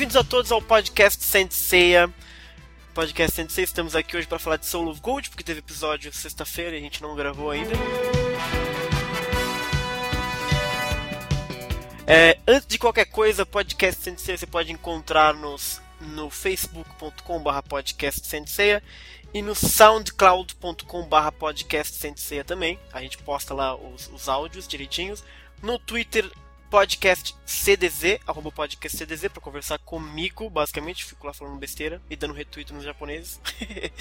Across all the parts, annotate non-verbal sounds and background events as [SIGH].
Bem-vindos a todos ao podcast Senseiya. Podcast Sensei, estamos aqui hoje para falar de Soul of Gold, porque teve episódio sexta-feira e a gente não gravou ainda. É, antes de qualquer coisa, podcast Sensei você pode encontrar-nos no facebook.com.br podcast Senseiya e no soundcloud.com.br podcast Senseiya também. A gente posta lá os, os áudios direitinhos. No Twitter, podcast CDZ, arroba podcast CDZ, pra conversar comigo, basicamente. Fico lá falando besteira e dando retweet nos japoneses.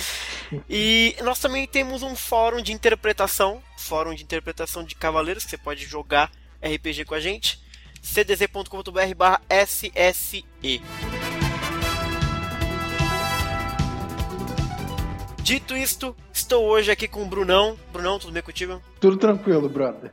[LAUGHS] e nós também temos um fórum de interpretação, fórum de interpretação de cavaleiros, que você pode jogar RPG com a gente. cdz.com.br barra SSE. Dito isto, estou hoje aqui com o Brunão. Brunão, tudo bem contigo? Tudo tranquilo, brother.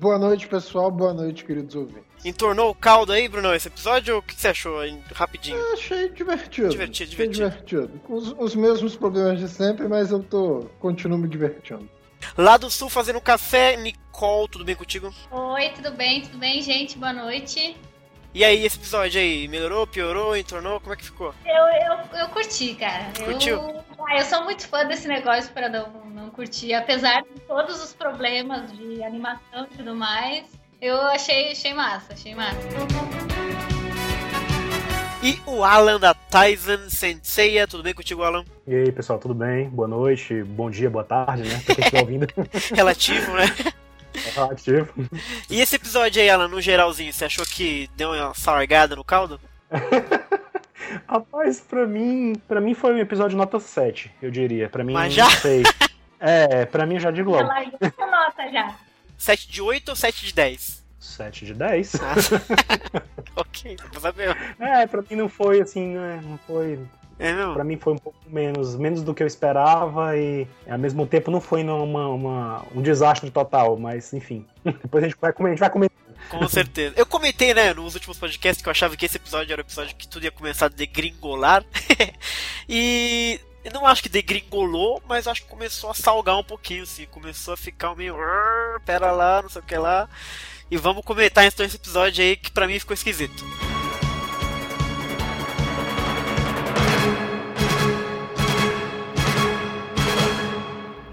Boa noite, pessoal. Boa noite, queridos ouvintes. Entornou o caldo aí, Brunão, esse episódio? O que você achou aí, rapidinho? Eu achei divertido. Divertido, Achei divertido. divertido. Com os, os mesmos problemas de sempre, mas eu tô. continuo me divertindo. Lá do sul fazendo café, Nicole, tudo bem contigo? Oi, tudo bem? Tudo bem, gente? Boa noite. E aí, esse episódio aí, melhorou, piorou, entornou? Como é que ficou? Eu, eu, eu curti, cara. Curtiu? Eu, ah, eu sou muito fã desse negócio pra não, não curtir. Apesar de todos os problemas de animação e tudo mais, eu achei, achei massa, achei massa. E o Alan da Tyson Senseiya, tudo bem contigo, Alan? E aí, pessoal, tudo bem? Boa noite, bom dia, boa tarde, né? Pra quem estiver [LAUGHS] ouvindo. Relativo, né? É relativo. E esse episódio aí, Alan, no geralzinho, você achou que deu uma sargada no caldo? [LAUGHS] Rapaz, pra mim, pra mim foi um episódio nota 7, eu diria. Pra mim, Mas já? não sei. [LAUGHS] É, pra mim eu já digo logo. Ela já nota já. 7 de 8 ou 7 de 10? 7 de 10. Ah. [LAUGHS] ok, pra saber. É, pra mim não foi assim, né? Não foi. É mesmo? Pra mim foi um pouco menos, menos do que eu esperava e ao mesmo tempo não foi uma, uma- um desastre total, mas enfim. [LAUGHS] Depois a gente vai, comer- a gente vai comentar. Com certeza. Eu comentei, né, nos últimos podcasts que eu achava que esse episódio era o episódio que tudo ia começar a degringolar. [LAUGHS] e eu não acho que degringolou, mas acho que começou a salgar um pouquinho, assim. Começou a ficar meio. "Ah, Pera lá, não sei o que lá. E vamos comentar então esse episódio aí que pra mim ficou esquisito.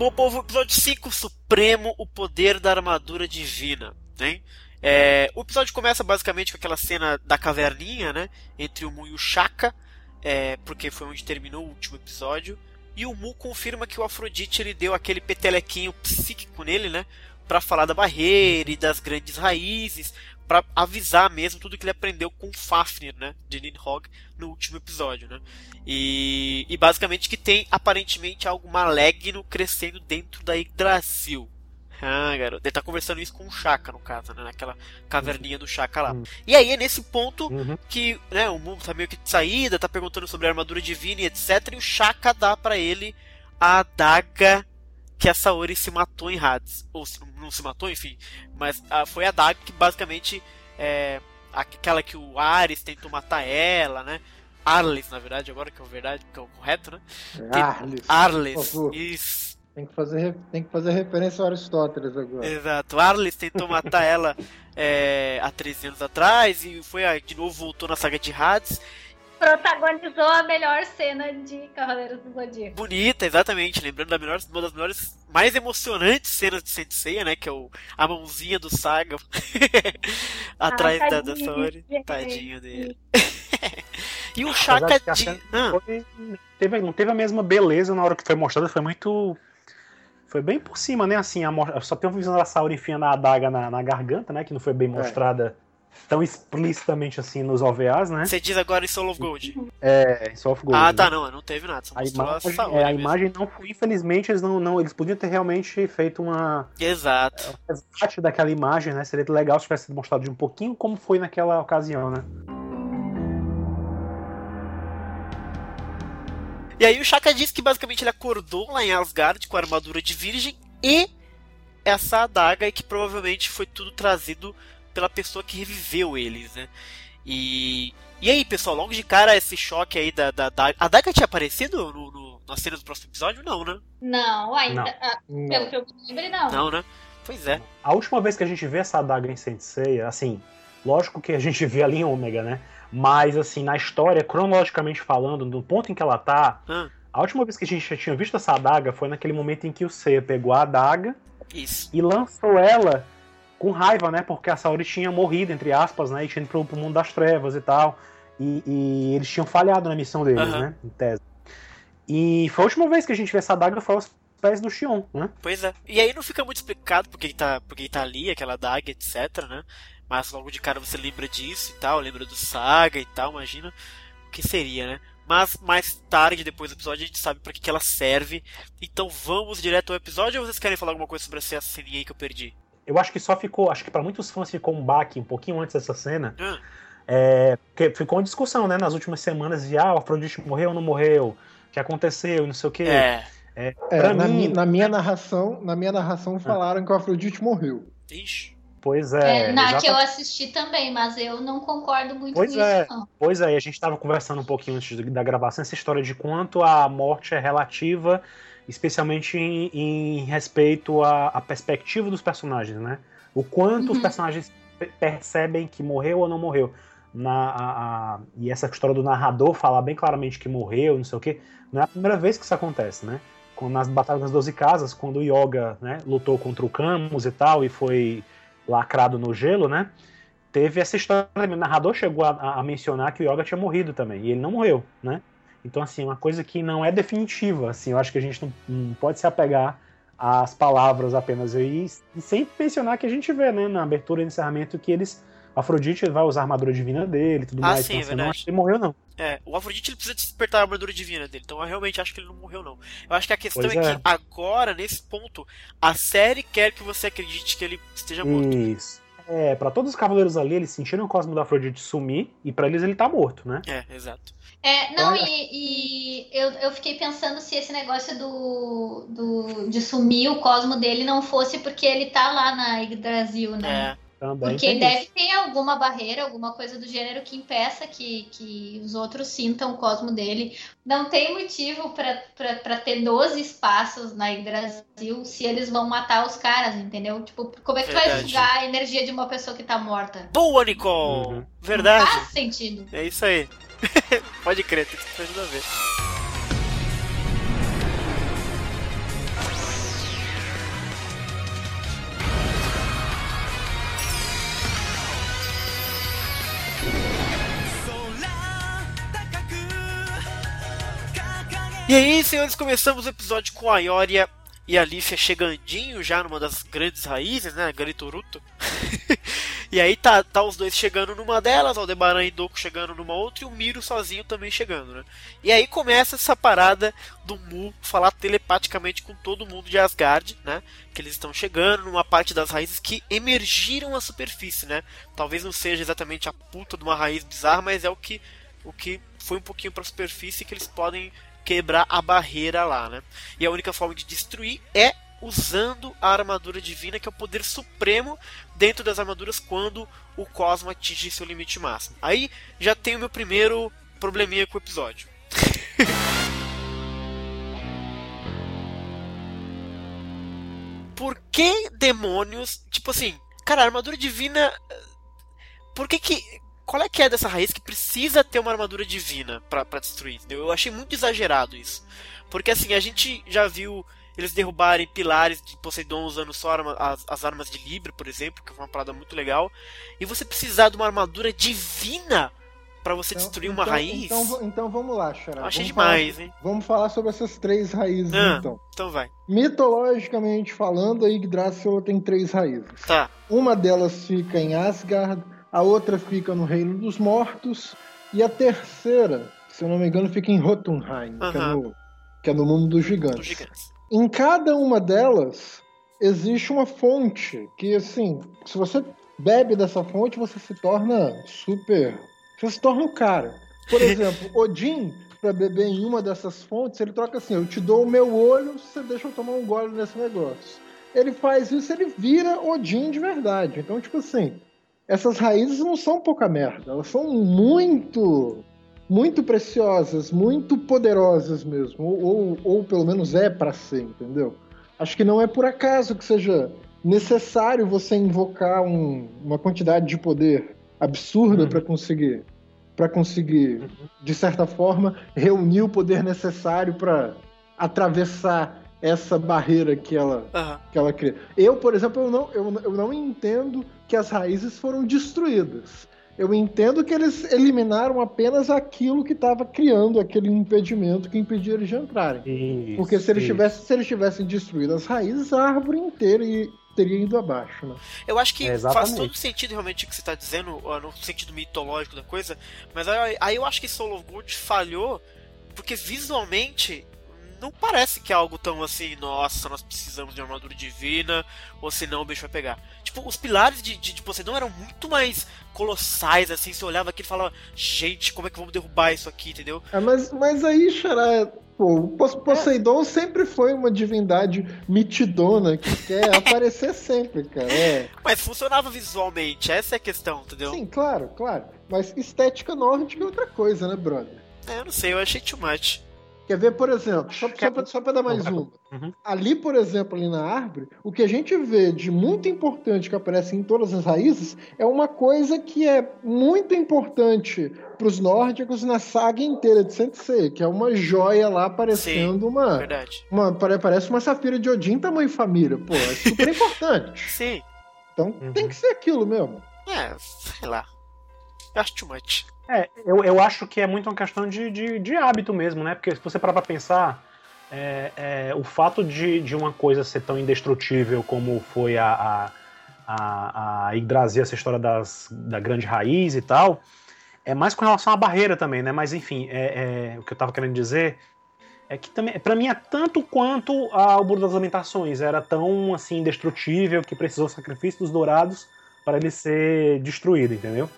Bom, povo, episódio 5, Supremo, o poder da armadura divina. Né? É, o episódio começa basicamente com aquela cena da caverninha, né? Entre o Mu e o Shaka, é, porque foi onde terminou o último episódio. E o Mu confirma que o Afrodite ele deu aquele petelequinho psíquico nele, né? Pra falar da barreira e das grandes raízes, pra avisar mesmo tudo que ele aprendeu com o Fafnir, né? De Nidhogg no último episódio, né? E, e basicamente que tem aparentemente algo maligno crescendo dentro da Yggdrasil. Ah, garoto. Ele tá conversando isso com o Chaka, no caso, né? Naquela caverninha do Chaka lá. Uhum. E aí é nesse ponto Uhum. que né, o mundo tá meio que de saída, tá perguntando sobre a armadura divina e etc. E o Chaka dá pra ele a adaga que a Saori se matou em Hades. Ou se não se matou, enfim. Mas ah, foi a adaga que basicamente é aquela que o Ares tentou matar ela, né? Arles, na verdade, agora que é o verdade, que é o correto, né? Arles. Arles, Por favor. isso. Tem que, fazer, tem que fazer referência a Aristóteles agora. Exato. Arles tentou matar ela é, há 13 anos atrás e foi ah, de novo voltou na saga de Hades. Protagonizou a melhor cena de Cavaleiros do Zodíaco. Bonita, exatamente. Lembrando da melhor, uma das melhores, mais emocionantes cenas de Senseiya, né? Que é o, a mãozinha do Saga [LAUGHS] atrás da, da tadinho, Saori. Tadinho dele. [LAUGHS] e o Chaka de Ah, foi- teve, não teve a mesma beleza na hora que foi mostrada, foi muito. Foi bem por cima, né? Assim, a mo- só tem uma visão da Saori enfiando a adaga na, na garganta, né? Que não foi bem mostrada tão explicitamente assim nos OVAs, né? você diz agora em Soul of Gold. É, em Soul of Gold. ah, né? tá, não, não teve nada. Só A imagem, é, a imagem não foi, infelizmente, eles não, não. Eles podiam ter realmente feito uma. Exato. um resgate daquela imagem, né? Seria legal se tivesse sido mostrado de um pouquinho como foi naquela ocasião, né? E aí o Shaka diz que basicamente ele acordou lá em Asgard com a armadura de virgem e essa adaga e que provavelmente foi tudo trazido pela pessoa que reviveu eles, né? E, e aí, pessoal, logo de cara esse choque aí da, da, da... A adaga tinha aparecido no, no, na cena do próximo episódio? Não, né? Não, ainda. Não. ah, pelo que eu lembro, não. Não, né? Pois é. A última vez que a gente vê essa adaga em Sensei, assim, lógico que a gente vê ali em Ômega, né? Mas, assim, na história, cronologicamente falando, no ponto em que ela tá, Ah, a última vez que a gente já tinha visto essa adaga foi naquele momento em que o Seiya pegou a adaga isso. e lançou ela com raiva, né? Porque a Saori tinha morrido, entre aspas, né? E tinha ido pro, pro mundo das trevas e tal. E, e eles tinham falhado na missão deles, Aham. né? Em tese. E foi a última vez que a gente viu essa adaga foi aos pés do Shion, né? Pois é. E aí não fica muito explicado porque ele tá, porque ele tá ali, aquela daga, etc, né? Mas logo de cara você lembra disso e tal, lembra do Saga e tal, imagina o que seria, né? Mas mais tarde, depois do episódio, a gente sabe pra que, que ela serve. Então vamos direto ao episódio ou vocês querem falar alguma coisa sobre essa ceninha aí que eu perdi? Eu acho que só ficou, acho que pra muitos fãs ficou um baque um pouquinho antes dessa cena. Ah, É, porque ficou uma discussão, né, nas últimas semanas de ah, o Afrodite morreu ou não morreu, o que aconteceu, não sei o quê. é. É, Pra na, mim- mi- na minha narração, na minha narração falaram que o Afrodite morreu. Ixi. Pois É, é. na exata- que eu assisti também, mas eu não concordo muito Pois com é. isso, não. Pois é, e a gente estava conversando um pouquinho antes da gravação essa história de quanto a morte é relativa, especialmente em, em respeito à, perspectiva dos personagens, né? O quanto os Uhum. personagens pe- percebem que morreu ou não morreu. Na, a- a- e essa história do narrador falar bem claramente que morreu, não sei o quê, não é a primeira vez que isso acontece, né? Nas Batalhas das Doze Casas, quando o Yoga né, lutou contra o Camus e tal, e foi lacrado no gelo, né? Teve essa história, o narrador chegou a, a mencionar que o Yoga tinha morrido também, e ele não morreu, né? Então, assim, uma coisa que não é definitiva, assim, eu acho que a gente não, não pode se apegar às palavras apenas aí, e sempre mencionar que a gente vê, né, na abertura e encerramento, que eles, Afrodite vai usar a armadura divina dele e tudo Ah, mais, sim, então, é assim, não verdade. acho que ele morreu, não. É, o Afrodite ele precisa despertar a armadura divina dele, então eu realmente acho que ele não morreu, não. Eu acho que a questão é, é. que agora, nesse ponto, a série quer que você acredite que ele esteja morto. Isso. É, pra todos os cavaleiros ali, eles sentiram o cosmo do Afrodite sumir, e pra eles ele tá morto, né? É, exato. É, não, e, e eu, eu fiquei pensando se esse negócio do, do de sumir o cosmo dele não fosse porque ele tá lá na Yggdrasil, né? Também Porque tem deve isso. ter alguma barreira, alguma coisa do gênero que impeça que, que os outros sintam o cosmo dele. Não tem motivo pra ter 12 espaços na Yggdrasil se eles vão matar os caras, entendeu? Tipo, como é que tu vai Verdade. sugar a energia de uma pessoa que tá morta? Boa, Nicole! Uhum. Não Verdade. faz sentido. É isso aí. [LAUGHS] Pode crer, tem que tudo a ver. E aí, senhores, começamos o episódio com a Ioria e a Lífia chegandinho já numa das grandes raízes, né? Garitoruto. [LAUGHS] e aí tá, tá os dois chegando numa delas, Aldebaran e Doku chegando numa outra e o Miro sozinho também chegando, né? E aí começa essa parada do Mu falar telepaticamente com todo mundo de Asgard, né? Que eles estão chegando numa parte das raízes que emergiram à superfície, né? Talvez não seja exatamente a puta de uma raiz bizarra, mas é o que, o que foi um pouquinho pra superfície que eles podem quebrar a barreira lá, né? E a única forma de destruir é usando a armadura divina, que é o poder supremo dentro das armaduras quando o cosmo atinge seu limite máximo. Aí já tem o meu primeiro probleminha com o episódio. [LAUGHS] Por que demônios, tipo assim, cara, a armadura divina por que que qual é que é dessa raiz que precisa ter uma armadura divina pra pra destruir? entendeu? Eu achei muito exagerado isso. Porque assim, a gente já viu eles derrubarem pilares de Poseidon usando só arma- as, as armas de Libra, por exemplo, que foi uma parada muito legal. E você precisar de uma armadura divina pra você Então- destruir uma então- raiz? Então, então vamos lá, Xará. Achei Vamos demais, falar- hein? Vamos falar sobre essas três raízes, Ah. então. Então vai. Mitologicamente falando, a Yggdrasil tem três raízes. Tá. Uma delas fica em Asgard, a outra fica no Reino dos Mortos, e a terceira, se eu não me engano, fica em Jotunheim, que, é no, que é no mundo dos gigantes. Dos gigantes. Em cada uma delas existe uma fonte que, assim, se você bebe dessa fonte, você se torna super. Você se torna um cara. Por [LAUGHS] exemplo, Odin, para beber em uma dessas fontes, ele troca assim: eu te dou o meu olho, você deixa eu tomar um gole nesse negócio. Ele faz isso, ele vira Odin de verdade. Então, tipo assim, essas raízes não são pouca merda, elas são muito muito preciosas, muito poderosas mesmo, ou, ou, ou pelo menos é para ser, entendeu? Acho que não é por acaso que seja necessário você invocar um- uma quantidade de poder absurda Uhum. para conseguir para conseguir, de certa forma, reunir o poder necessário para atravessar essa barreira que ela, Aham. que ela cria. Eu, por exemplo, eu não, eu, eu não entendo que as raízes foram destruídas. Eu entendo que eles eliminaram apenas aquilo que estava criando aquele impedimento que impedia eles de entrarem. Isso, Porque se eles, isso. tivessem, se eles tivessem destruído as raízes, a árvore inteira teria ido abaixo. Né? Eu acho que É, faz todo sentido realmente o que você está dizendo, no sentido mitológico da coisa, mas aí, aí eu acho que Soul of Gold falhou, porque visualmente não parece que é algo tão assim, nossa, nós precisamos de uma armadura divina, ou senão o bicho vai pegar. Tipo, os pilares de, de, de Poseidon eram muito mais colossais, assim, você olhava aqui e falava, gente, como é que vamos derrubar isso aqui, entendeu? É, mas, mas aí, Xará, pô, o Pos- Poseidon sempre foi uma divindade mitidona que quer [LAUGHS] aparecer sempre, cara. É. Mas funcionava visualmente, essa é a questão, entendeu? Sim, claro, claro. Mas estética nórdica é outra coisa, né, brother? É, eu não sei, eu achei too much. Quer ver, por exemplo, só, só, pra dar mais uma. Uhum. Ali, por exemplo, ali na árvore, o que a gente vê de muito importante que aparece em todas as raízes é uma coisa que é muito importante para os nórdicos na saga inteira de Sensei, que é uma joia lá parecendo uma, Verdade. uma. pare- Parece uma safira de Odin tamanho família. Pô, é super [LAUGHS] importante. Sim. Então Uhum. tem que ser aquilo mesmo. É, sei lá. Acho too much. É, eu, eu acho que é muito uma questão de, de, de hábito mesmo, né? Porque se você parar pra pensar, é, é, o fato de, de uma coisa ser tão indestrutível como foi a, a, a, a Yggdrasil, essa história das, da grande raiz e tal, é mais com relação à barreira também, né? Mas enfim, é, é, o que eu tava querendo dizer é que também, para mim é tanto quanto a, o Muro das Lamentações, era tão assim indestrutível que precisou sacrifício dos dourados para ele ser destruído, entendeu?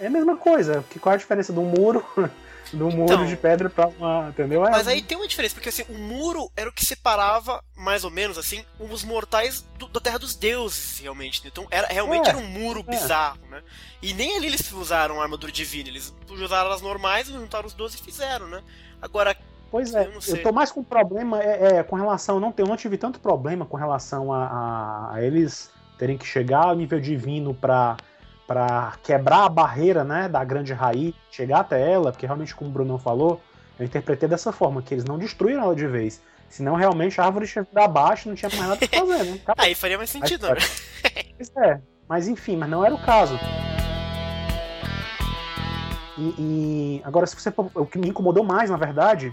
É a mesma coisa. Que qual é a diferença do muro, [LAUGHS] do muro Então. de pedra para uma, entendeu? É, Mas aí tem uma diferença, porque assim, o muro era o que separava, mais ou menos assim, os mortais do- da Terra dos Deuses, realmente. né? Então era, realmente É, era um muro é. bizarro, né? E nem ali eles usaram a armadura divina, eles usaram as normais, juntaram os 12 e fizeram, né? Agora, Pois é, Eu eu, tô mais com problema é, é, com relação, eu não, eu não tive tanto problema com relação a, a- a eles terem que chegar ao nível divino pra para quebrar a barreira, né, da grande raiz, chegar até ela, porque realmente como o Bruno falou, eu interpretei dessa forma, que eles não destruíram ela de vez. Senão realmente a árvore tinha vindo abaixo, não tinha mais nada pra fazer, né? [LAUGHS] Aí faria mais sentido, né? [LAUGHS] Pois é, mas enfim, mas não era o caso. E, e agora, se você o que me incomodou mais, na verdade,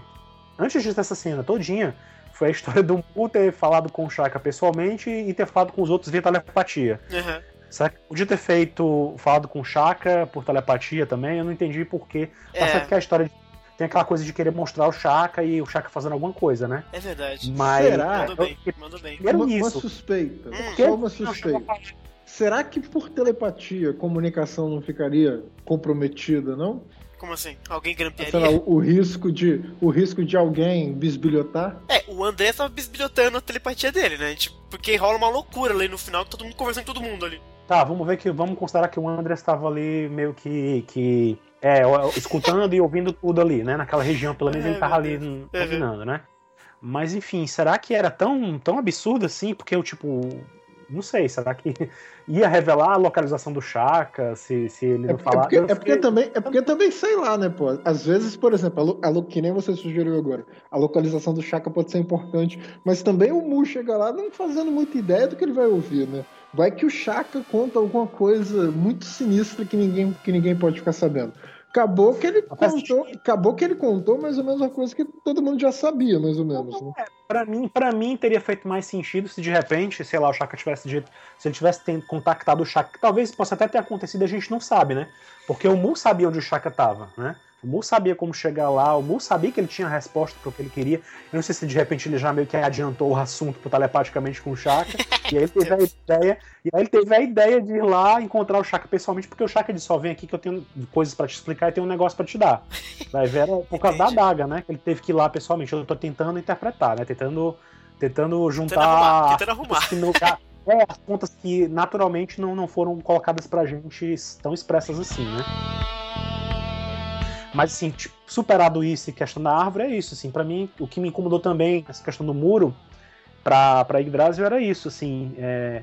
antes dessa cena todinha, foi a história do Mu ter falado com o Shaka pessoalmente e ter falado com os outros via telepatia. Aham. Será que podia ter feito falado com o Shaka por telepatia também? Eu não entendi porquê. Tá É, certo que a história tem aquela coisa de querer mostrar o Shaka e o Shaka fazendo alguma coisa, né? é verdade. Mas Será? Mandou bem, mandou bem. Uma, uma isso. suspeita. Hum. Só uma suspeita. Será que por telepatia a comunicação não ficaria comprometida, não? Como assim? Alguém Sei lá, grampearia? o, o risco de o risco de alguém bisbilhotar? É, o André tava bisbilhotando a telepatia dele, né? Tipo, porque rola uma loucura ali no final, que todo mundo conversando com todo mundo ali. Tá, vamos ver que vamos considerar que o André estava ali meio que que é, escutando e ouvindo tudo ali, né? Naquela região, pelo menos É, ele tava ali Deus. hum, Uhum. dominando, né? Mas enfim, será que era tão tão absurdo assim? Porque eu tipo, não sei, será que [LAUGHS] ia revelar a localização do Chaka se, se ele É, não porque, falar? é porque, Eu é porque fiquei- também, é porque também, sei lá, né, pô? Às vezes, por exemplo, a, lo- a, que nem você sugeriu agora, a localização do Chaka pode ser importante, mas também o Mu chega lá não fazendo muita ideia do que ele vai ouvir, né? Vai que o Chaka conta alguma coisa muito sinistra que ninguém, que ninguém pode ficar sabendo. Acabou que ele contou, acabou que ele contou mais ou menos uma coisa que todo mundo já sabia, mais ou menos. Né? Pra mim, pra mim, teria feito mais sentido se de repente, sei lá, o Chaka tivesse dito. Se ele tivesse contactado o Chaka. Talvez possa até ter acontecido, a gente não sabe, né? Porque o Mu sabia onde o Chaka tava, né? O Mu sabia como chegar lá, o Mu sabia que ele tinha a resposta pro que ele queria. Eu não sei se de repente ele já meio que adiantou o assunto telepaticamente com o Chaka. e aí ele teve a ideia. E aí ele teve a ideia de ir lá encontrar o Chaka pessoalmente, porque o Chaka disse, só vem aqui que eu tenho coisas pra te explicar e tenho um negócio pra te dar. Vai ver, era por causa da adaga, né? Que ele teve que ir lá pessoalmente. Eu tô tentando interpretar, né? Tentando, tentando juntar. Tentando arrumar, [LAUGHS] tentando arrumar. é, as pontas que naturalmente não, não foram colocadas pra gente tão expressas assim, né? Mas assim, tipo, superado isso e questão da árvore é isso, assim, para mim o que me incomodou também essa questão do muro para para Yggdrasil era isso, assim, é,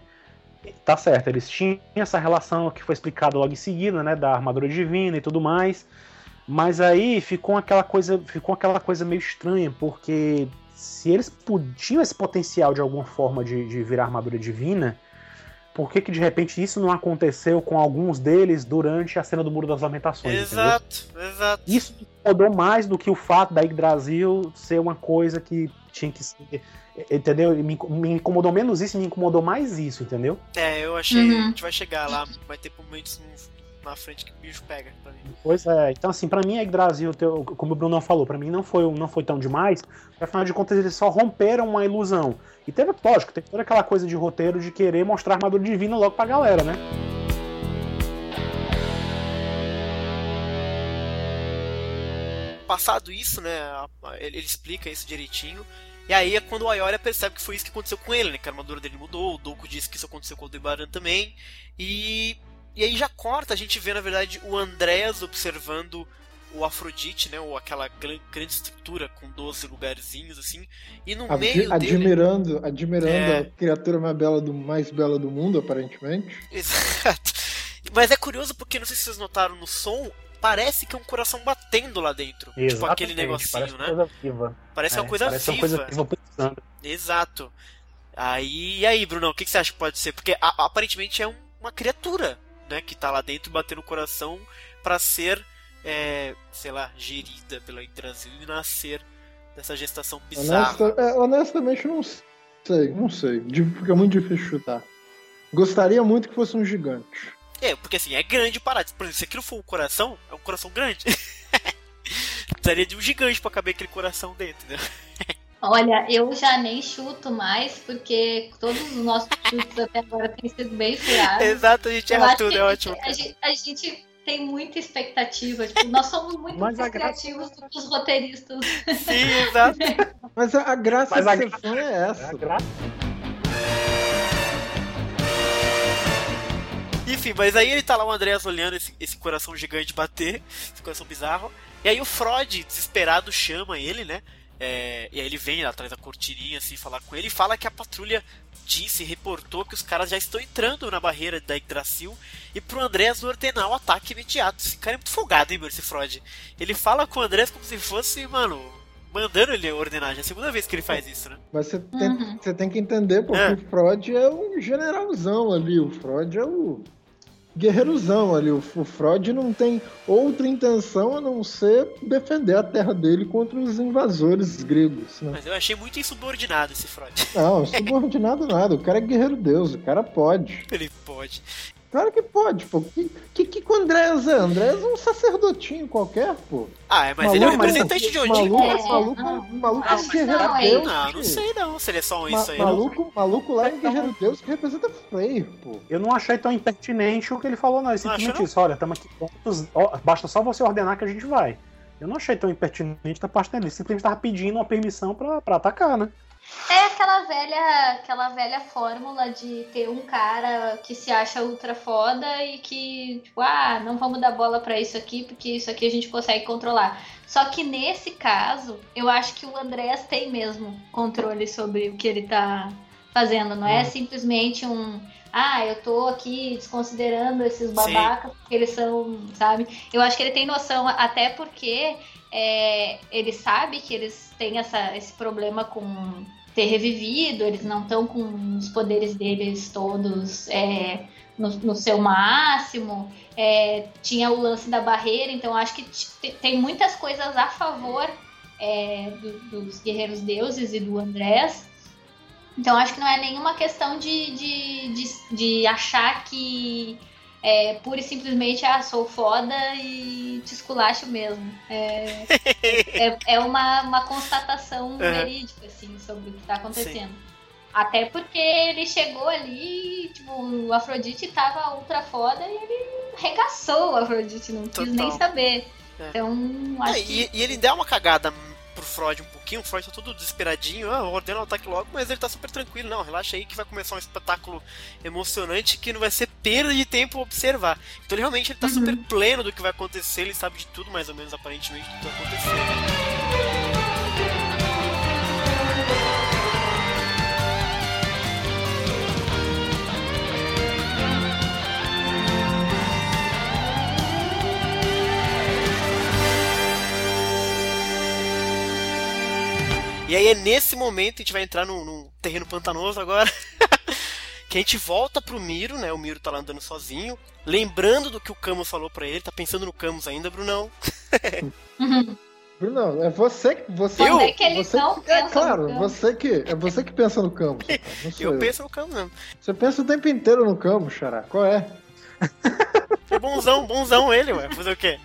tá certo, eles tinham essa relação que foi explicada logo em seguida, né, da armadura divina e tudo mais, Mas aí ficou aquela coisa, ficou aquela coisa meio estranha, porque se eles tinham esse potencial de alguma forma de, de virar armadura divina, por que, que de repente isso não aconteceu com alguns deles durante a cena do Muro das Lamentações? Exato, entendeu? exato. Isso incomodou mais do que o fato da Yggdrasil ser uma coisa que tinha que ser. Entendeu? Me, me incomodou menos isso e me incomodou mais isso, entendeu? É, eu achei. Uhum. A gente vai chegar lá, vai ter momentos na frente que o bicho pega pra mim. Pois é, então assim, pra mim a Yggdrasil, como o Bruno falou, pra mim não foi, não foi tão demais, afinal de contas eles só romperam uma ilusão. E teve, lógico, teve toda aquela coisa de roteiro de querer mostrar a armadura divina logo pra galera, né? Passado isso, né, ele explica isso direitinho, e aí é quando o Ayoria percebe que foi isso que aconteceu com ele, né? Que a armadura dele mudou, o Doku disse que isso aconteceu com o Debaran também. E e aí já corta, a gente vê na verdade o Andréas observando o Afrodite, né? Ou aquela grande estrutura com 12 lugarzinhos assim. E no Ad meio admirando, dele... admirando é... a criatura mais bela do mais bela do mundo, aparentemente. Exato. Mas é curioso porque não sei se vocês notaram no som, parece que é um coração batendo lá dentro. Exatamente, tipo aquele negocinho, parece né? Coisa viva. Parece é, uma coisa parece viva. Uma coisa viva pensando. Exato. Aí, e aí, Brunão, o que, que você acha que pode ser? Porque a, aparentemente é um, uma criatura né, que tá lá dentro batendo o coração para ser, é, sei lá, gerida pela Brasil e nascer dessa gestação bizarra. Honesta, é, honestamente, não sei, não sei. Fica muito difícil chutar. Gostaria muito que fosse um gigante. É, porque assim, é grande parado. Por exemplo, se aquilo for um coração, é um coração grande. [LAUGHS] Precisaria de um gigante para caber aquele coração dentro, né? [LAUGHS] Olha, eu já nem chuto mais, porque todos os nossos chutes até agora têm sido bem furados. Exato, a gente erra tudo, é ótimo. A gente, a gente, tem muita expectativa. Tipo, nós somos muito mais criativos do que os roteiristas. Sim, exato. [LAUGHS] Mas a, graça Mas a ser fã é essa. Enfim, mas aí ele tá lá o Andréas olhando esse, esse coração gigante bater, esse coração bizarro. E aí o Freud, desesperado, chama ele, né? É, e aí ele vem atrás da cortininha assim falar com ele e fala que a patrulha disse, reportou que os caras já estão entrando na barreira da Yggdrasil e pro Andrés ordenar o ataque imediato. Esse cara é muito folgado, hein, meu, esse Freud. Ele fala com o Andrés como se fosse, mano, mandando ele ordenar. Já é a segunda vez que ele faz isso, né? Mas você tem, uhum. você tem que entender, porque é. o Freud é um generalzão ali. O Freud é o guerreirozão ali. O, o Freud não tem outra intenção a não ser defender a terra dele contra os invasores gregos. Né? Mas eu achei muito insubordinado esse Freud. Não, subordinado nada. O cara é guerreiro deus, o cara pode. [LAUGHS] Ele pode. Claro que pode, pô. Que que, que o Andrés é? Andrés é um sacerdotinho qualquer, pô. Ah, é, mas maluco, ele é um representante de Odin. Maluco, é, maluco, maluco, maluco é um guerreiro deus. Não, não sei não se ele é só isso aí. Maluco, não. maluco lá é um guerreiro deus que representa Freyr, pô. Eu não achei tão impertinente o que ele falou, não. Ele simplesmente disse, olha, estamos aqui prontos, basta só você ordenar que a gente vai. Eu não achei tão impertinente da parte dele. Ele simplesmente estava pedindo uma permissão pra atacar, né? É aquela velha, aquela velha fórmula de ter um cara que se acha ultra foda e que, tipo, ah, não vamos dar bola para isso aqui, porque isso aqui a gente consegue controlar. Só que nesse caso, eu acho que o Andreas tem mesmo controle sobre o que ele tá fazendo. Não é hum. simplesmente um. Ah, eu tô aqui desconsiderando esses babacas Sim. porque eles são, sabe? Eu acho que ele tem noção, até porque é, ele sabe que eles têm essa, esse problema com ter revivido, eles não estão com os poderes deles todos é, no, no, seu máximo. É, tinha o lance da barreira, então acho que tem muitas coisas a favor é, do, dos guerreiros deuses e do Andrés. Então acho que não é nenhuma questão de, de, de, de achar que é, pura e simplesmente, ah, sou foda e te esculacho mesmo. É, [LAUGHS] é, é, uma, uma constatação uhum. verídica, assim, sobre o que tá acontecendo. Sim. Até porque ele chegou ali, tipo, o Afrodite tava ultra foda e ele regaçou o Afrodite, não Total. quis nem saber. É. Então, acho é, que... e, e ele deu uma cagada pro Freud um pouquinho, o Freud tá todo desesperadinho, ah, ordena o ataque logo, mas ele tá super tranquilo, não, relaxa aí que vai começar um espetáculo emocionante que não vai ser perda de tempo observar. Então ele realmente ele tá uhum. super pleno do que vai acontecer, ele sabe de tudo mais ou menos aparentemente do que vai acontecer. E aí é nesse momento, a gente vai entrar num, num terreno pantanoso agora. [LAUGHS] que a gente volta pro Miro, né? O Miro tá lá andando sozinho, lembrando do que o Camus falou para ele, tá pensando no Camus ainda, Brunão. [LAUGHS] Bruno, é você, você, Quando é que eles você, não é pensam claro, você que é você que pensa no Camus. [LAUGHS] Eu eu. penso no Camus mesmo. Você pensa o tempo inteiro no Camus, Xará. Qual é? É bonzão, bonzão ele, ué. Fazer o quê?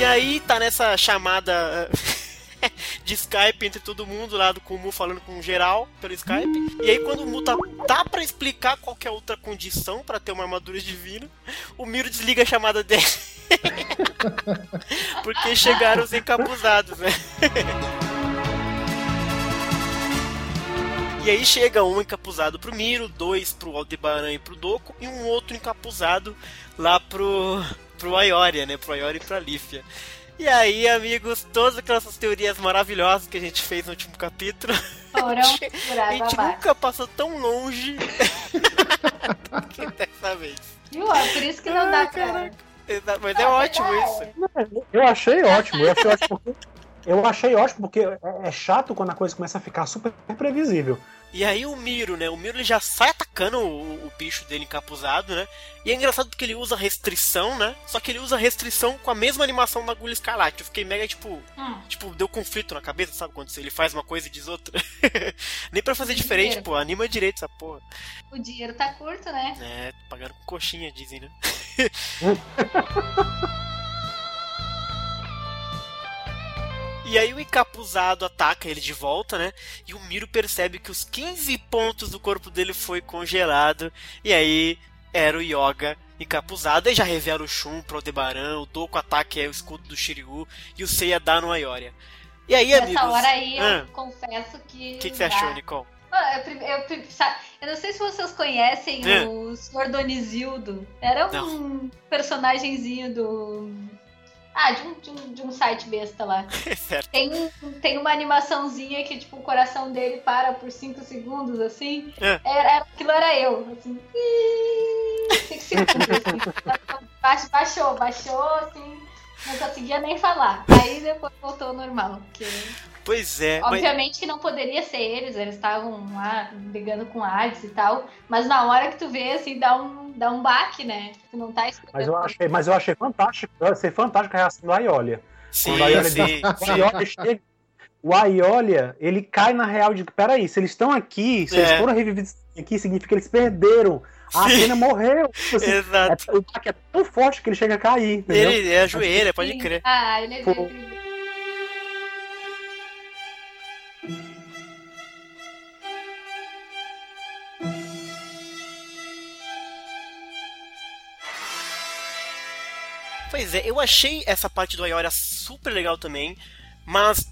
E aí tá nessa chamada eh, [LAUGHS] de Skype entre todo mundo lá do Kumu falando com geral pelo Skype. E aí quando o Mu tá, tá pra explicar qualquer outra condição pra ter uma armadura divina, o Miro desliga a chamada dele. [LAUGHS] Porque chegaram os encapuzados, né? [LAUGHS] E aí chega um encapuzado pro Miro, dois pro Aldebaran e pro Doco, e um outro encapuzado lá pro, pro Aioria, né? Pro Aioria e pra Lífia. E aí, amigos, todas aquelas teorias maravilhosas que a gente fez no último capítulo, [LAUGHS] Foram a por água gente nunca passou tão longe [LAUGHS] que dessa vez. Viu? Por isso que não dá Ah. Exa- Mas é Não, ótimo não. isso. Eu achei ótimo, eu achei ótimo porque, eu achei ótimo porque é é chato quando a coisa começa a ficar super previsível. E aí o Miro, né? O Miro ele já sai atacando o, o bicho dele encapuzado, né? E é engraçado porque ele usa restrição, né? Só que ele usa restrição com a mesma animação da agulha escarlate. Eu fiquei mega, tipo, Hum, tipo, deu conflito na cabeça, sabe? Quando ele faz uma coisa e diz outra. [LAUGHS] Nem pra fazer diferente, Dinheiro. pô, anima direito essa porra. o dinheiro tá curto, né? É, pagando com coxinha, dizem, né? [LAUGHS] E aí o encapuzado ataca ele de volta, né? E o Miro percebe que os 15 pontos do corpo dele foi congelado. E aí era o Yoga encapuzado. Aí já revela o Shun pro Aldebaran, o Doku ataque é o escudo do Shiryu e o Seiya dá no Aioria. E aí, Nessa amigos? hora aí eu ah, confesso que. O que, que você achou, Nicole? Ah, Eu, eu sa- eu não sei se vocês conhecem É. o Sr. Donizildo. Era um personagemzinho do. Ah, de um, de, um, de um site besta lá. [LAUGHS] certo. Tem, tem uma animaçãozinha que, tipo, o coração dele para por 5 segundos, assim. É. Era, aquilo era eu, assim. 5 segundos, assim. [LAUGHS] Baix- Baixou, baixou, assim. Não conseguia nem falar. Aí depois voltou ao normal. Porque, Pois é, mas obviamente que não poderia ser eles, eles estavam lá brigando com Hades e tal. Mas na hora que tu vê, assim, dá um, dá um baque, né? Tu não tá esperando. Mas eu achei, mas eu achei fantástico, eu achei fantástico a reação do Aiolia. sim, Quando Aiolia sim, diz- o sim. Aiolia chega- O Aiolia, ele cai na real de que, peraí, se eles estão aqui, se É. eles foram revividos aqui, significa que eles perderam. A. Atena morreu. Tipo assim, Exato. é- o baque é tão forte que ele chega a cair, entendeu? Ele é ajoelha, pode Sim. crer. Ah, ele é Pô. incrível. Pois é, eu achei essa parte do Aioria super legal também, mas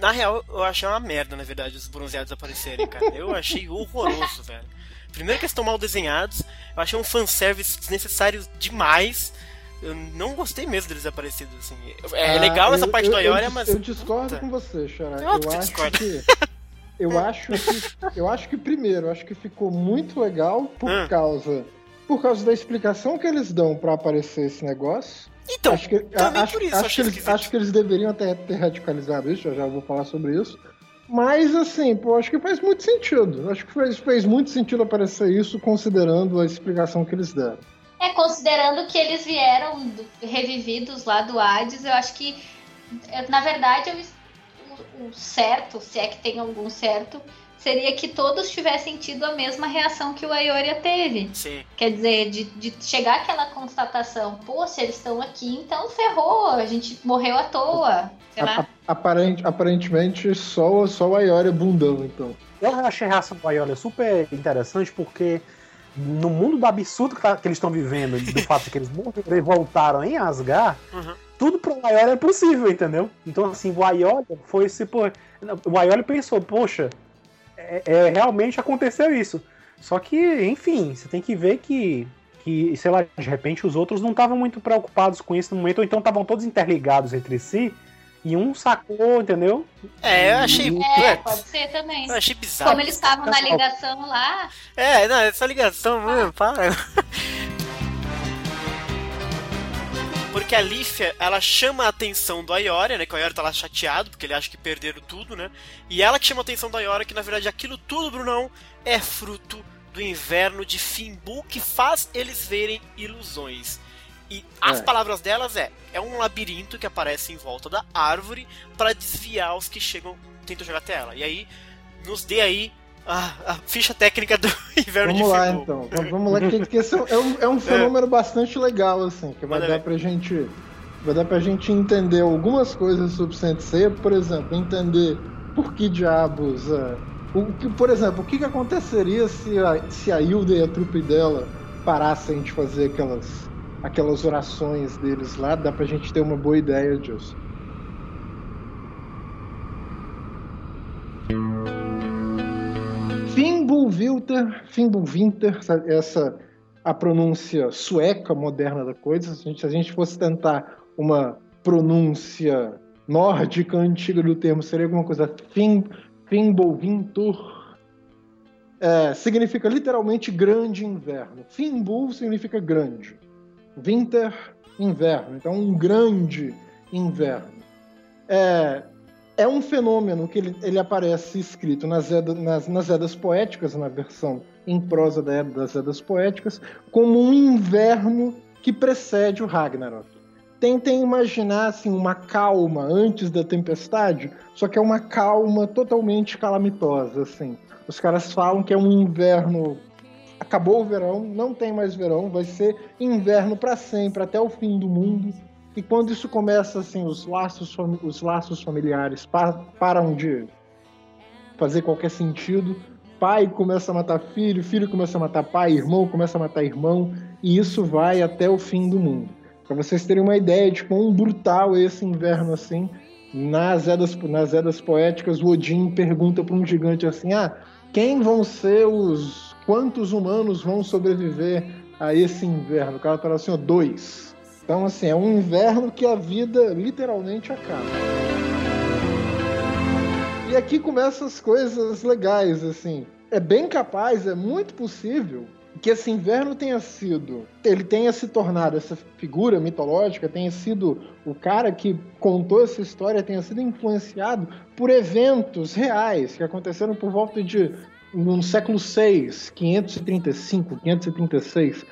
na real eu achei uma merda, na verdade, os bronzeados aparecerem, cara. Eu achei horroroso, velho. Primeiro que eles estão mal desenhados, eu achei um fanservice desnecessário demais. Eu não gostei mesmo deles aparecidos, assim. É Ah, legal essa eu- parte eu- do Aioria, eu, mas. Eu discordo Puta. com você, Xará. Eu você acho discorda. que. Eu [LAUGHS] acho que. Eu acho que primeiro, eu acho que ficou muito legal por Hum. causa. Por causa da explicação que eles dão pra aparecer esse negócio. Então, acho que, também acho, por isso, acho, que eles, acho que eles deveriam até ter radicalizado isso, eu já vou falar sobre isso. Mas assim, pô, acho que faz muito sentido. Acho que fez, fez muito sentido aparecer isso, considerando a explicação que eles deram. É, considerando que eles vieram do- revividos lá do Hades, eu acho que, na verdade, eu- o, o certo, se é que tem algum certo, seria que todos tivessem tido a mesma reação que o Aioria teve. sim. Quer dizer, de, de chegar aquela constatação, pô, se eles estão aqui, então ferrou, a gente morreu à toa. Sei A- lá. a- aparente- aparentemente, só, só o Aioria é bundão, então. Eu achei a reação do Aiolia super interessante porque no mundo do absurdo que, tá- que eles estão vivendo, do [LAUGHS] fato de que eles morreram e voltaram em Asgard, Uhum. tudo pro Aiolia é possível, entendeu? Então, assim, o Aiolia foi esse. Pô, o Aiolia pensou, poxa, é, é, realmente aconteceu isso. Só que, enfim, você tem que ver que, que, sei lá, de repente os outros não estavam muito preocupados com isso no momento, ou então estavam todos interligados entre si, e um sacou, entendeu? É, eu achei. É, é, pode ser também. eu achei bizarro. Como eles estavam na ligação lá, É, não, essa ligação, mano, para. Porque que a Lífia, ela chama a atenção do Aioria, né? Que o Aioria tá lá chateado, porque ele acha que perderam tudo, né? E ela que chama a atenção do Aioria que, na verdade, aquilo tudo, Brunão, é fruto do inverno de Fimbu que faz eles verem ilusões. E as É. palavras delas é: é um labirinto que aparece em volta da árvore para desviar os que chegam, tentam chegar até ela. E aí, nos dê aí a, a ficha técnica do [LAUGHS] inverno Vamos lá então. Vamos- lá, que, que esse é um, é um [LAUGHS] fenômeno bastante legal, assim, que vai Manda dar ver. pra gente. Vai dar pra gente entender algumas coisas sobre Sensei, por exemplo, entender por que diabos. é, o que, por exemplo, o que, que aconteceria se a, se a Hilda e a trupe dela parassem de fazer aquelas, aquelas orações deles lá? Dá pra gente ter uma boa ideia disso. Fimbulwinter, Fimbulwinter, essa- essa a pronúncia sueca moderna da coisa. Se a gente, se a gente fosse tentar uma pronúncia nórdica antiga do termo, seria alguma coisa Fim, Fimbulwinter. É, significa literalmente grande inverno. Fimbul significa grande. Winter, inverno. Então, um grande inverno. É, é um fenômeno que ele, ele aparece escrito nas, Eda- nas, nas Edas Poéticas, na versão em prosa da das Edas Poéticas, como um inverno que precede o Ragnarok. Tentem imaginar assim, uma calma antes da tempestade, só que é uma calma totalmente calamitosa. Assim. Os caras falam que é um inverno. Acabou o verão, não tem mais verão, vai ser inverno para sempre, até o fim do mundo. E quando isso começa, assim, os laços, os laços familiares pa- param de fazer qualquer sentido. Pai começa a matar filho, filho começa a matar pai, irmão começa a matar irmão, e isso vai até o fim do mundo. Para vocês terem uma ideia de quão brutal é esse inverno assim, nas Edas, nas Edas Poéticas, o Odin pergunta para um gigante assim: ah, quem vão ser os. quantos humanos vão sobreviver a esse inverno? O cara fala assim: dois. Então, assim, é um inverno que a vida literalmente acaba. E aqui começam as coisas legais, assim. É bem capaz, é muito possível que esse inverno tenha sido, ele tenha se tornado essa figura mitológica, tenha sido o cara que contou essa história, tenha sido influenciado por eventos reais que aconteceram por volta de no século VI, 535, 536.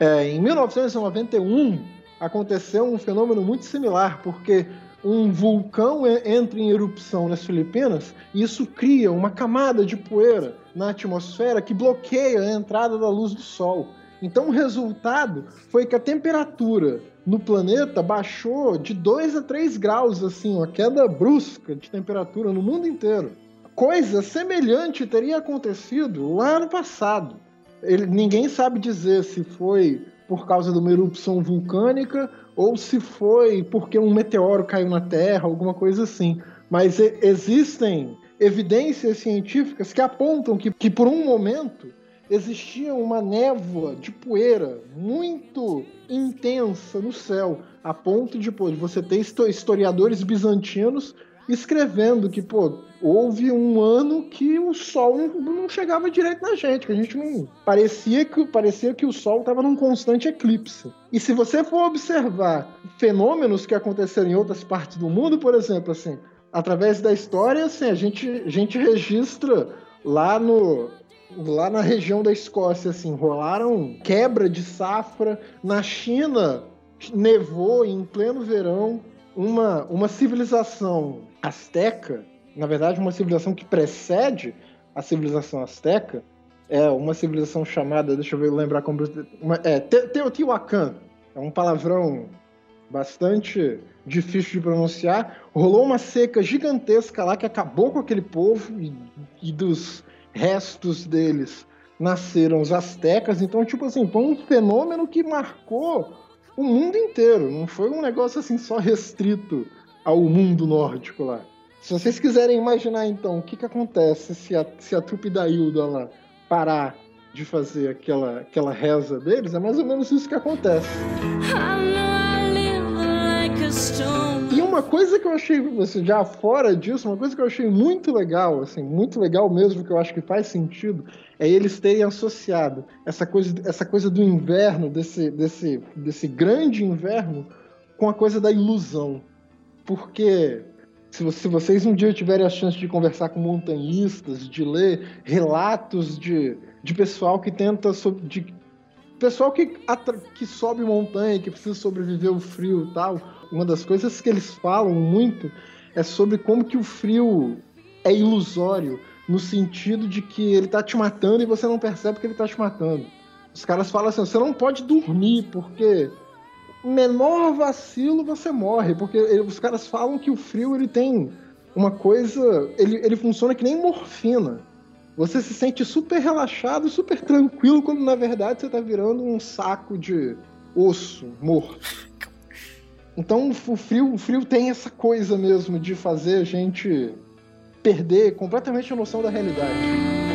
É, em 1991 aconteceu um fenômeno muito similar, porque um vulcão entra em erupção nas Filipinas e isso cria uma camada de poeira na atmosfera que bloqueia a entrada da luz do Sol. Então o resultado foi que a temperatura no planeta baixou de 2 a 3 graus, assim, uma queda brusca de temperatura no mundo inteiro. Coisa semelhante teria acontecido lá no passado. Ele- ninguém sabe dizer se foi por causa de uma erupção vulcânica ou se foi porque um meteoro caiu na Terra, alguma coisa assim. Mas existem evidências científicas que apontam que, que por um momento existia uma névoa de poeira muito intensa no céu, a ponto de, pô, você ter histo- historiadores bizantinos escrevendo que, pô, houve um ano que o sol não, chegava direito na gente, que a gente não parecia que parecia que o sol estava num constante eclipse. E se você for observar fenômenos que aconteceram em outras partes do mundo, por exemplo, assim, através da história, assim, a gente a gente registra lá no lá na região da Escócia, assim, rolaram quebra de safra. Na China, nevou em pleno verão. Uma, uma civilização asteca, na verdade, uma civilização que precede a civilização asteca, é uma civilização chamada, deixa eu ver, lembrar como. Uma, é, Te- Teotihuacan. É um palavrão bastante difícil de pronunciar. Rolou uma seca gigantesca lá que acabou com aquele povo e, e dos restos deles nasceram os astecas. Então, tipo assim, foi um fenômeno que marcou o mundo inteiro. Não foi um negócio assim só restrito ao mundo nórdico lá. Se vocês quiserem imaginar, então, o que, que acontece se a, se a trupe da Hilda lá parar de fazer aquela, aquela reza deles, é mais ou menos isso que acontece. E uma coisa que eu achei, assim, já fora disso, uma coisa que eu achei muito legal, assim, muito legal mesmo, que eu acho que faz sentido, é eles terem associado essa coisa, essa coisa do inverno, desse, desse, desse grande inverno, com a coisa da ilusão. Porque se, vocês um dia tiverem a chance de conversar com montanhistas, de ler relatos de, de pessoal que tenta. De, pessoal que, que sobe montanha, que precisa sobreviver ao frio e tal, uma das coisas que eles falam muito é sobre como que o frio é ilusório, no sentido de que ele tá te matando e você não percebe que ele tá te matando. Os caras falam assim: você não pode dormir, porque menor vacilo você morre, porque os caras falam que o frio ele tem uma coisa, ele, ele funciona que nem morfina. Você se sente super relaxado, super tranquilo, quando na verdade você tá virando um saco de osso morto. Então o frio, o frio tem essa coisa mesmo de fazer a gente perder completamente a noção da realidade.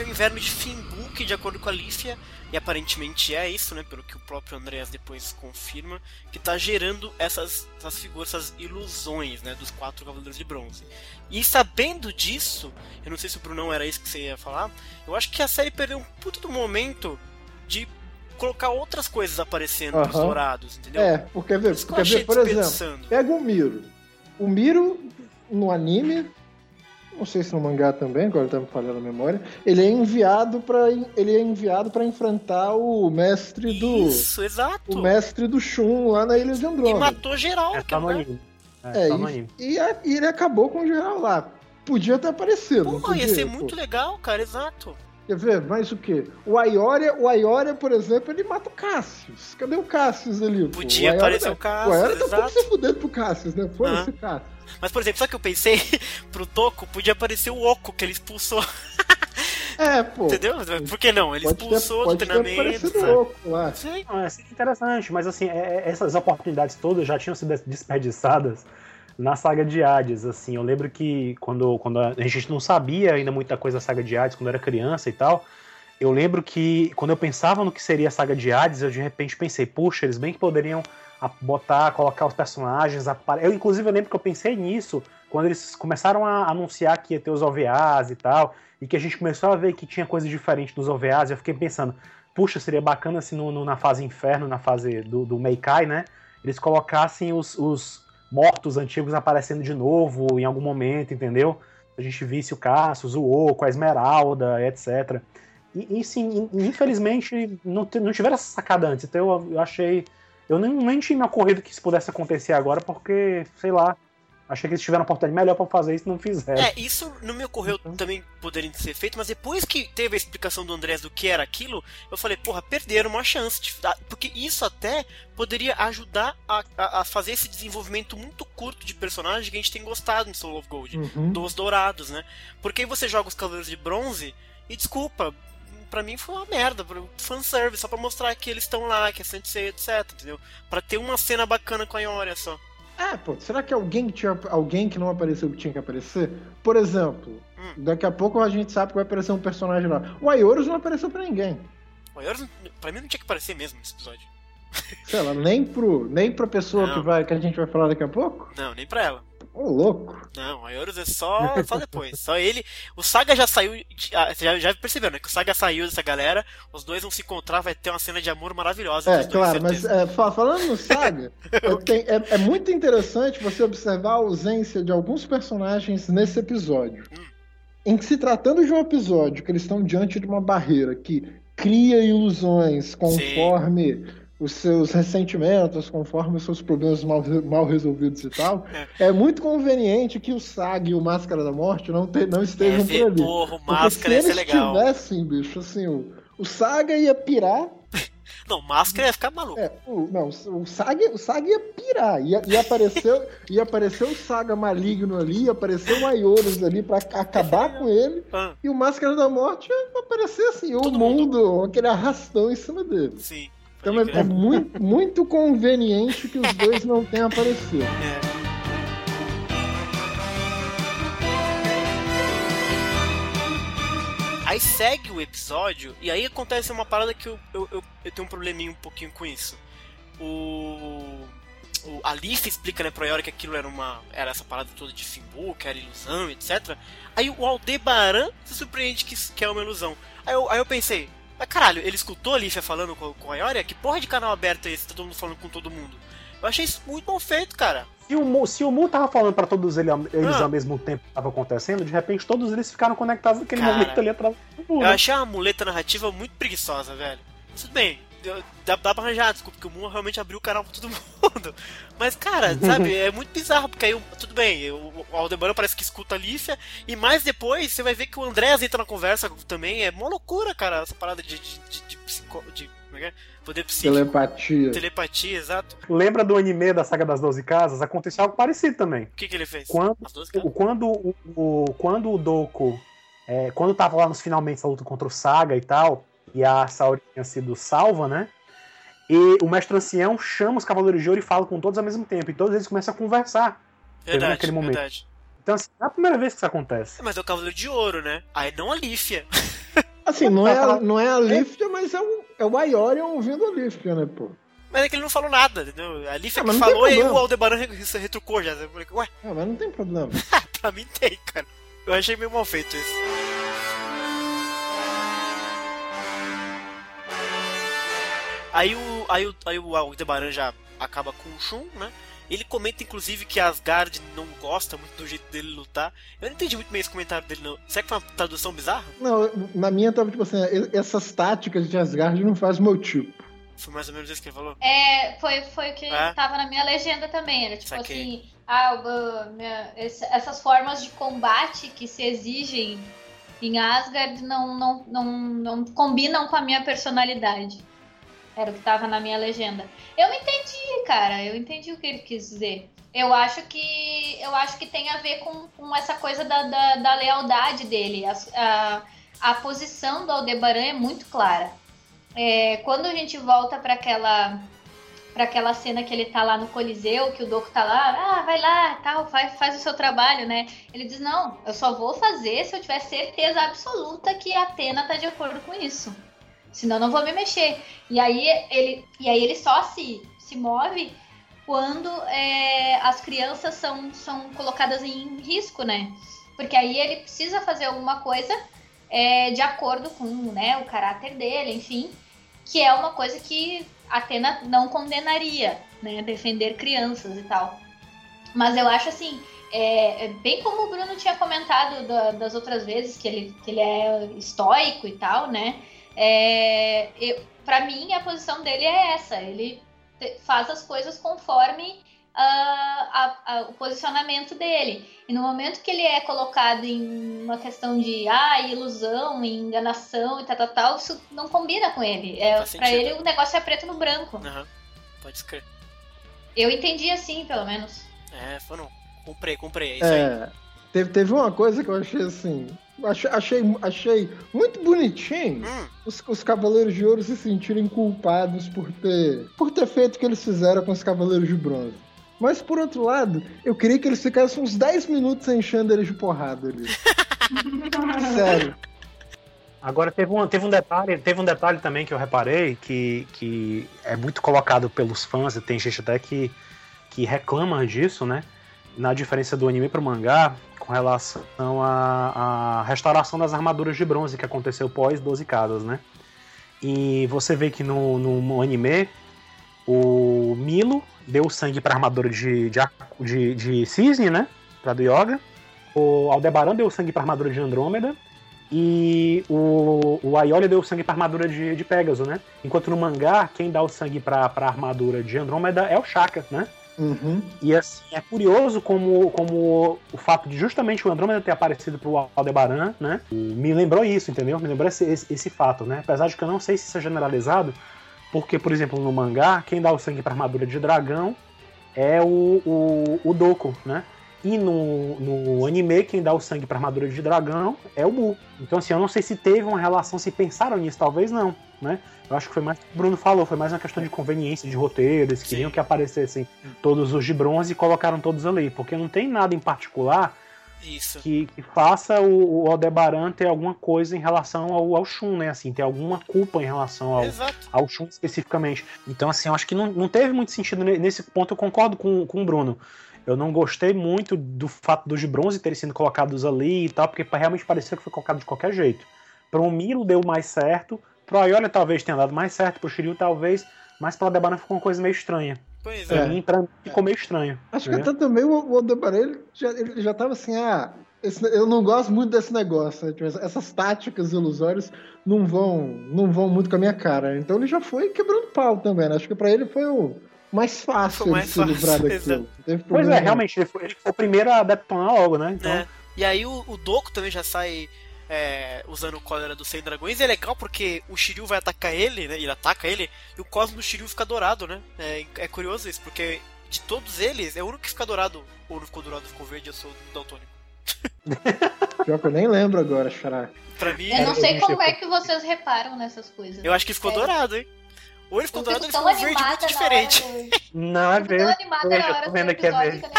É o inverno de Finbu, que de acordo com a Lífia, e aparentemente é isso, né, pelo que o próprio Andreas depois confirma, que está gerando essas, essas figuras, essas ilusões, né, dos quatro Cavaleiros de Bronze. E sabendo disso, eu não sei se o Brunão era isso que você ia falar, eu acho que a série perdeu um puto do momento de colocar outras coisas aparecendo uhum. nos dourados, entendeu? É, porque, porque ver, por exemplo, pega o Miro. O Miro, no anime, não sei se no mangá também, agora tá me falhando a memória, ele é enviado para ele é enviado para enfrentar o mestre do Isso, exato. O mestre do Shun lá na Ilha de Andrômeda. E matou geral, é, tá no anime. É, é tá e, e, e, ele acabou com o geral lá. Podia ter aparecido. Pô, podia, ia ser pô. muito legal, cara, exato. Quer ver? Mas o quê? O Aioria, o Aioria, por exemplo, ele mata o Cassius. Cadê o Cassius ali? Podia aparecer o Cassius. O Aioria tá se fudendo pro Cassius, né? Foda-se o Cassius. Mas, por exemplo, só que eu pensei [LAUGHS] pro Toco, podia aparecer o Oco que ele expulsou. [LAUGHS] É, pô. Entendeu? Por que não? Ele expulsou do treinamento. Louco, lá. Sim. É, seria interessante, mas assim, é, é, essas oportunidades todas já tinham sido desperdiçadas na saga de Hades, assim, eu lembro que quando, quando a gente não sabia ainda muita coisa da saga de Hades, quando eu era criança e tal, eu lembro que quando eu pensava no que seria a saga de Hades, eu de repente pensei, puxa, eles bem que poderiam botar, colocar os personagens. Eu, inclusive, eu lembro que eu pensei nisso quando eles começaram a anunciar que ia ter os OVAs e tal, e que a gente começou a ver que tinha coisa diferente dos OVAs, eu fiquei pensando, puxa, seria bacana se no, no, na fase inferno, na fase do, do Meikai, né? Eles colocassem os, os mortos antigos aparecendo de novo em algum momento, entendeu? A gente visse o Cassius, o Oco, a Esmeralda, etc. E, e sim, infelizmente não, não tiveram essa sacada antes, então eu, eu achei eu nem, nem tinha me ocorrido que isso pudesse acontecer agora, porque, sei lá, achei que eles tiveram uma oportunidade melhor para fazer isso e não fizeram. É, isso não me ocorreu então... também poderem ser feito, mas depois que teve a explicação do Andrés do que era aquilo, eu falei, porra, perderam uma chance. De... Porque isso até poderia ajudar a, a, a, fazer esse desenvolvimento muito curto de personagem que a gente tem gostado em Soul of Gold, uhum. dos dourados, né? Porque aí você joga os Cavaleiros de Bronze e desculpa, pra mim foi uma merda, fanservice, só pra mostrar que eles estão lá, que é Sensei, etc, entendeu? Pra ter uma cena bacana com a Ioria só. É, pô, será que alguém que, tinha, alguém que não apareceu que tinha que aparecer? Por exemplo, hum. daqui a pouco a gente sabe que vai aparecer um personagem lá. O Ayorus não apareceu pra ninguém. O Ayorus, pra mim, não tinha que aparecer mesmo nesse episódio. Sei lá, nem, pro, nem pra pessoa que, vai, que a gente vai falar daqui a pouco? Não, nem pra ela. Ô, louco. Não, a Eurus é só, só depois. Só ele. O Saga já saiu. Ah, já, já percebeu, né? Que o Saga saiu dessa galera, os dois vão se encontrar, vai ter uma cena de amor maravilhosa. É, claro, mas é, falando no Saga, [LAUGHS] é, é, é, muito interessante você observar a ausência de alguns personagens nesse episódio. Hum. Em que se tratando de um episódio que eles estão diante de uma barreira que cria ilusões conforme. Sim os seus ressentimentos, conforme os seus problemas mal, mal resolvidos e tal, [LAUGHS] é. é muito conveniente que o SAG e o Máscara da Morte não, te, não estejam é, por ali. Porra, o Máscara se eles tivessem, bicho, assim, o, o Saga ia pirar. [LAUGHS] Não, Máscara ia ficar maluco. É, o, não, o Saga, o Saga ia pirar. Ia, ia, aparecer, [LAUGHS] ia aparecer o Saga maligno ali, ia aparecer o Aioros ali pra acabar com ele. Ah. E o Máscara da Morte ia aparecer assim, Todo o mundo, mundo, aquele arrastão em cima dele. Sim. Então é, é muito, muito conveniente que os dois não tenham aparecido. É. Aí segue o episódio e aí acontece uma parada que eu, eu, eu, eu tenho um probleminha um pouquinho com isso. O. o, a Leaf explica, né, pro Iori que aquilo era uma. Era essa parada toda de Finbu, que era ilusão, etc. Aí o Aldebaran se surpreende que, que é uma ilusão. Aí eu, aí eu pensei, mas caralho, ele escutou a Leaf falando com, com a Ioria? Que porra de canal aberto é esse? Tá todo mundo falando com todo mundo. Eu achei isso muito mal feito, cara. Se o Mu, se o Mu tava falando pra todos eles, eles ah. ao mesmo tempo que tava acontecendo, de repente todos eles ficaram conectados naquele cara, momento ali atrás do. Eu achei a muleta narrativa muito preguiçosa, velho. Tudo bem, dá, dá pra arranjar, desculpa, porque o Moon realmente abriu o canal pra todo [LAUGHS] mundo. Mas, cara, sabe, é muito bizarro, porque aí, tudo bem, o, o Aldebaran parece que escuta a Lífia, e mais depois você vai ver que o Andrés entra na conversa também, é uma loucura, cara, essa parada de, de, de, de, psico, de como é que é? Poder psíquico. Telepatia. Telepatia, exato. Lembra do anime da saga das 12 casas? Aconteceu algo parecido também. O que, que ele fez? Quando, quando, o, o, quando o Doku. É, quando tava lá nos finalmente a luta contra o Saga e tal, e a Saori tinha sido salva, né? E o mestre ancião chama os Cavaleiros de Ouro e fala com todos ao mesmo tempo. E todos eles começam a conversar. Verdade, naquele momento. verdade. Então, assim, é a primeira vez que isso acontece. Mas é o Cavaleiro de Ouro, né? Aí não a Lífia. [LAUGHS] Assim, não é, a, não é a Lífia, mas é o, é o Aiorion ouvindo a Lífia, né, pô? Mas é que ele não falou nada, entendeu? A Lífia ah, que falou e o Aldebaran retrucou já. Ué? Ah, mas não tem problema. [LAUGHS] pra mim tem, cara. Eu achei meio mal feito isso. Aí o, aí o, aí o Aldebaran já acaba com o Shun, né? Ele comenta, inclusive, que Asgard não gosta muito do jeito dele lutar. Eu não entendi muito bem esse comentário dele, não. Será que foi uma tradução bizarra? Não, na minha tava tipo assim, essas táticas de Asgard não faz meu tipo. Foi mais ou menos isso que ele falou? É, foi, foi o que é? tava na minha legenda também. Era tipo Saquei. assim, ah, minha, essas formas de combate que se exigem em Asgard não, não, não, não combinam com a minha personalidade. Era o que tava na minha legenda. Eu entendi, cara. Eu entendi o que ele quis dizer. Eu acho que eu acho que tem a ver com, com essa coisa da, da, da lealdade dele. A, a, a, posição do Aldebaran é muito clara. É, quando a gente volta para aquela para aquela cena que ele tá lá no Coliseu, que o Doku tá lá, ah, vai lá, tal, faz, faz o seu trabalho, né? Ele diz: "Não, eu só vou fazer se eu tiver certeza absoluta que a Atena tá de acordo com isso" senão não vou me mexer. E aí ele, e aí ele só se, se move quando é, as crianças são, são colocadas em risco, né? Porque aí ele precisa fazer alguma coisa é, de acordo com né, o caráter dele, enfim, que é uma coisa que Atena não condenaria, né? Defender crianças e tal. Mas eu acho assim, é, é bem como o Bruno tinha comentado da, das outras vezes, que ele, que ele é estoico e tal, né? É, para mim, a posição dele é essa. Ele faz as coisas conforme uh, a, a, o posicionamento dele. E no momento que ele é colocado em uma questão de ah, ilusão, enganação e tal, tal, tal, isso não combina com ele. É, para ele, o negócio é preto no branco. Uhum. Pode escrever. Eu entendi assim, pelo menos. É, foram. Comprei, comprei. É isso é, aí. Teve, teve uma coisa que eu achei assim achei, achei, achei muito bonitinho hum. os, os Cavaleiros de Ouro se sentirem culpados por ter, por ter feito o que eles fizeram com os Cavaleiros de Bronze. Mas por outro lado, eu queria que eles ficassem uns 10 minutos enchendo eles de porrada ali. [LAUGHS] Sério. Agora teve um, teve um detalhe, teve um detalhe também que eu reparei que, que é muito colocado pelos fãs e tem gente até que, que reclama disso, né? Na diferença do anime pro mangá, com relação à, à restauração das armaduras de bronze que aconteceu pós 12 casas, né? E você vê que no, no anime o Milo deu sangue para armadura de, de, de, de cisne, né? Pra do Yoga. O Aldebaran deu sangue para armadura de Andrômeda. E o, o Aioli deu sangue para armadura de, de Pegasus, né? Enquanto no mangá, quem dá o sangue para armadura de Andrômeda é o Shaka, né? Uhum. E assim, é curioso como, como o fato de justamente o Andrômeda ter aparecido pro Aldebaran, né? Me lembrou isso, entendeu? Me lembrou esse, esse, esse, fato, né? Apesar de que eu não sei se isso é generalizado, porque, por exemplo, no mangá, quem dá o sangue pra armadura de dragão é o, o, o Doku, né? E no, no anime, quem dá o sangue pra armadura de dragão é o Mu. Então, assim, eu não sei se teve uma relação, se pensaram nisso, talvez não, né? Eu acho que foi mais o Bruno falou, foi mais uma questão de conveniência de roteiro, eles queriam Sim. que aparecessem todos os de bronze e colocaram todos ali, porque não tem nada em particular Isso. que, que faça o, o Aldebaran ter alguma coisa em relação ao, ao Shun, né? Assim, ter alguma culpa em relação ao, Exato. ao Shun especificamente. Então, assim, eu acho que não, não teve muito sentido ne- nesse ponto. Eu concordo com, com o Bruno. Eu não gostei muito do fato dos de bronze terem sido colocados ali e tal, porque realmente parecia que foi colocado de qualquer jeito. Pro Milo deu mais certo, pro Ayolia talvez tenha dado mais certo, pro Shiryu talvez, mas pro Aldebaran ficou uma coisa meio estranha. Pois Pra é. mim, pra mim ficou meio estranho. Acho que até também o, o Aldebaran ele já, ele já tava assim, ah, esse- eu não gosto muito desse negócio, né? Tipo, essas táticas ilusórias não vão, não vão muito com a minha cara. Então ele já foi quebrando pau também, né? Acho que pra ele foi o mais fácil Foi mais de se livrar fácil, [LAUGHS] daquilo. Não teve Pois é, realmente, ele foi, ele foi o primeiro a detonar logo, né? Então, né? E aí o, o Doku também já sai é, usando o cólera dos 100 dragões. E é legal porque o Shiryu vai atacar ele, né? Ele ataca ele, e o cosmo do Shiryu fica dourado, né? É, é curioso isso, porque de todos eles, é o único que fica dourado. Ou não ficou dourado, ficou verde, eu sou daltônico. [LAUGHS] Pior que eu nem lembro agora, Xará. Pra mim, Eu não eu sei como é que vocês reparam nessas coisas. eu acho que ficou Sério. dourado, hein? Ou ele ficou dourado ele ficou verde muito diferente. não é verde. Eu tô do vendo aqui é verde. coisas.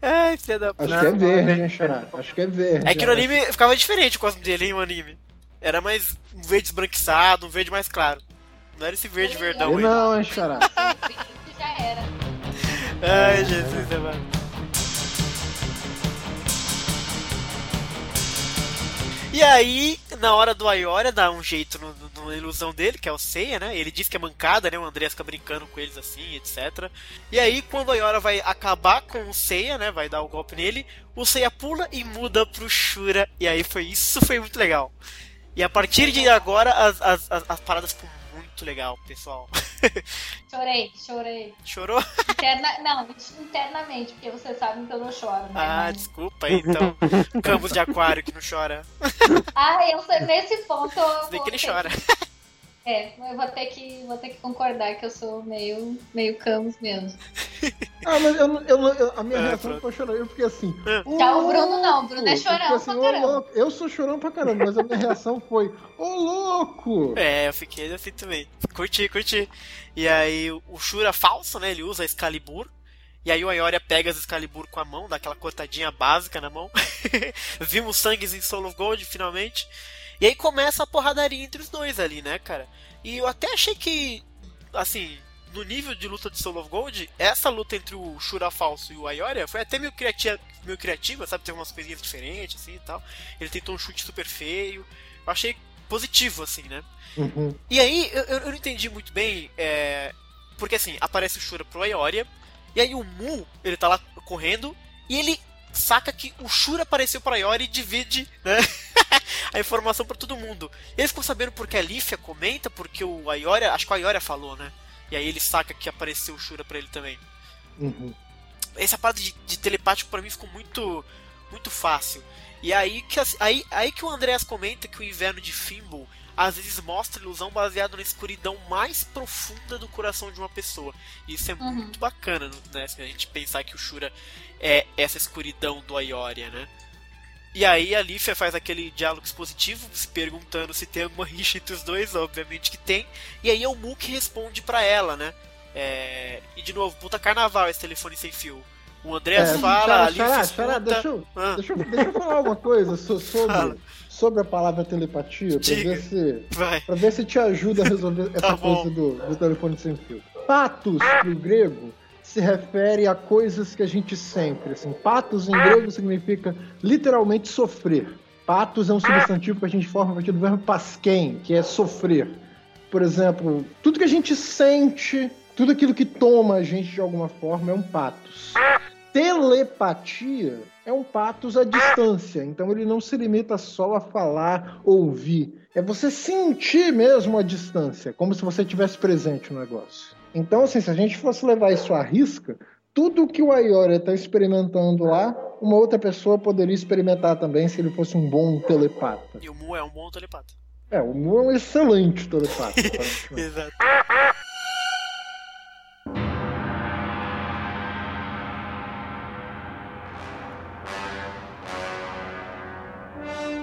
Ai, filha da puta. Acho que é verde, hein, Xará? Acho que é verde. É que no anime ficava diferente o cosmo dele, hein, o anime. Era mais um verde esbranquiçado, um verde mais claro. Não era esse verde verdão aí. não, hein? Que já era. Ai, Jesus, é mano. E aí, na hora do Ayoria, dá um jeito no, no- na ilusão dele, que é o Seiya, né? Ele diz que é mancada, né? O Andrés fica brincando com eles assim, etc. E aí, quando o Ayoria vai acabar com o Seiya, né? Vai dar o golpe nele, o Seiya pula e muda pro Shura. E aí foi isso, foi muito legal. E a partir de agora, as, as, as, as paradas muito legal, pessoal. Chorei, chorei. Chorou? Interna... Não, internamente, porque vocês sabem que eu não choro, né? Ah, desculpa aí, então. Campos de aquário que não chora. Ah, eu sei, nesse ponto eu Se bem que ele chora. É, eu vou ter que, vou ter que concordar que eu sou meio, meio Camus mesmo. [LAUGHS] Ah, mas eu, eu, eu- a minha É, reação foi chorando. Eu fiquei assim. É. "Ô, Já o Bruno não, o Bruno é louco!" Eu chorão fiquei assim, pra "Ô, caramba." louco." Eu sou chorão pra caramba, mas a minha reação foi: Ô louco! É, eu fiquei assim também. Curti, curti. E aí o Shura falso, né? Ele usa a Excalibur. E aí o Ayoria pega as Excalibur com a mão, dá aquela cortadinha básica na mão. [LAUGHS] Vimos sangues em Soul of Gold, finalmente. E aí começa a porradaria entre os dois ali, né, cara? E eu até achei que, assim, no nível de luta de Soul of Gold, essa luta entre o Shura falso e o Ayoria foi até meio criativa, meio criativa sabe? Teve umas coisinhas diferentes, assim e tal. Ele tentou um chute super feio. Eu achei positivo, assim, né? Uhum. E aí, eu, eu eu não entendi muito bem, é, porque assim, aparece o Shura pro Ayoria, e aí o Mu, ele tá lá correndo, e ele saca que o Shura apareceu pro Ayoria e divide, né, [LAUGHS] [LAUGHS] a informação pra todo mundo. E ele ficou sabendo porque a Lífia comenta, porque o Ayoria, acho que o Ayoria falou, né, e aí ele saca que apareceu o Shura pra ele também. Uhum. Essa parte de, de telepático pra mim ficou muito muito fácil. E aí que aí, aí que o Andreas comenta que o inverno de Fimbul às vezes mostra ilusão baseado na escuridão mais profunda do coração de uma pessoa. E isso é Uhum. muito bacana, né? Se a gente pensar que o Shura é essa escuridão do Ayoria, né? E aí a Lífia faz aquele diálogo expositivo, se perguntando se tem alguma rixa entre os dois, obviamente que tem. E aí é o que responde pra ela, né? É, E de novo, puta carnaval esse telefone sem fio. O Andreas É, fala, a Lífia. Xará, deixa eu, Ah, deixa, eu, deixa eu falar uma coisa Fala. sobre, sobre a palavra telepatia, pra Diga. ver, se, vai. pra ver se te ajuda a resolver [LAUGHS] essa Tá bom. coisa do, do telefone sem fio. Patos, pro grego, se refere a coisas que a gente sempre. Assim, patos em grego significa literalmente sofrer. Patos é um substantivo que a gente forma a partir do verbo pasquem, que é sofrer. Por exemplo, tudo que a gente sente, tudo aquilo que toma a gente de alguma forma é um patos. Telepatia é um patos à distância, então ele não se limita só a falar, ouvir. É você sentir mesmo a distância, como se você estivesse presente no negócio. Então, assim, se a gente fosse levar isso à risca, tudo que o Ayoria está experimentando lá, uma outra pessoa poderia experimentar também se ele fosse um bom telepata. E o Mu é um bom telepata. É, o Mu é um excelente telepata. [LAUGHS] Exato.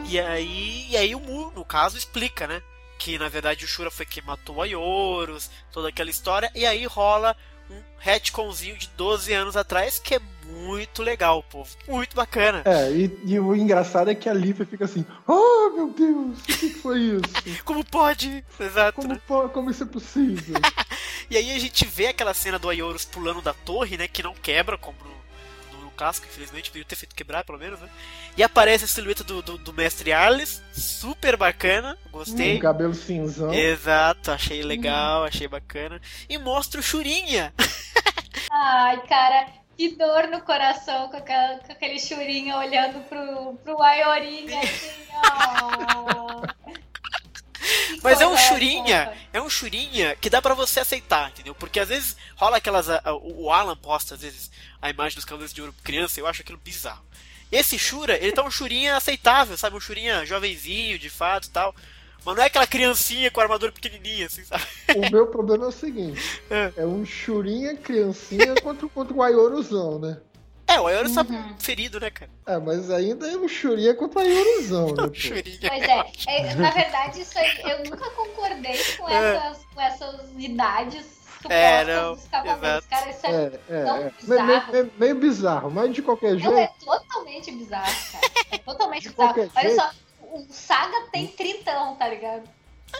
E aí, e aí o Mu, no caso, explica, né? Que na verdade o Shura foi quem matou a Yoros, toda aquela história, e aí rola um retconzinho de 12 anos atrás que é muito legal, povo. Muito bacana. É, e, e o engraçado é que a Lívia fica assim: Oh meu Deus, o que, que foi isso? [LAUGHS] Como pode? Exato. Como, né? po- como isso é possível? [LAUGHS] E aí a gente vê aquela cena do Ayorus pulando da torre, né? Que não quebra, como no, clássico, infelizmente, podia ter feito quebrar pelo menos, né? E aparece a silhueta do, do, do mestre Arles, super bacana, gostei. Com cabelo cinzão. Exato, achei legal, achei bacana. E mostra o Churinha. [LAUGHS] Ai, cara, que dor no coração com, aquela, com aquele churinho olhando pro, pro Aiorinha assim, ó. Mas é um Churinha, é um Churinha que dá pra você aceitar, entendeu? Porque às vezes rola aquelas. o Alan posta, às vezes, a imagem dos Cavaleiros de Ouro criança, eu acho aquilo bizarro. Esse Shura, ele tá um Churinha aceitável, sabe? Um Churinha jovenzinho, de fato e tal. Mas não é aquela criancinha com armadura pequenininha, assim, sabe? O meu problema é o seguinte: [LAUGHS] É. é um churinha, criancinha contra, contra o Aioruzão, né? É, o Ayorus tá Uhum. ferido, né, cara? É, mas ainda é um churinha contra o Aioruzão, né? [LAUGHS] Um? Churinha. Pois é, é, na verdade, isso aí, eu nunca concordei com É. essas, com essas idades supostas É, não, dos exato. Cara, isso é, É, é, tão é. Meio, bizarro. meio- meio bizarro, mas de qualquer não, jeito. é totalmente bizarro, cara. É [LAUGHS] totalmente De bizarro. Olha jeito. só, o Saga tem 30, tá ligado?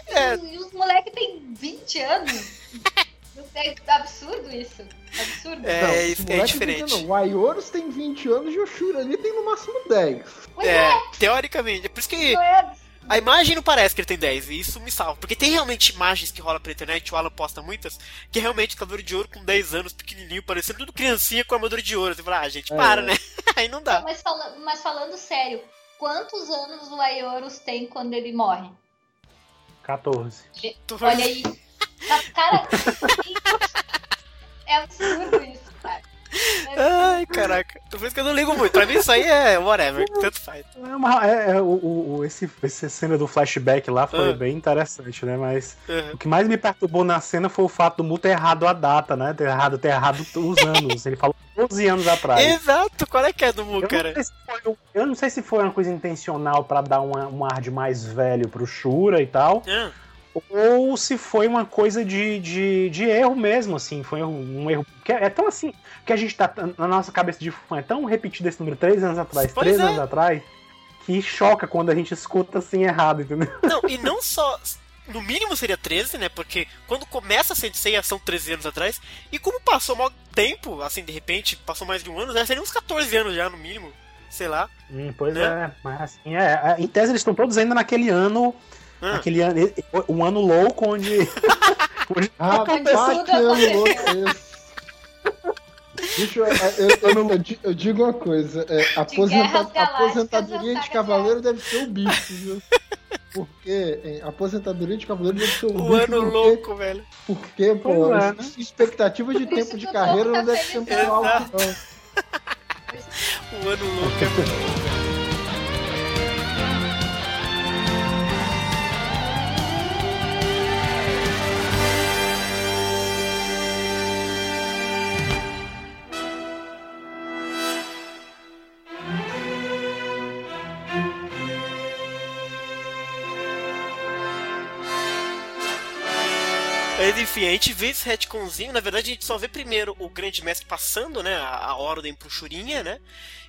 É. E, e os moleques têm 20 anos. [LAUGHS] É absurdo isso. Absurdo. É, Não, isso é moleque diferente. não. O Aiorus tem 20 anos e o Shura ali tem no máximo 10. Pois é, É, teoricamente. É por isso que é a imagem não parece que ele tem 10, e isso me salva. Porque tem realmente imagens que rolam pela internet, o Alan posta muitas, que é realmente Cavaleiro de Ouro com 10 anos, pequenininho, parecendo tudo criancinha com armadura de ouro. Você fala, ah, gente, É. para, né? [LAUGHS] Aí não dá. Mas, fala- mas falando sério, quantos anos o Ayorus tem quando ele morre? 14. Tu- Olha aí. Ah, Cara, é absurdo isso, cara. É Ai, caraca. Por isso que eu não ligo muito. Pra mim isso aí é whatever, tanto faz. É uma- é- é, o, o- esse, essa cena do flashback lá foi Ah. bem interessante, né? Mas Uhum. o que mais me perturbou na cena foi o fato do Mu ter errado a data, né? Ter errado, ter errado os anos. Ele falou 12 anos atrás. Exato, qual é que é do Mu, Eu cara? não, sei se foi, eu não sei se foi uma coisa intencional pra dar uma- um ar de mais velho pro Shura e tal, Ah, ou se foi uma coisa de, de, de erro mesmo, assim, foi um, um erro. Que é, é tão assim, que a gente tá na nossa cabeça de fã, é tão repetido esse número três anos atrás, Pois três é. anos atrás, que choca quando a gente escuta assim errado, entendeu? Não, e não só. No mínimo seria 13, né? Porque quando começa a Sensei são 13 anos atrás. E como passou mal tempo, assim, de repente, passou mais de um ano, já seriam uns 14 anos já, no mínimo. Sei lá. Hum, pois Né? é, mas assim, é, é, em tese eles estão ainda naquele ano, Ah, aquele ano, um ano louco onde, [LAUGHS] onde tudo que ano aconteceu. louco é esse? Bicho, eu, eu- eu eu di- eu digo uma coisa: é, aposenta- Guerras Galácticas, aposentadoria de cavaleiro deve ser o bicho, viu? Porque hein, aposentadoria de cavaleiro deve ser o, o bicho. ano porque, louco, velho. Porque, pô, Pois é, né? expectativa de tempo de carreira não tá deve ser muito alto, não. O [LAUGHS] ano louco é muito enfim, a gente vê esse retconzinho, na verdade a gente só vê primeiro o grande mestre passando, né, a, a ordem pro Churinha, né,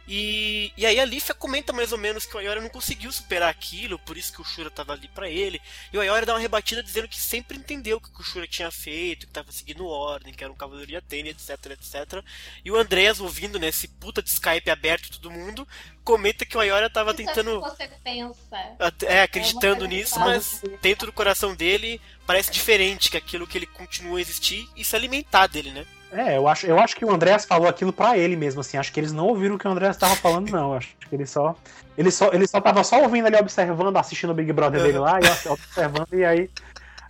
e, e aí a Lífia comenta mais ou menos que o Ayora não conseguiu superar aquilo, por isso que o Shura tava ali pra ele, e o Ayora dá uma rebatida dizendo que sempre entendeu o que o Shura tinha feito, que tava seguindo ordem, que era um cavaleiro de Atene, etc, etc, e o Andreas ouvindo, né, esse puta de Skype aberto todo mundo, comenta que o Ayora tava Isso é o tentando... você pensa. É, acreditando nisso, mas dentro do coração dele parece diferente que aquilo que ele continua a existir e se alimentar dele, né? É, eu acho, eu acho que o Andreas falou aquilo pra ele mesmo, assim. Acho que eles não ouviram o que o Andreas tava falando, não. Acho que ele só. Ele só, ele só tava só ouvindo ali, observando, assistindo o Big Brother dele lá, e observando, e aí.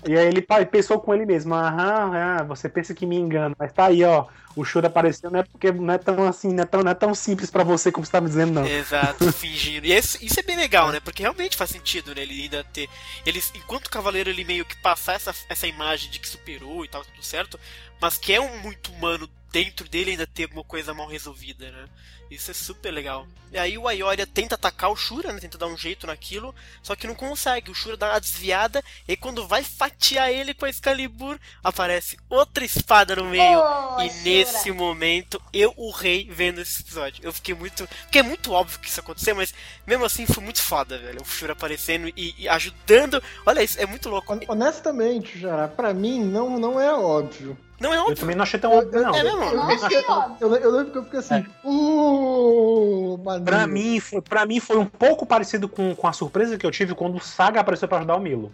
E aí ele pensou com ele mesmo, aham, ah, você pensa que me engana, mas tá aí, ó. O Shura apareceu, não é porque não é tão assim, não é tão, não é tão simples pra você como você tá me dizendo, não. Exato, [LAUGHS] fingindo. E esse- isso é bem legal, né? Porque realmente faz sentido, né? Ele ainda ter. Ele, enquanto o cavaleiro ele meio que passar essa, essa imagem de que superou e tal, tudo certo, mas que é um muito humano dentro dele ainda ter alguma coisa mal resolvida, né? Isso é super legal. E aí o Ayoria tenta atacar o Shura, né? Tenta dar um jeito naquilo, só que não consegue. O Shura dá uma desviada e quando vai fatiar ele com a Excalibur, aparece outra espada no meio. Oh, e Shura. nesse momento eu urrei vendo esse episódio. Eu fiquei muito. Porque é muito óbvio que isso aconteceu, mas mesmo assim foi muito foda, velho. O Shura aparecendo e, e ajudando. Olha isso, é muito louco. Hon- Honestamente, já, pra mim não, não é óbvio. Não é Eu óbvio. também não achei tão óbvio, não. É mesmo? Eu, Não achei óbvio. eu, eu lembro que eu fiquei assim, uh, maneiro. Pra mim, foi, pra mim foi um pouco parecido com, com a surpresa que eu tive quando o Saga apareceu pra ajudar o Milo.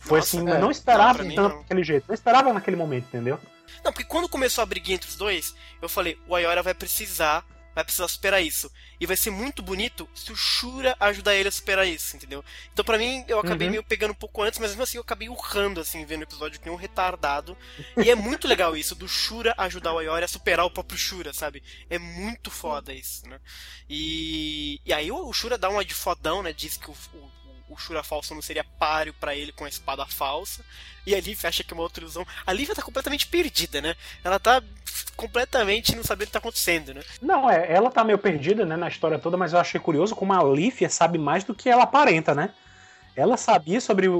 Foi Nossa, assim, é. eu não esperava Não, tanto daquele jeito. Não esperava naquele momento, entendeu? Não, porque quando começou a briguinha entre os dois, eu falei, o Ayora vai precisar, vai precisar superar isso. E vai ser muito bonito se o Shura ajudar ele a superar isso, entendeu? Então pra mim, eu acabei Uhum. meio pegando um pouco antes, mas mesmo assim eu acabei urrando, assim, vendo o episódio que um retardado. E é muito legal isso, do Shura ajudar o Ayora a superar o próprio Shura, sabe? É muito foda isso, né? E, e aí o, Shura dá uma de fodão, né? Diz que o, o, o Shura falso não seria páreo pra ele com a espada falsa. E a Liv acha que é uma outra ilusão. A Liv tá completamente perdida, né? Ela tá completamente não sabendo o que tá acontecendo, né? Não, é, ela tá meio perdida, né, na história toda, mas eu achei curioso como a Lífia sabe mais do que ela aparenta, né? Ela sabia sobre o,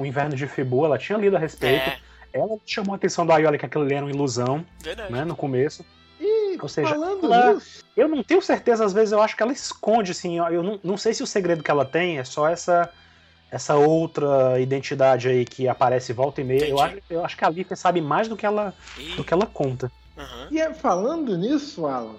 o- inverno de Febu, ela tinha lido a respeito. É, Ela chamou a atenção do Ayoli que aquilo ali era uma ilusão, verdade. né, no começo. E Ou seja, falando ela- Eu não tenho certeza, às vezes eu acho que ela esconde, assim, eu não, não sei se o segredo que ela tem é só essa essa outra identidade aí que aparece volta e meia. Eu acho, eu acho que a Lífia sabe mais do que ela, E- do que ela conta. Aham. e é- falando nisso, Alan,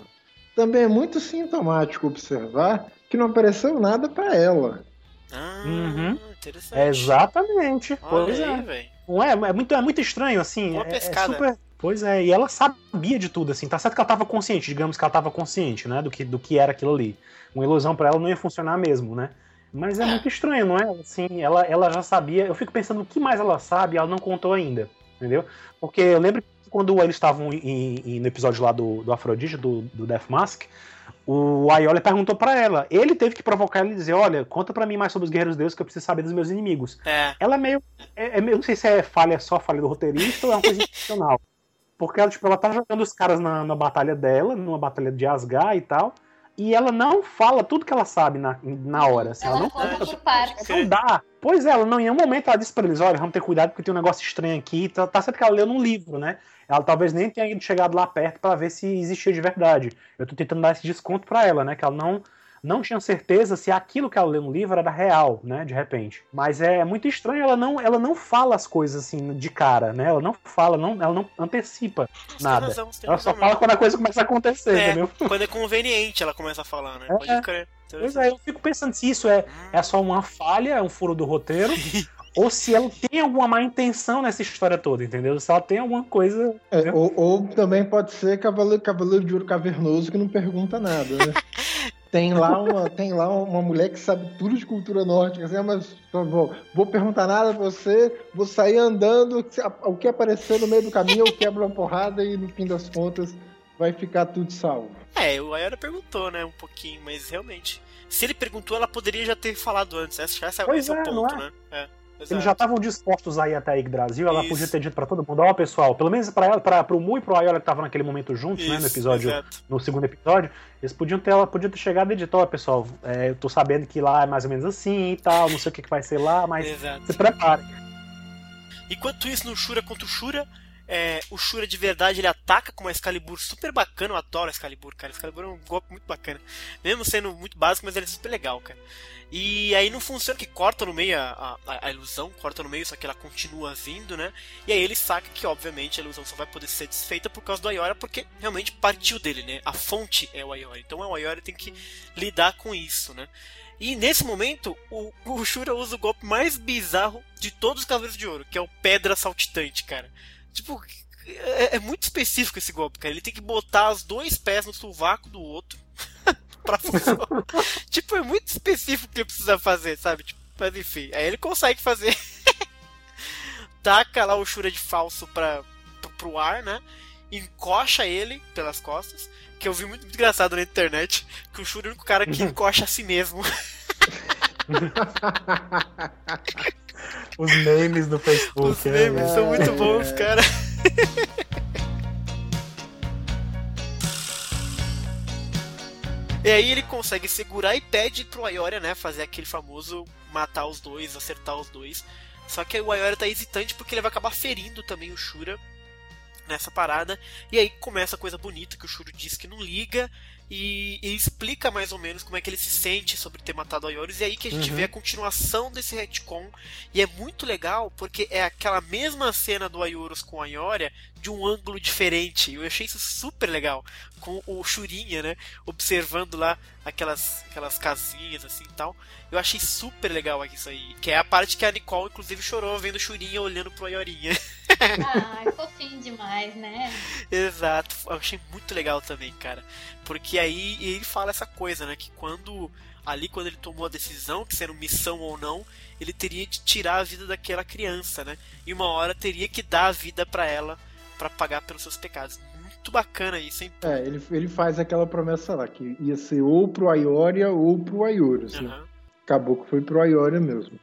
também é muito sintomático observar que não apareceu nada pra ela. Ah, Uhum. interessante. É exatamente. Olha pois aí, é. Não é? É muito, é muito estranho, assim. Uma é- é, pescada. super. Pois é, e ela sabia de tudo, assim. Tá certo que ela tava consciente, digamos que ela tava consciente, né? Do que, do que era aquilo ali. Uma ilusão pra ela não ia funcionar mesmo, né? Mas é, É. muito estranho, não é? Assim, ela, ela já sabia. Eu fico pensando o que mais ela sabe e ela não contou ainda, entendeu? Porque eu lembro que quando eles estavam em- em- no episódio lá do, do Afrodite, do, do Death Mask, o Aioli perguntou pra ela. Ele teve que provocar ela e dizer: Olha, conta pra mim mais sobre os guerreiros deus que eu preciso saber dos meus inimigos É. ela é meio. É, é não sei se é falha só falha do roteirista ou é uma coisa [LAUGHS] intencional. Porque ela, tipo, ela tá jogando os caras na, na batalha dela, numa batalha de Asgard e tal. E ela não fala tudo que ela sabe na, na hora. Assim, ela, Ela não conta conta. por partes. Não dá. Pois é, ela não, em nenhum momento ela disse pra eles, olha, vamos ter cuidado porque tem um negócio estranho aqui. Tá, tá certo que ela leu num livro, né? Ela talvez nem tenha ido chegado lá perto pra ver se existia de verdade. Eu tô tentando dar esse desconto pra ela, né? Que ela não, não tinha certeza se aquilo que ela leu no livro era real, né? De repente. Mas é muito estranho, ela não, ela não fala as coisas assim de cara, né? Ela não fala, não, ela não antecipa nada. razão, Ela só fala quando a coisa começa a acontecer, É, entendeu? quando é conveniente ela começa a falar, né? É. Pode crer. Pois é, eu fico pensando se isso é, é só uma falha, é um furo do roteiro, [LAUGHS] ou se ela tem alguma má intenção nessa história toda, entendeu? Se ela tem alguma coisa. É, ou, ou também pode ser Cavaleiro, Cavaleiro de Ouro Cavernoso que não pergunta nada, né? [LAUGHS] Tem lá, uma, tem lá uma mulher que sabe tudo de cultura nórdica, assim, ah, mas favor, vou perguntar nada pra você, vou sair andando, o que aparecer no meio do caminho eu quebro uma porrada e no fim das contas vai ficar tudo salvo. É, o Ayora perguntou, né, um pouquinho, mas realmente. Se ele perguntou, ela poderia já ter falado antes. Esse, esse, esse é, é, o não ponto, é? né? É. Eles exato. já estavam dispostos a ir até a Yggdrasil, ela Isso. podia ter dito pra todo mundo, ó, pessoal, pelo menos pra ela, pra, pro Mu e pro Ayola que estavam naquele momento juntos, né, no Isso, episódio, exato. no segundo episódio, eles podiam ter, ela podia ter chegado e dito, ó, pessoal, é, eu tô sabendo que lá é mais ou menos assim e tal, não sei o que, que vai ser lá, mas Exato. se prepare. Enquanto isso, no Shura contra o Shura, é, o Shura de verdade ele ataca com uma Excalibur super bacana. Eu adoro Excalibur, cara. Excalibur é um golpe muito bacana. Mesmo sendo muito básico, mas ele é super legal, cara. E aí não funciona que corta no meio a, a, a ilusão, corta no meio, só que ela continua vindo, né? E aí ele saca que, obviamente, a ilusão só vai poder ser desfeita por causa do Ayora, porque realmente partiu dele, né? A fonte é o Ayora. Então o Ayora tem que lidar com isso, né? E nesse momento, o, o Shura usa o golpe mais bizarro de todos os Cavaleiros de Ouro, que é o Pedra Saltitante, cara. Tipo, é, é muito específico esse golpe, cara. Ele tem que botar os dois pés no sovaco do outro [LAUGHS] pra funcionar. [LAUGHS] tipo, é muito específico o que ele precisa fazer, sabe? Tipo, mas enfim, aí ele consegue fazer. [LAUGHS] Taca lá o Shura de falso pra, pro, pro ar, né? Encoxa ele pelas costas. Que eu vi muito, muito engraçado na internet. Que o Shura é o único cara que encoxa a si mesmo. [LAUGHS] Os memes do Facebook. Os memes é, são muito bons, é. cara. E aí ele consegue segurar e pede pro Ayora, né, fazer aquele famoso matar os dois, acertar os dois. Só que o Ayora tá hesitante porque ele vai acabar ferindo também o Shura nessa parada. E aí começa a coisa bonita que o Shura diz que não liga. E, e, explica mais ou menos como é que ele se sente sobre ter matado a Ioris. E aí que a gente uhum. vê a continuação desse retcon. E é muito legal porque é aquela mesma cena do Ayorus com a Ioria de um ângulo diferente. Eu achei isso super legal. Com o Churinha, né? Observando lá aquelas, aquelas casinhas assim e tal. Eu achei super legal isso aí. Que é a parte que a Nicole, inclusive, chorou vendo o Churinha olhando pro Aiorinha. [LAUGHS] Ah, é fofinho demais, né? Exato. Eu achei muito legal também, cara. Porque aí ele fala essa coisa, né? Que quando. Ali, quando ele tomou a decisão, que sendo missão ou não, ele teria de tirar a vida daquela criança, né? E uma hora teria que dar a vida para ela para pagar pelos seus pecados. Muito bacana isso, hein? É, ele, ele faz aquela promessa lá, que ia ser ou pro Aioria ou pro Ayurus. Uhum. Né? Acabou que foi pro Aioria mesmo.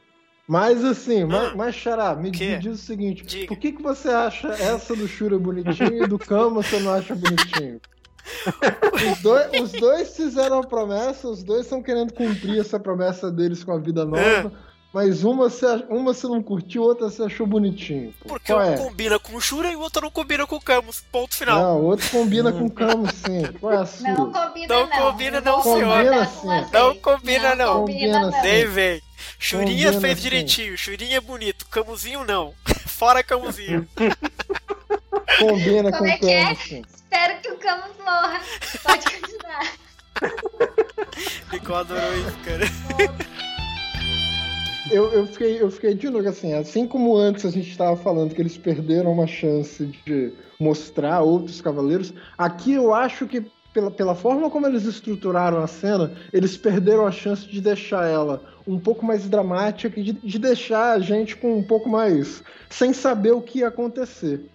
Mas assim, ah, mas, mas Xará, me, me, diz o seguinte: Diga. por que, que você acha essa do Shura bonitinho e do Kama você não acha bonitinho? os, dois, os dois fizeram a promessa, os dois estão querendo cumprir essa promessa deles com a vida nova. É. Mas uma você, uma você não curtiu, outra você achou bonitinho. Pô. Porque um é? combina com o Shura e o outro não combina com o Camus. Ponto final. Não, o outro combina com o Camus, sim. Qual é a sua? Não combina, não. Não combina, não, não senhor. Combina, sim. Não combina, não. Combina, não. Nem vem. Churinha fez sim. direitinho, Churinha é bonito. Camuzinho não. [LAUGHS] Fora Camuzinho. combina Como com é que é? Sim. Espero que o Camus morra. Pode continuar. [LAUGHS] Nicole adorou isso, cara eu, eu, fiquei, eu fiquei de novo, assim, assim como antes a gente estava falando que eles perderam uma chance de mostrar outros cavaleiros, aqui eu acho que pela, pela forma como eles estruturaram a cena, eles perderam a chance de deixar ela um pouco mais dramática e de, de deixar a gente com um pouco mais sem saber o que ia acontecer.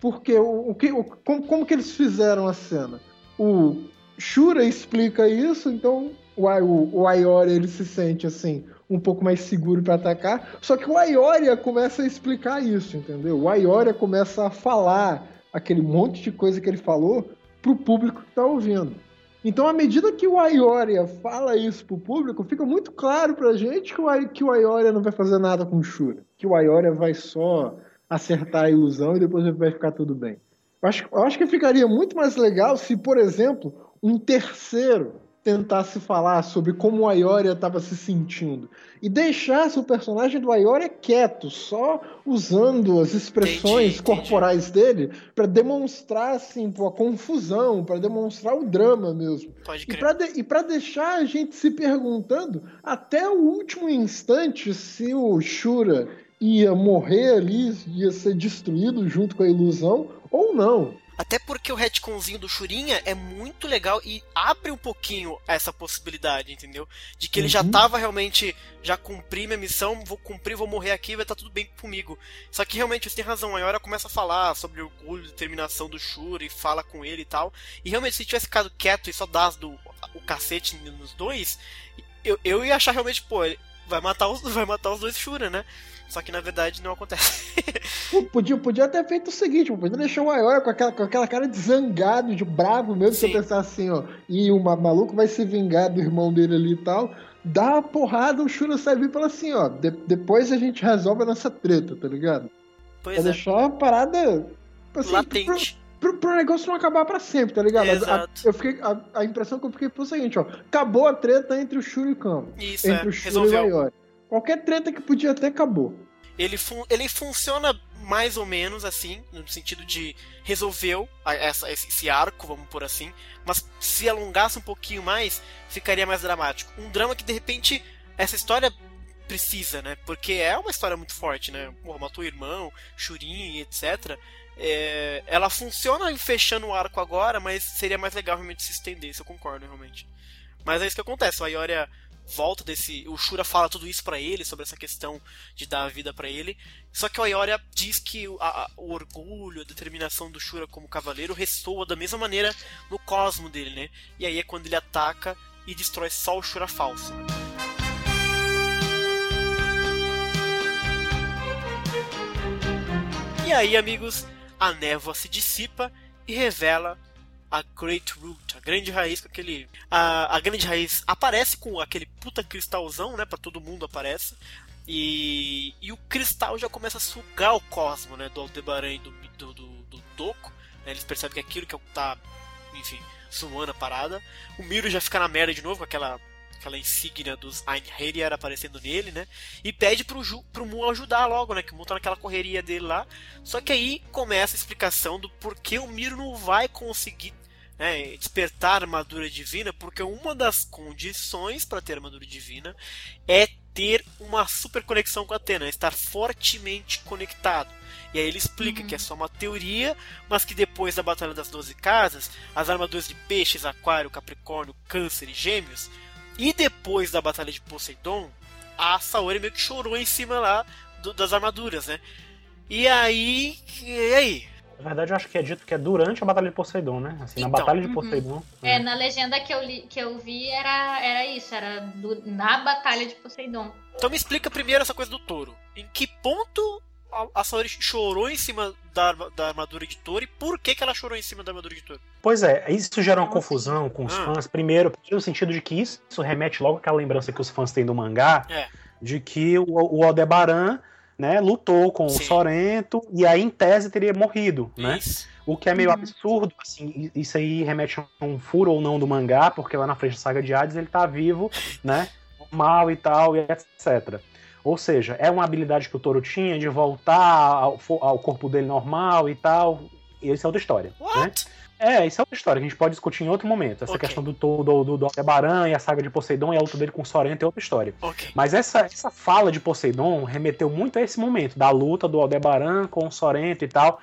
Porque o, o que, o, como, como que eles fizeram a cena? O Shura explica isso, então o, o, o Ayori ele se sente assim um pouco mais seguro para atacar. Só que o Aioria começa a explicar isso, entendeu? O Aioria começa a falar aquele monte de coisa que ele falou pro público que tá ouvindo. Então, à medida que o Aioria fala isso pro público, fica muito claro pra gente que o, que o Aioria não vai fazer nada com o Shura. Que o Aioria vai só acertar a ilusão e depois vai ficar tudo bem. Eu acho, eu acho que ficaria muito mais legal se, por exemplo, um terceiro tentasse falar sobre como o Ayoria estava se sentindo e deixasse o personagem do Ayoria quieto, só usando as expressões entendi, corporais entendi. dele para demonstrar assim, a confusão, para demonstrar o drama mesmo. Pode e para de, deixar a gente se perguntando até o último instante se o Shura ia morrer ali, ia ser destruído junto com a ilusão ou não. Até porque o retconzinho do Churinha é muito legal e abre um pouquinho essa possibilidade, entendeu? De que ele uhum. já tava realmente, já cumpri minha missão, vou cumprir, vou morrer aqui, vai estar tá tudo bem comigo. Só que realmente você tem razão, a Yora começa a falar sobre orgulho, determinação do Shuri, fala com ele e tal. E realmente, se tivesse ficado quieto e só dar do, o cacete nos dois, eu, eu ia achar realmente, pô, vai matar os, [LAUGHS] vai matar os dois Shura, né? Só que na verdade não acontece. [LAUGHS] podia, podia ter feito o seguinte, podia deixar o Ayora com aquela, com aquela cara de zangado, de bravo mesmo, Sim. você pensar assim, ó, e o maluco vai se vingar do irmão dele ali e tal. Dá uma porrada, o Shura sai e fala assim, ó, de, depois a gente resolve a nossa treta, tá ligado? Pois é, é. deixar a parada assim, Latente. Pro, pro, negócio não acabar pra sempre, tá ligado? Exato. A, eu fiquei, a, a, impressão que eu fiquei foi o seguinte, ó. Acabou a treta entre o Shura e o Kamo. Isso, entre é. o Shura Resolveu. e o Ayori. Qualquer treta que podia ter, acabou. Ele, fun ele funciona mais ou menos assim, no sentido de resolveu essa, esse arco, vamos por assim, mas se alongasse um pouquinho mais, ficaria mais dramático. Um drama que de repente essa história precisa, né? Porque é uma história muito forte, né? Porra, matou o irmão, Churin, etc. É, ela funciona fechando o arco agora, mas seria mais legal realmente se estender, eu concordo realmente. Mas é isso que acontece, a Ioria volta desse. O Shura fala tudo isso para ele, sobre essa questão de dar a vida para ele. Só que o Ayoria diz que a, a, o orgulho, a determinação do Shura como cavaleiro ressoa da mesma maneira no cosmo dele, né? E aí é quando ele ataca e destrói só o Shura falso. E aí, amigos, a névoa se dissipa e revela a Great Root, a grande raiz com aquele. A, a grande raiz aparece com aquele puta cristalzão, né? Pra todo mundo aparece. E, e o cristal já começa a sugar o cosmo, né? Do Aldebaran e do, do, do, do Doku. Né, eles percebem que aquilo que tá, enfim, zoando a parada. O Miro já fica na merda de novo com aquela aquela insígnia dos Einherjar aparecendo nele, né? E pede pro, Ju, pro Mu ajudar logo, né? Que o Mu tá naquela correria dele lá. Só que aí começa a explicação do porquê o Miro não vai conseguir né, despertar a armadura divina, porque uma das condições para ter armadura divina é ter uma super conexão com a Atena, estar fortemente conectado. E aí ele explica uhum. que é só uma teoria, mas que depois da Batalha das Doze Casas, as armaduras de peixes, aquário, capricórnio, câncer e gêmeos e depois da Batalha de Poseidon, a Saori meio que chorou em cima lá do, das armaduras, né? E aí. E aí? Na verdade, eu acho que é dito que é durante a Batalha de Poseidon, né? Assim, então, na Batalha de uhum. Poseidon. É, na legenda que eu, li, que eu vi era, era isso, era do, na Batalha de Poseidon. Então me explica primeiro essa coisa do touro. Em que ponto a Saori chorou em cima da, da armadura de touro e por que, que ela chorou em cima da armadura de touro? Pois é, isso gera uma confusão com os ah. fãs. Primeiro, no sentido de que isso, isso remete logo àquela lembrança que os fãs têm do mangá, é. de que o, o Aldebaran né, lutou com Sim. o Sorento e aí, em tese, teria morrido, né? O que é meio uhum. absurdo, assim, isso aí remete a um furo ou não do mangá, porque lá na frente da saga de Hades ele tá vivo, né? Mal e tal, e etc. Ou seja, é uma habilidade que o touro tinha de voltar ao, ao corpo dele normal e tal. E isso é outra história. Né? What? Né? É, isso é outra história que a gente pode discutir em outro momento. Essa okay. questão do do, do, do Aldebaran e a saga de Poseidon e a luta dele com Sorento é outra história. Okay. Mas essa, essa fala de Poseidon remeteu muito a esse momento, da luta do Aldebaran com Sorento e tal.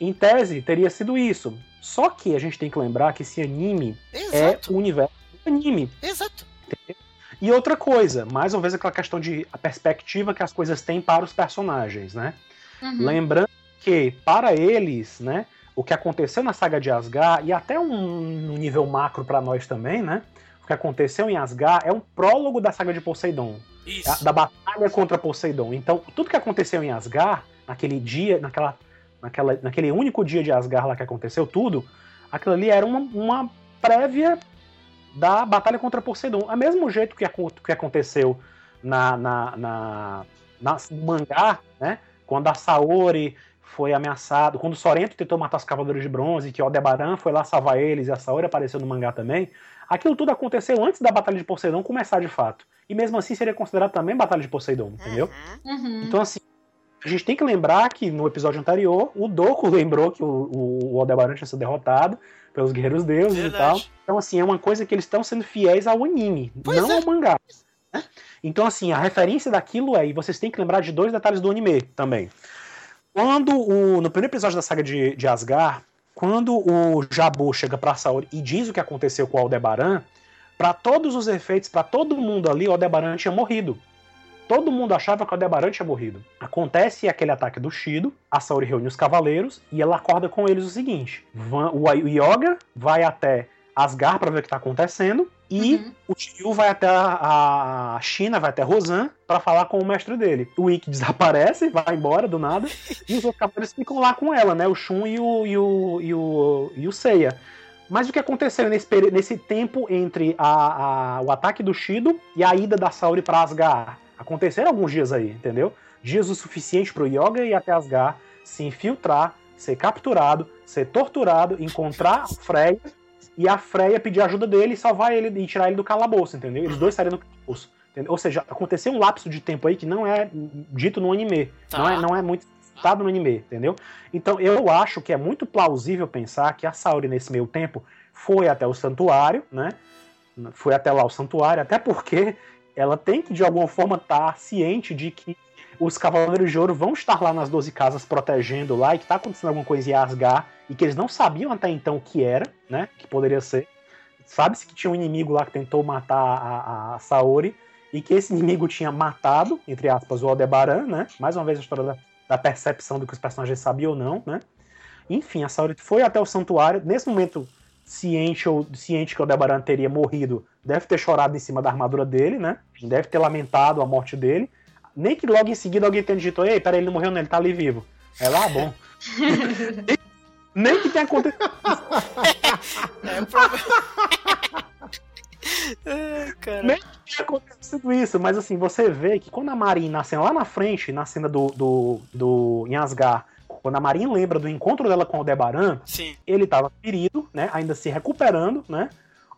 Em tese, teria sido isso. Só que a gente tem que lembrar que esse anime Exato. é o universo do anime. Exato. Entendeu? E outra coisa, mais uma vez aquela questão de a perspectiva que as coisas têm para os personagens, né? Uhum. Lembrando que, para eles, né, o que aconteceu na saga de Asgard, e até um, nível macro para nós também, né? O que aconteceu em Asgard é um prólogo da saga de Poseidon. Da, da, batalha contra Poseidon. Então, tudo que aconteceu em Asgard, naquele dia, naquela, naquela, naquele único dia de Asgard lá que aconteceu tudo, aquilo ali era uma, uma prévia da batalha contra Poseidon. A mesmo jeito que, que aconteceu na, na, na, na, no mangá, né? Quando a Saori foi ameaçado, quando o Sorento tentou matar os Cavaleiros de Bronze, que o Aldebaran foi lá salvar eles e a Saori apareceu no mangá também, aquilo tudo aconteceu antes da Batalha de Poseidon começar de fato. E mesmo assim seria considerado também Batalha de Poseidon, entendeu? Uhum. Então, assim, a gente tem que lembrar que no episódio anterior, o Doku [LAUGHS] lembrou que o, o, o Aldebaran tinha sido derrotado, pelos guerreiros deuses Verdade. e tal. Então, assim, é uma coisa que eles estão sendo fiéis ao anime, pois não é. ao mangá. Né? Então, assim, a referência daquilo é, e vocês têm que lembrar de dois detalhes do anime também. Quando o, no primeiro episódio da saga de, de Asgard, quando o Jabu chega pra Saori e diz o que aconteceu com o Aldebaran, para todos os efeitos, para todo mundo ali, o Aldebaran tinha morrido. Todo mundo achava que o Aldebaran tinha morrido. Acontece aquele ataque do Shido, a Saori reúne os cavaleiros e ela acorda com eles o seguinte: o Yoga vai até Asgard para ver o que está acontecendo e uhum. o Tio vai até a, China, vai até Rosan para falar com o mestre dele. O Ikki desaparece, vai embora do nada [LAUGHS] e os outros cavaleiros ficam lá com ela, né? O Shun e o, e o, e o, e o Seiya. Mas o que aconteceu nesse, nesse tempo entre a, a, o ataque do Shido e a ida da Saori para Asgard? Aconteceram alguns dias aí, entendeu? Dias o suficiente pro Yoga ir até Asgard, se infiltrar, ser capturado, ser torturado, encontrar Freya e a Freya pedir ajuda dele e salvar ele e tirar ele do calabouço, entendeu? Eles dois saíram do calabouço. Entendeu? Ou seja, aconteceu um lapso de tempo aí que não é dito no anime. Tá. Não, é, não é muito citado no anime, entendeu? Então eu acho que é muito plausível pensar que a Saori, nesse meio tempo, foi até o santuário, né? Foi até lá o santuário, até porque ela tem que de alguma forma estar tá ciente de que os Cavaleiros de Ouro vão estar lá nas 12 casas protegendo lá e que está acontecendo alguma coisa em Asgard e que eles não sabiam até então o que era, né? Que poderia ser. Sabe-se que tinha um inimigo lá que tentou matar a, a, Saori e que esse inimigo tinha matado, entre aspas, o Aldebaran, né? Mais uma vez a história da, da percepção do que os personagens sabiam ou não, né? Enfim, a Saori foi até o santuário. Nesse momento, ciente ou ciente que o Aldebaran teria morrido, deve ter chorado em cima da armadura dele, né? Deve ter lamentado a morte dele. Nem que logo em seguida alguém tenha dito, ei, peraí, ele não morreu, não, ele tá ali vivo. É lá, bom. [LAUGHS] nem, que tenha acontecido. o problema. Ai, cara. Nem tinha acontecido isso, mas assim, você vê que quando a Marin nasce lá na frente, na cena do, do, do em Asgard, quando a Marin lembra do encontro dela com o Aldebaran, Sim. ele estava ferido, né? Ainda se recuperando, né?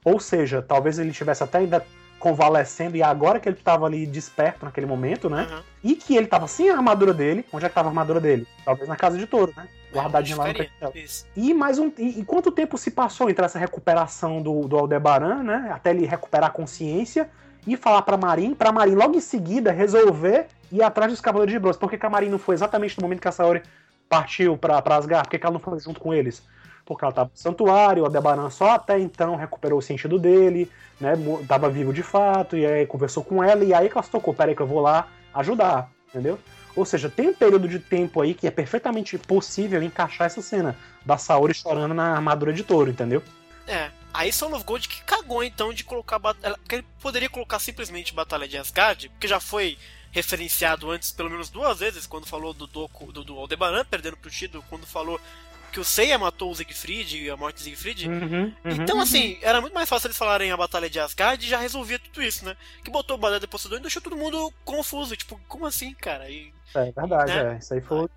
Ou seja, talvez ele estivesse até ainda convalescendo e agora que ele estava ali desperto naquele momento, né? Uhum. E que ele estava sem a armadura dele. Onde é que estava a armadura dele? Talvez na casa de touro, né? Guardadinho lá no castelo. E mais um. E, e quanto tempo se passou entre essa recuperação do, do Aldebaran, né? Até ele recuperar a consciência e falar pra Marin, pra Marin logo em seguida resolver ir atrás dos Cavaleiros de Bronze. Por que, que a Marin não foi exatamente no momento que a Saori partiu pra, pra Asgard? Por que, que ela não foi junto com eles? Porque ela tava no santuário, o Aldebaran só até então recuperou o sentido dele, né? Tava vivo de fato, e aí conversou com ela, e aí que ela se tocou, peraí que eu vou lá ajudar, entendeu? Ou seja, tem um período de tempo aí que é perfeitamente possível encaixar essa cena da Saori chorando na armadura de touro, entendeu? É. Aí Soul of Gold que cagou então de colocar. bat- ela- Porque ele poderia colocar simplesmente Batalha de Asgard, porque já foi referenciado antes pelo menos duas vezes, quando falou do Doku, do, do Aldebaran perdendo pro Shido, quando falou que o Seiya matou o Siegfried e a morte de Siegfried. Uhum, uhum. Então, assim, era muito mais fácil eles falarem a Batalha de Asgard e já resolvia tudo isso, né? Que botou o Batalha de Poseidon e deixou todo mundo confuso. Tipo, como assim, cara? E, É verdade, né? é. Isso aí foi.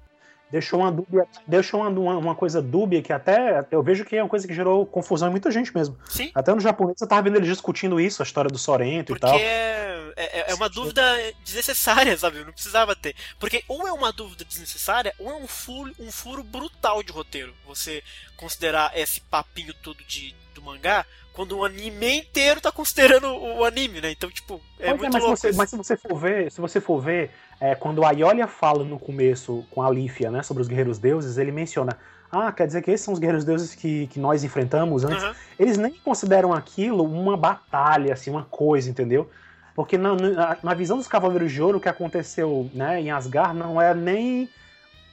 Deixou uma dúbia, deixou uma, uma, coisa dúbia que até eu vejo que é uma coisa que gerou confusão em muita gente mesmo. sim, Até no japonês eu tava vendo eles discutindo isso, a história do Sorento porque e tal. é, é, é uma dúvida desnecessária, sabe? Não precisava ter. Porque ou é uma dúvida desnecessária, ou é um furo, um furo brutal de roteiro. Você considerar esse papinho todo de, do mangá, quando o anime inteiro tá considerando o, anime, né? Então, tipo, é Pois muito mas, louco. se você, mas se você for ver, se você for ver, é, quando a Iolia fala no começo com a Lífia, né, sobre os guerreiros deuses, ele menciona. Ah, quer dizer que esses são os guerreiros deuses que, que nós enfrentamos antes. Aham. Eles nem consideram aquilo uma batalha, assim, uma coisa, entendeu? Porque na, na, na visão dos Cavaleiros de Ouro, o que aconteceu né, em Asgard não é nem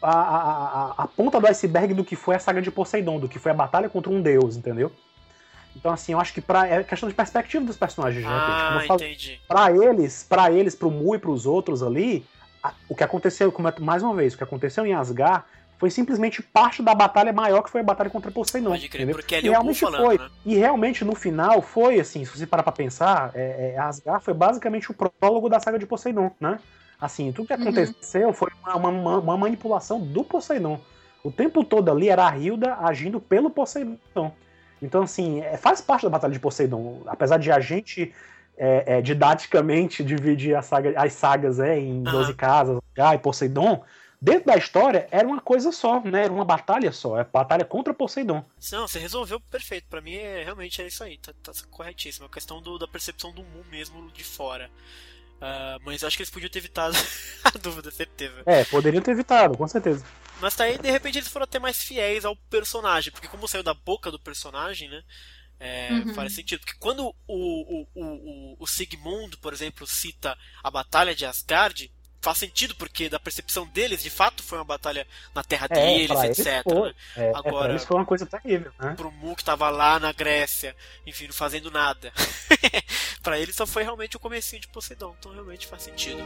a, a, a, a ponta do iceberg do que foi a saga de Poseidon, do que foi a batalha contra um deus, entendeu? Então, assim, eu acho que pra, é questão de perspectiva dos personagens, né? Como Ah, falei, entendi. Pra eles, para eles, pro Mu e pros outros ali, a- o que aconteceu, como é- mais uma vez, o que aconteceu em Asgard foi simplesmente parte da batalha maior que foi a batalha contra Poseidon. Pode crer, entendeu? porque ali E é realmente falando, foi. né? E realmente, no final, foi assim, se você parar pra pensar, é, é, Asgard foi basicamente o prólogo da saga de Poseidon, né? Assim, tudo que Uhum. aconteceu foi uma, uma- uma manipulação do Poseidon. O tempo todo ali era a Hilda agindo pelo Poseidon. Então, assim, é, faz parte da Batalha de Poseidon. Apesar de a gente, é, é, didaticamente, dividir a saga- as sagas é, em 12 casas, Asgard e Poseidon, dentro da história era uma coisa só, né? Era uma batalha só. É batalha contra Poseidon. Não, você resolveu perfeito. Pra mim, é, realmente é isso aí. Tá, tá corretíssimo. É a questão do- da percepção do Mu mesmo de fora. Ah, mas acho que eles podiam ter evitado [LAUGHS] a dúvida, certeza. É, poderiam ter evitado, com certeza. Mas tá aí, de repente, eles foram até mais fiéis ao personagem. Porque como saiu da boca do personagem, né? é, Uhum. Faz sentido. Porque quando o, o, o, o, Sigmund, por exemplo, cita a Batalha de Asgard, faz sentido, porque da percepção deles, de fato, foi uma batalha na terra deles, É, pra eles etc. foi. né? É, é, Agora- eles foi uma coisa terrível, né? pro Mu que tava lá na Grécia, enfim, não fazendo nada. [LAUGHS] pra ele só foi realmente o comecinho de Poseidon, então realmente faz sentido.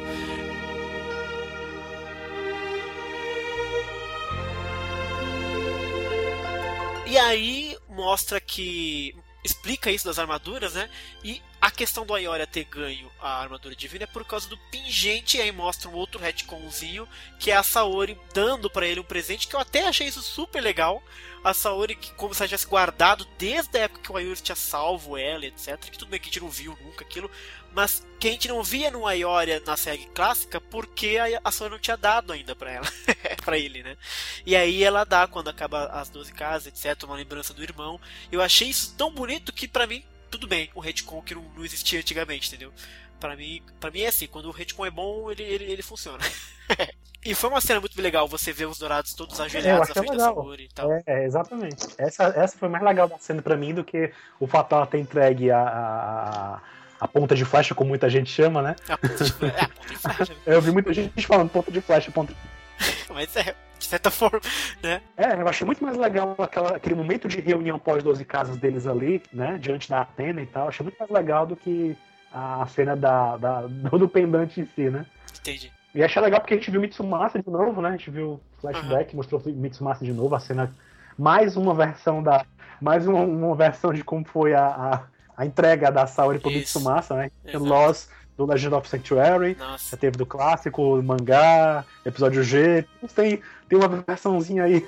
E aí mostra que explica isso das armaduras, né? E a questão do Aioria ter ganho a armadura divina é por causa do pingente, e aí mostra um outro retconzinho, que é a Saori dando pra ele um presente, que eu até achei isso super legal. A Saori, que como se ela tivesse guardado desde a época que o Ayuri tinha salvo ela, etc. Que tudo bem que a gente não viu nunca aquilo, mas que a gente não via no Aioria na série clássica porque a, a Saori não tinha dado ainda pra ela, [LAUGHS] pra ele, né? E aí ela dá quando acaba as 12 casas, etc. Uma lembrança do irmão. Eu achei isso tão bonito que pra mim, tudo bem, o retcon que não, não existia antigamente, entendeu? Pra mim, pra mim é assim, quando o retcon é bom, ele, ele, ele funciona. [LAUGHS] e foi uma cena muito legal você ver os dourados todos ajoelhados na frente da legal. Saori e tal. É, é, exatamente. Essa, essa foi mais legal da cena pra mim do que o fato dela ter entregue a, a, a ponta de flecha, como muita gente chama, né? A ponta de flecha, é, a ponta de flecha? [LAUGHS] Eu vi muita gente falando ponta de flecha, ponta [LAUGHS] Mas é, de certa forma, né? É, eu achei muito mais legal aquela, aquele momento de reunião pós-12 casas deles ali, né? Diante da Atena e tal. Achei muito mais legal do que a cena da, da- [LAUGHS] do pendante em si, né? Entendi. E achei legal porque a gente viu Mitsumasa de novo, né? A gente viu flashback, mostrou Mitsumasa de novo, a cena. Mais uma versão da, mais uma, uma, versão de como foi a, a, a entrega da Saori pro Mitsumasa, né? Lost do Legend of Sanctuary, Nossa. já teve do clássico, mangá, episódio G, tem, tem uma versãozinha aí.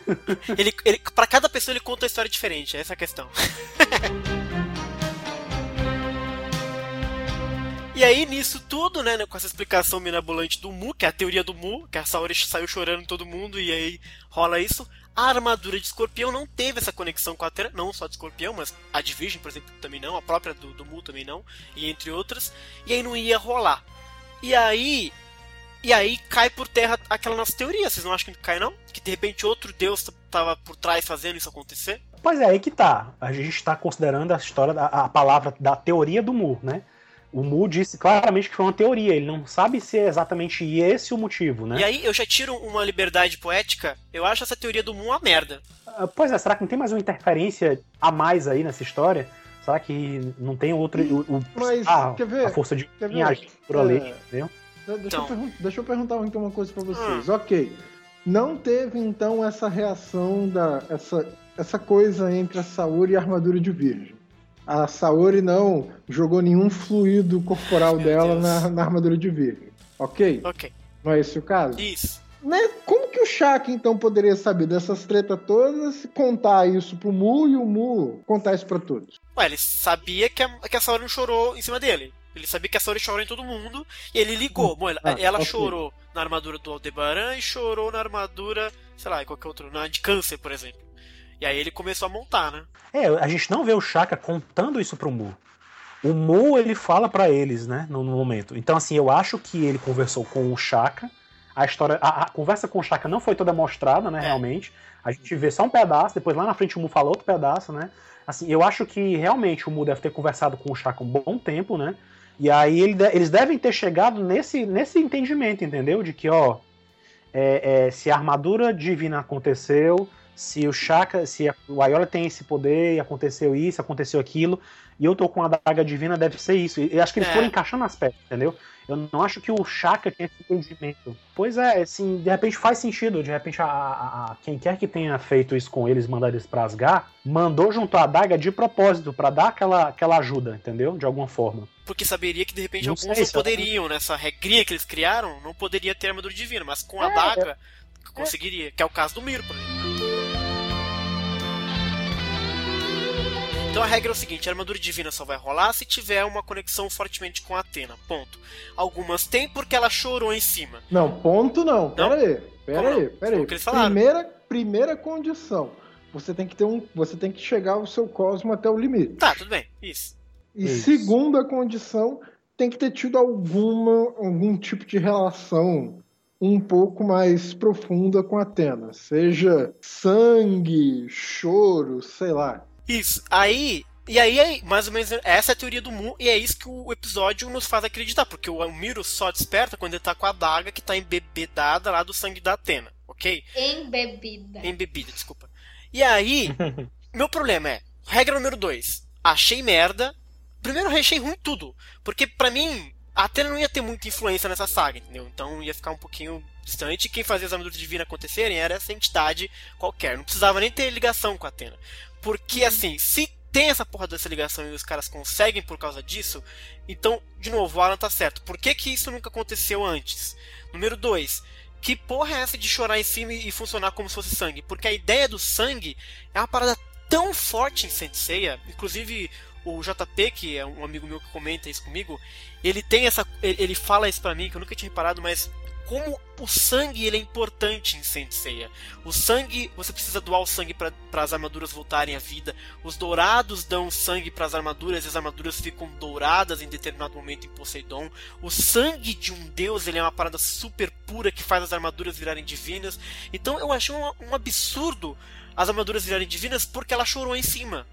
Ele, ele, pra cada pessoa ele conta uma história diferente, essa é a questão. [LAUGHS] E aí, nisso tudo, né, com essa explicação mirabolante do Mu, que é a teoria do Mu, que a Saori saiu chorando todo mundo e aí rola isso. A armadura de escorpião não teve essa conexão com a Terra, não só de escorpião, mas a Division, por exemplo, também não, a própria do, do Mu também não, e entre outras. E aí não ia rolar. E aí. E aí cai por terra aquela nossa teoria, vocês não acham que cai não? Que de repente outro deus estava por trás fazendo isso acontecer? Pois é, aí que tá. A gente está considerando a história, da, a palavra da teoria do Mu, né? O Mu disse claramente que foi uma teoria, ele não sabe se é exatamente esse o motivo, né? E aí eu já tiro uma liberdade poética, eu acho essa teoria do Mu uma merda. Uh, pois é, será que não tem mais uma interferência a mais aí nessa história? Será que não tem outro. O, o Mas, ah, quer ver? A força de agir por ali, é... entendeu? Deixa, então. eu deixa, eu perguntar então uma coisa para vocês. Hum. Ok. Não teve então essa reação da. essa, essa coisa entre a Saúde e a armadura de Virgem a Saori não jogou nenhum fluido corporal Meu dela na, na, armadura de Virgem. Ok? Ok. Não é esse o caso? Isso. Né? Como que o Shaq então poderia saber dessas tretas todas, contar isso pro Mu e o Mu contar isso pra todos? Ué, ele sabia que a, que a Saori não chorou em cima dele. Ele sabia que a Saori chorou em todo mundo e ele ligou. Bom, ela, ah, ela okay. chorou na armadura do Aldebaran e chorou na armadura, sei lá, qualquer outro, na de câncer, por exemplo. E aí ele começou a montar, né? É, a gente não vê o Chaka contando isso pro Mu. O Mu, ele fala para eles, né, no, no, momento. Então, assim, eu acho que ele conversou com o Chaka. A história, a, a conversa com o Chaka não foi toda mostrada, né, é. realmente. A gente vê só um pedaço, depois lá na frente o Mu fala outro pedaço, né? Assim, eu acho que realmente o Mu deve ter conversado com o Chaka um bom tempo, né? E aí ele, eles devem ter chegado nesse, nesse entendimento, entendeu? De que, ó, é, é, se a armadura divina aconteceu, se o Shaka, se o Ayola tem esse poder e aconteceu isso, aconteceu aquilo, e eu tô com a daga divina, deve ser isso. Eu acho que eles é. foram encaixando as peças, entendeu? Eu não acho que o Shaka tenha esse entendimento. Pois é, assim, de repente faz sentido. De repente, a, a, a quem quer que tenha feito isso com eles, mandar eles pra Asgar, mandou juntar a daga de propósito, para dar aquela, aquela ajuda, entendeu? De alguma forma. Porque saberia que de repente não alguns não poderiam, nessa regrinha que eles criaram, não poderia ter armadura divina, mas com a é, daga é. conseguiria. Que é o caso do Miro, por exemplo. Então a regra é o seguinte: a armadura divina só vai rolar se tiver uma conexão fortemente com a Atena. Ponto. Algumas tem porque ela chorou em cima. Não, ponto não. Pera não? aí. Pera aí, pera aí. Primeira, primeira condição. Você tem que ter um. Você tem que chegar o seu cosmo até o limite. Tá, tudo bem. Isso. E Isso. segunda condição, tem que ter tido alguma, algum tipo de relação um pouco mais profunda com Atena. Seja sangue, choro, sei lá. Isso. Aí. E aí, mais ou menos, essa é a teoria do Mu, e é isso que o episódio nos faz acreditar, porque o Miro só desperta quando ele tá com a daga que tá embebedada lá do sangue da Atena, ok? Embebida. Embebida, desculpa. E aí, [LAUGHS] meu problema é, regra número 2, achei merda, primeiro achei ruim tudo, porque para mim, a Atena não ia ter muita influência nessa saga, entendeu? Então ia ficar um pouquinho distante, quem fazia as armaduras divinas acontecerem era essa entidade qualquer, não precisava nem ter ligação com a Atena. Porque, assim, se tem essa porra dessa ligação e os caras conseguem por causa disso, então, de novo, o Alan tá certo. Por que, que isso nunca aconteceu antes? Número 2. Que porra é essa de chorar em cima e funcionar como se fosse sangue? Porque a ideia do sangue é uma parada tão forte em Senseiya, inclusive o JP, que é um amigo meu que comenta isso comigo, ele tem essa. Ele fala isso pra mim, que eu nunca tinha reparado, mas como o sangue ele é importante em Saint Seiya. O sangue, você precisa doar o sangue para as armaduras voltarem à vida. Os dourados dão sangue para as armaduras e as armaduras ficam douradas em determinado momento em Poseidon. O sangue de um deus ele é uma parada super pura que faz as armaduras virarem divinas. Então eu achei um, um absurdo as armaduras virarem divinas porque ela chorou em cima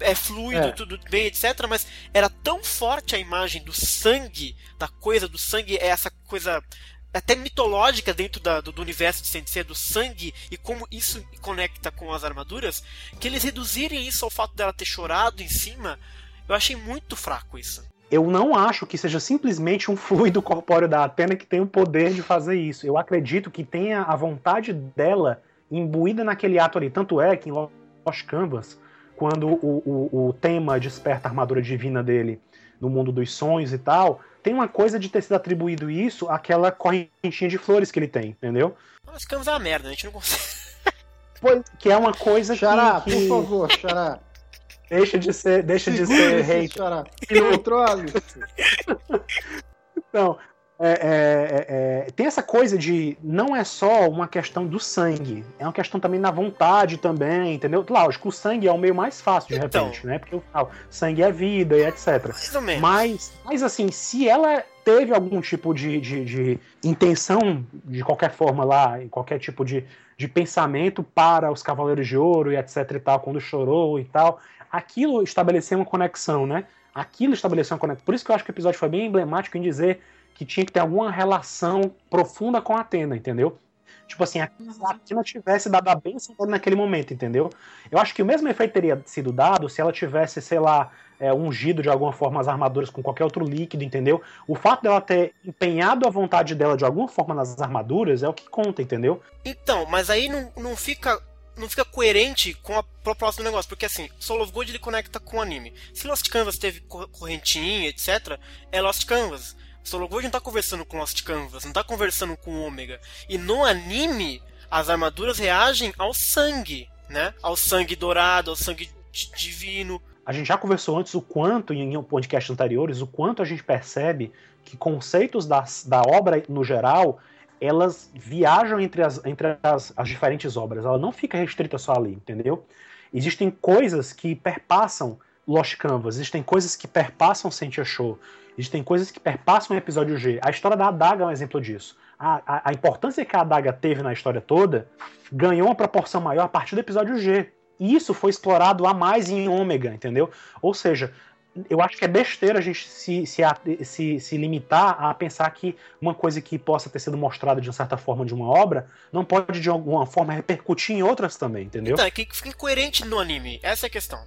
é fluido, é. tudo bem, etc. Mas era tão forte a imagem do sangue, da coisa do sangue, é essa coisa até mitológica dentro da, do, do, universo de Sensei, do sangue e como isso conecta com as armaduras, que eles reduzirem isso ao fato dela ter chorado em cima, eu achei muito fraco isso. Eu não acho que seja simplesmente um [LAUGHS] fluido corpóreo da Atena que tem o poder de fazer isso. Eu acredito que tenha a vontade dela imbuída naquele ato ali. Tanto é que em Lost Canvas, quando o, o, o tema desperta a armadura divina dele no mundo dos sonhos e tal, tem uma coisa de ter sido atribuído isso àquela correntinha de flores que ele tem, entendeu? Nós ficamos a merda, a gente não consegue. [LAUGHS] Pois, que é uma coisa Xará, que, por favor, Xará. Deixa de ser, deixa de ser hate. Xará. Controle-se. Então, é, é, é, tem essa coisa de não é só uma questão do sangue, é uma questão também na vontade também, entendeu? Lógico, o sangue é o meio mais fácil de Então. repente, né? Porque o sangue é vida e etc. Mais ou menos. Mas, mas assim, se ela teve algum tipo de, de, de intenção, de qualquer forma lá, em qualquer tipo de, de pensamento para os Cavaleiros de Ouro e etc e tal, quando chorou e tal, aquilo estabeleceu uma conexão, né? Aquilo estabeleceu uma conexão. Por isso que eu acho que o episódio foi bem emblemático em dizer que tinha que ter alguma relação profunda com a Atena, entendeu? Tipo assim, a- se a Atena tivesse dado a bênção dele naquele momento, entendeu? Eu acho que o mesmo efeito teria sido dado se ela tivesse, sei lá, é, ungido de alguma forma as armaduras com qualquer outro líquido, entendeu? O fato dela ter empenhado a vontade dela de alguma forma nas armaduras é o que conta, entendeu? Então, mas aí não, não fica não fica coerente com a proposta do negócio, porque assim, Soul of Gold ele conecta com o anime. Se Lost Canvas teve cor- correntinha, etc, é Lost Canvas. Gold não tá conversando com Lost Canvas, não tá conversando com Ômega. E no anime, as armaduras reagem ao sangue, né? Ao sangue dourado, ao sangue di- divino. A gente já conversou antes o quanto, em podcasts anteriores, o quanto a gente percebe que conceitos das, da obra no geral, elas viajam entre, as, entre as, as diferentes obras. Ela não fica restrita só ali, entendeu? Existem coisas que perpassam Lost Canvas, existem coisas que perpassam Sentia Show, existem coisas que perpassam o episódio G. A história da adaga é um exemplo disso. A, a, a importância que a adaga teve na história toda ganhou uma proporção maior a partir do episódio G. E isso foi explorado a mais em Ômega, entendeu? Ou seja, eu acho que é besteira a gente se, se, a- se, se limitar a pensar que uma coisa que possa ter sido mostrada de uma certa forma de uma obra não pode de alguma forma repercutir em outras também, entendeu? Então, é que fica incoerente no anime. Essa é a questão.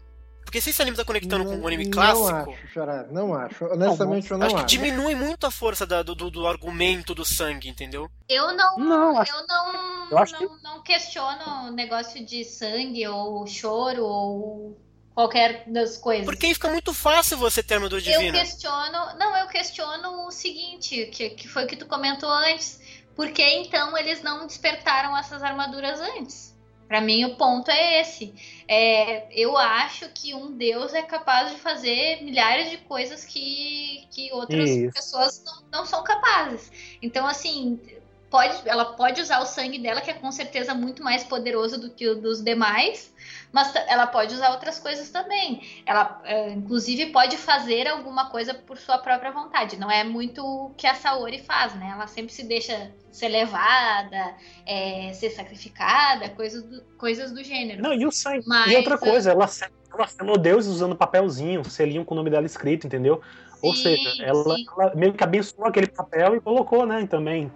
Porque se esse anime tá conectando com o anime Não clássico, acho, Xará, não acho. Honestamente, eu não acho que acho. diminui muito a força da- do, do- argumento do sangue, entendeu? Eu não, Não, acho- eu não, eu acho não, não questiono o negócio de sangue ou choro ou qualquer das coisas. Porque aí fica muito fácil você ter armadura Eu divina. questiono, não, eu questiono o seguinte, que, que foi o que tu comentou antes. Por que então eles não despertaram essas armaduras antes? Pra mim o ponto é esse. É, eu acho que um deus é capaz de fazer milhares de coisas que, que outras Isso. pessoas não, não são capazes. Então assim, pode, ela pode usar o sangue dela, que é com certeza muito mais poderoso do que o dos demais, mas ela pode usar outras coisas também. Ela, é, inclusive, pode fazer alguma coisa por sua própria vontade. Não é muito o que a Saori faz, né? Ela sempre se deixa ser levada, é, ser sacrificada, coisas do, coisas do gênero. Não, e o sangue. Mas, e outra é- coisa, ela, ela selou Deus usando papelzinho, selinho com o nome dela escrito, entendeu? Ou Sim, seja, ela, ela meio que abençoou aquele papel e colocou, né, também.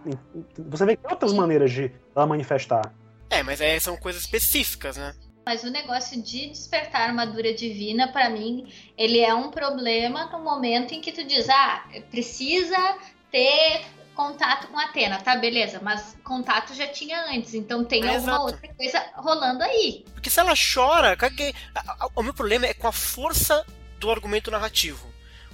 Você vê que tem outras maneiras de ela manifestar. É, mas aí são coisas específicas, né? Mas o negócio de despertar a armadura divina, pra mim, ele é um problema no momento em que tu diz, ah, precisa ter contato com a Atena, tá? Beleza, mas contato já tinha antes, então tem É, alguma exato. outra coisa rolando aí. Porque se ela chora, caguei. A- a- O meu problema é com a força do argumento narrativo.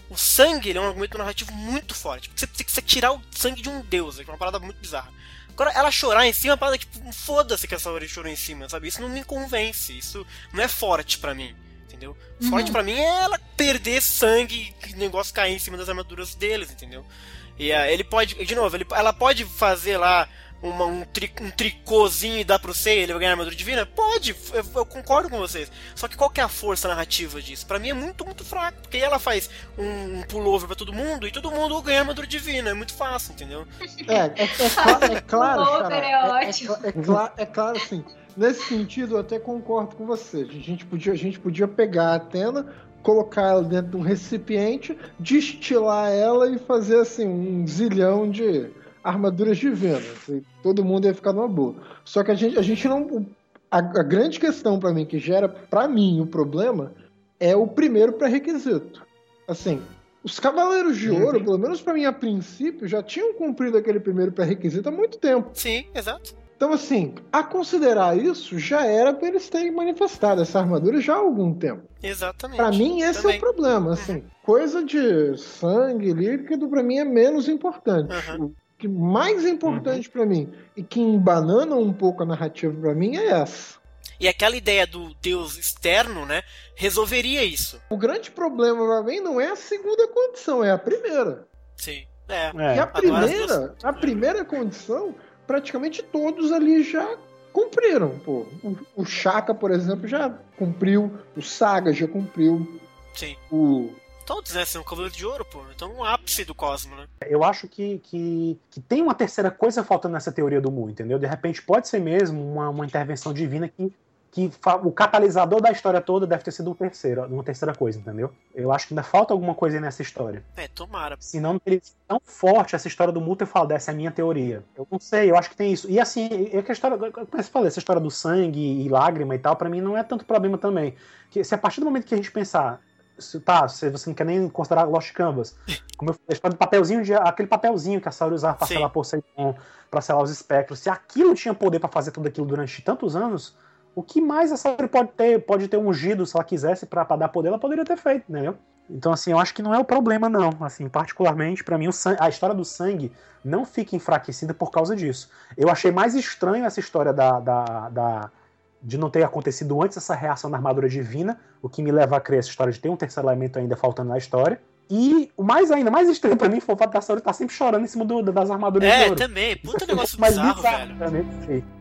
O sangue ele é um argumento narrativo muito forte. Porque você tem que você tirar o sangue de um deus, é uma parada muito bizarra. Agora, ela chorar em cima que, tipo, foda-se que a Saori chorou em cima, sabe? Isso não me convence, isso não é forte pra mim, entendeu? Uhum. Forte pra mim é ela perder sangue e o negócio cair em cima das armaduras deles, entendeu? E ah, ele pode, de novo, ele- ela pode fazer lá uma- um, tri- um tricôzinho e dar pro Sei, ele vai ganhar armadura divina? Pode, eu, eu concordo com vocês. Só que qual que é a força narrativa disso? Pra mim é muito, muito fraco. Porque aí ela faz um, um pullover pra todo mundo e todo mundo ganha armadura divina. É muito fácil, entendeu? É, é, é, [LAUGHS] é claro, Xará, é é, é, é claro, assim. Nesse sentido, eu até concordo com você. A gente podia, a gente podia pegar a Atena, colocar ela dentro de um recipiente, destilar ela e fazer assim um zilhão de armaduras divinas. E todo mundo ia ficar numa boa. Só que a gente, a gente não. A, a grande questão pra mim, que gera pra mim o problema, é o primeiro pré-requisito. Assim, os Cavaleiros de Uhum. Ouro, pelo menos pra mim a princípio, já tinham cumprido aquele primeiro pré-requisito há muito tempo. Sim, exato. Então, assim, a considerar isso, já era pra eles terem manifestado essa armadura já há algum tempo. Exatamente. Pra mim, esse é Também. o problema. Assim, coisa de sangue líquido, pra mim, é menos importante. Aham. Que mais importante pra mim e que embanana um pouco a narrativa pra mim é essa. E aquela ideia do Deus externo, né, resolveria isso. O grande problema pra mim não é a segunda condição, é a primeira. Sim. É. É. E a agora as primeira, duas- a primeira condição, praticamente todos ali já cumpriram. Pô. O, o Chaka, por exemplo, já cumpriu, o Saga já cumpriu, Sim. o. Todos, né? São Cavaleiro de Ouro, pô. Então, um ápice do Cosmo, né? Eu acho que, que, que tem uma terceira coisa faltando nessa teoria do Mu, entendeu? De repente pode ser mesmo uma, uma intervenção divina que, que o catalisador da história toda deve ter sido um terceiro, uma terceira coisa, entendeu? Eu acho que ainda falta alguma coisa aí nessa história. É, tomara. Senão não teria sido tão forte essa história do Muta e falar, dessa é a minha teoria. Eu não sei, eu acho que tem isso. E assim, é que a história, como eu falei, essa história do sangue e lágrima e tal, pra mim não é tanto problema também. Que se a partir do momento que a gente pensar, se, tá, se você não quer nem considerar Lost Canvas, como eu falei, a história do papelzinho, de, aquele papelzinho que a Saori usava pra Sim. selar Poseidon, pra selar os espectros, se aquilo tinha poder pra fazer tudo aquilo durante tantos anos, o que mais a Saori pode ter, pode ter ungido, se ela quisesse, pra dar poder, ela poderia ter feito, entendeu? Então, assim, eu acho que não é o problema, não. Assim, particularmente, pra mim, o san- a história do sangue não fica enfraquecida por causa disso. Eu achei mais estranho essa história da, da, da- de não ter acontecido antes essa reação na armadura divina, o que me leva a crer essa história de ter um terceiro elemento ainda faltando na história. E o mais ainda, mais estranho pra mim foi o fato da Saori estar sempre chorando em cima do- das armaduras É, também. Puta [LAUGHS] negócio bizarro, bizarro velho. pra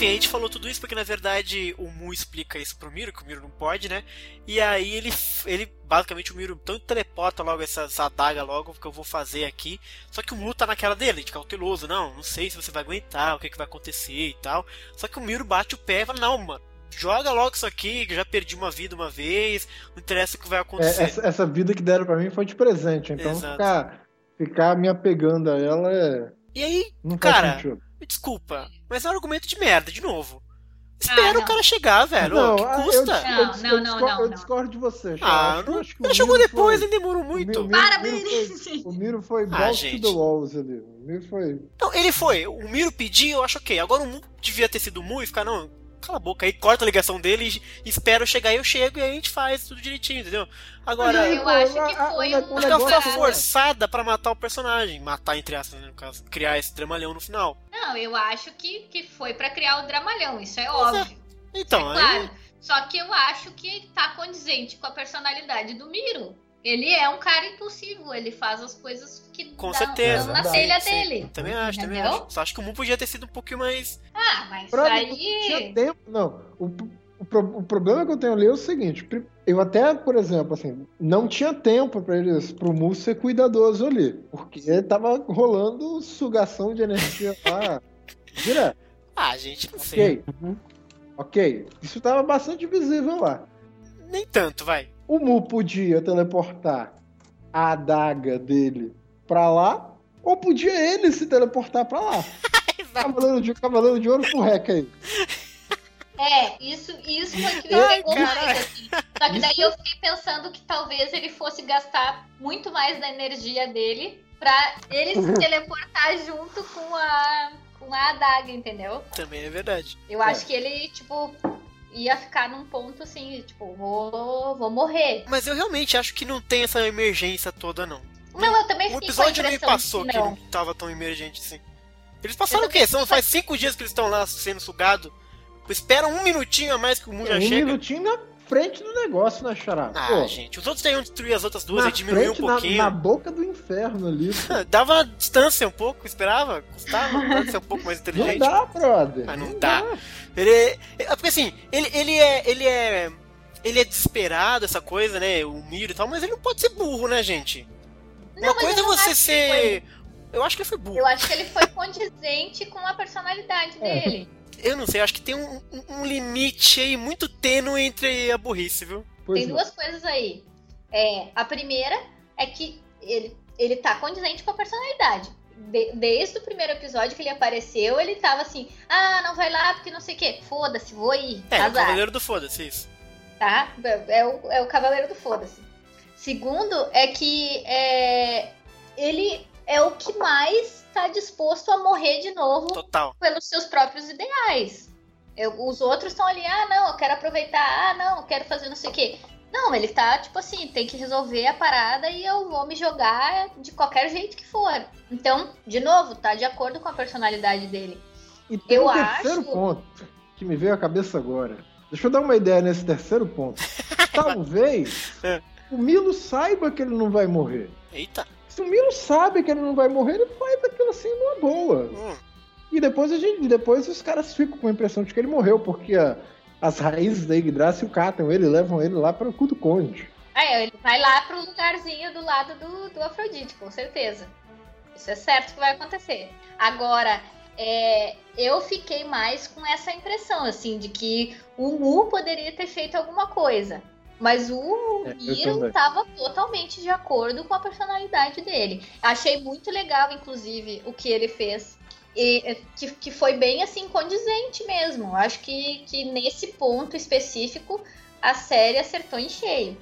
Enfim, a gente falou tudo isso porque na verdade o Mu explica isso pro Miro, que o Miro não pode, né? E aí ele, ele basicamente o Miro então teleporta logo essa, essa adaga logo que eu vou fazer aqui. Só que o Mu tá naquela dele, de cauteloso, não, não sei se você vai aguentar, o que, que vai acontecer e tal. Só que o Miro bate o pé e fala, não, mano. Joga logo isso aqui, que já perdi uma vida uma vez, não interessa o que vai É, acontecer. essa, essa vida que deram pra mim foi de presente, então Exato. ficar, ficar me apegando a ela é, E aí, não Cara, sentido. Me desculpa, mas é um argumento de merda, de novo. Espera não. o cara chegar, velho. Ô, que ah, eu, custa? Não, eu dis- não, eu não, discordo, não, eu não. discordo de você. Ah. Eu não, acho que o ele chegou depois, foi- ele demorou muito. Miro foi- O Miro foi Ah, balls gente. to the walls ali. O Miro foi. Não, ele foi. O Miro pediu, eu acho ok. Agora o Mu devia ter sido o Mu e ficar, não, cala a boca aí, corta a ligação dele e espera eu chegar e eu chego e aí a gente faz tudo direitinho, entendeu? Agora, Eu acho que foi um- ne- acho que ela negócio foi é- forçada pra matar o personagem. Matar, entre aspas, né, no caso. Criar esse dramalhão no final. Não, eu acho que, que foi pra criar o dramalhão, isso é óbvio. Então, é claro. aí. Só que eu acho que tá condizente com a personalidade do Miro. Ele é um cara impulsivo, ele faz as coisas que Com dão, certeza. dão na Sim, telha sim. dele. Também acho, também Entendeu? acho. Só acho que o Mu podia ter sido um pouquinho mais. Ah, mas Não tinha aí. tempo. Não. O, o, pro- o problema que eu tenho ali é o seguinte: eu até, por exemplo, assim, não tinha tempo para eles, pro Mu ser cuidadoso ali. Porque tava rolando sugação de energia lá [LAUGHS] direto. Ah, gente, não sei. Ok. Ok. Isso tava bastante visível lá. Nem tanto, vai. O Mu podia teleportar a adaga dele pra lá, ou podia ele se teleportar pra lá. [LAUGHS] Cavaleiro de, Cavaleiro de Ouro pro rec aí. [LAUGHS] É, isso, isso foi que me Ai, pegou mais, assim. Só que daí eu fiquei pensando que talvez ele fosse gastar muito mais da energia dele pra ele se [LAUGHS] teleportar junto com a, com a adaga, entendeu? Também é verdade. Eu acho que ele, tipo, ia ficar num ponto assim, tipo, vou, vou morrer. Mas eu realmente acho que não tem essa emergência toda, não. Não, eu também O fiquei com a episódio nem passou que que não não. tava tão emergente assim. Eles passaram o quê? São, faz cinco dias que eles estão lá sendo sugados. Espera um minutinho a mais que o Mu já um chega. minutinho na frente do negócio, né, Chará? Ah, Pô, gente, os outros teriam destruir as outras duas na e diminuir um frente, na- pouquinho. Na, boca do inferno ali. [LAUGHS] Dava distância um pouco, esperava, custava [LAUGHS] pra ser um pouco mais Não inteligente. dá, brother. Mas não dá. Ele é, é- porque assim, ele, ele é. Ele é. Ele é desesperado, essa coisa, né? O Miro e tal, mas ele não pode ser burro, né, gente? Não, Uma coisa é não você ser. Eu acho que ele foi burro. Eu acho que ele foi condizente com a personalidade É. dele. Eu não sei, acho que tem um, um- limite aí muito tênue entre a burrice, viu? Pois Tem é. duas coisas aí. É, a primeira é que ele, ele tá condizente com a personalidade. De- desde o primeiro episódio que ele apareceu, ele tava assim: ah, não vai lá porque não sei o quê. Foda-se, vou ir. É, o azar. Cavaleiro do Foda-se, isso. tá? É o, é o cavaleiro do foda-se. Segundo, é que é, ele é o que mais está disposto a morrer de novo Total. pelos seus próprios ideais. Eu- os outros estão ali, ah, não, eu quero aproveitar, ah, não, eu quero fazer não sei o quê. Não, ele tá, tipo assim, tem que resolver a parada e eu vou me jogar de qualquer jeito que for. Então, de novo, tá de acordo com a personalidade dele. E tem Eu um terceiro acho- ponto que me veio à cabeça agora. Deixa eu dar uma ideia nesse terceiro ponto. [LAUGHS] Talvez É. o Milo saiba que ele não vai morrer. Eita. Se o Milo sabe que ele não vai morrer, ele faz aquilo assim numa boa. Hum. E depois a gente, depois os caras ficam com a impressão de que ele morreu, porque a- as raízes da Yggdrasil catam ele, levam ele lá para o cu do conde. É, ele vai lá pro lugarzinho do lado do, do Afrodite, com certeza. Isso é certo que vai acontecer. Agora, é, eu fiquei mais com essa impressão, assim, de que o Mu poderia ter feito alguma coisa. Mas o É, estava totalmente de acordo com a personalidade dele. Achei muito legal, inclusive, o que ele fez. E, é, que, que foi bem assim condizente mesmo. Acho que, que nesse ponto específico a série acertou em cheio.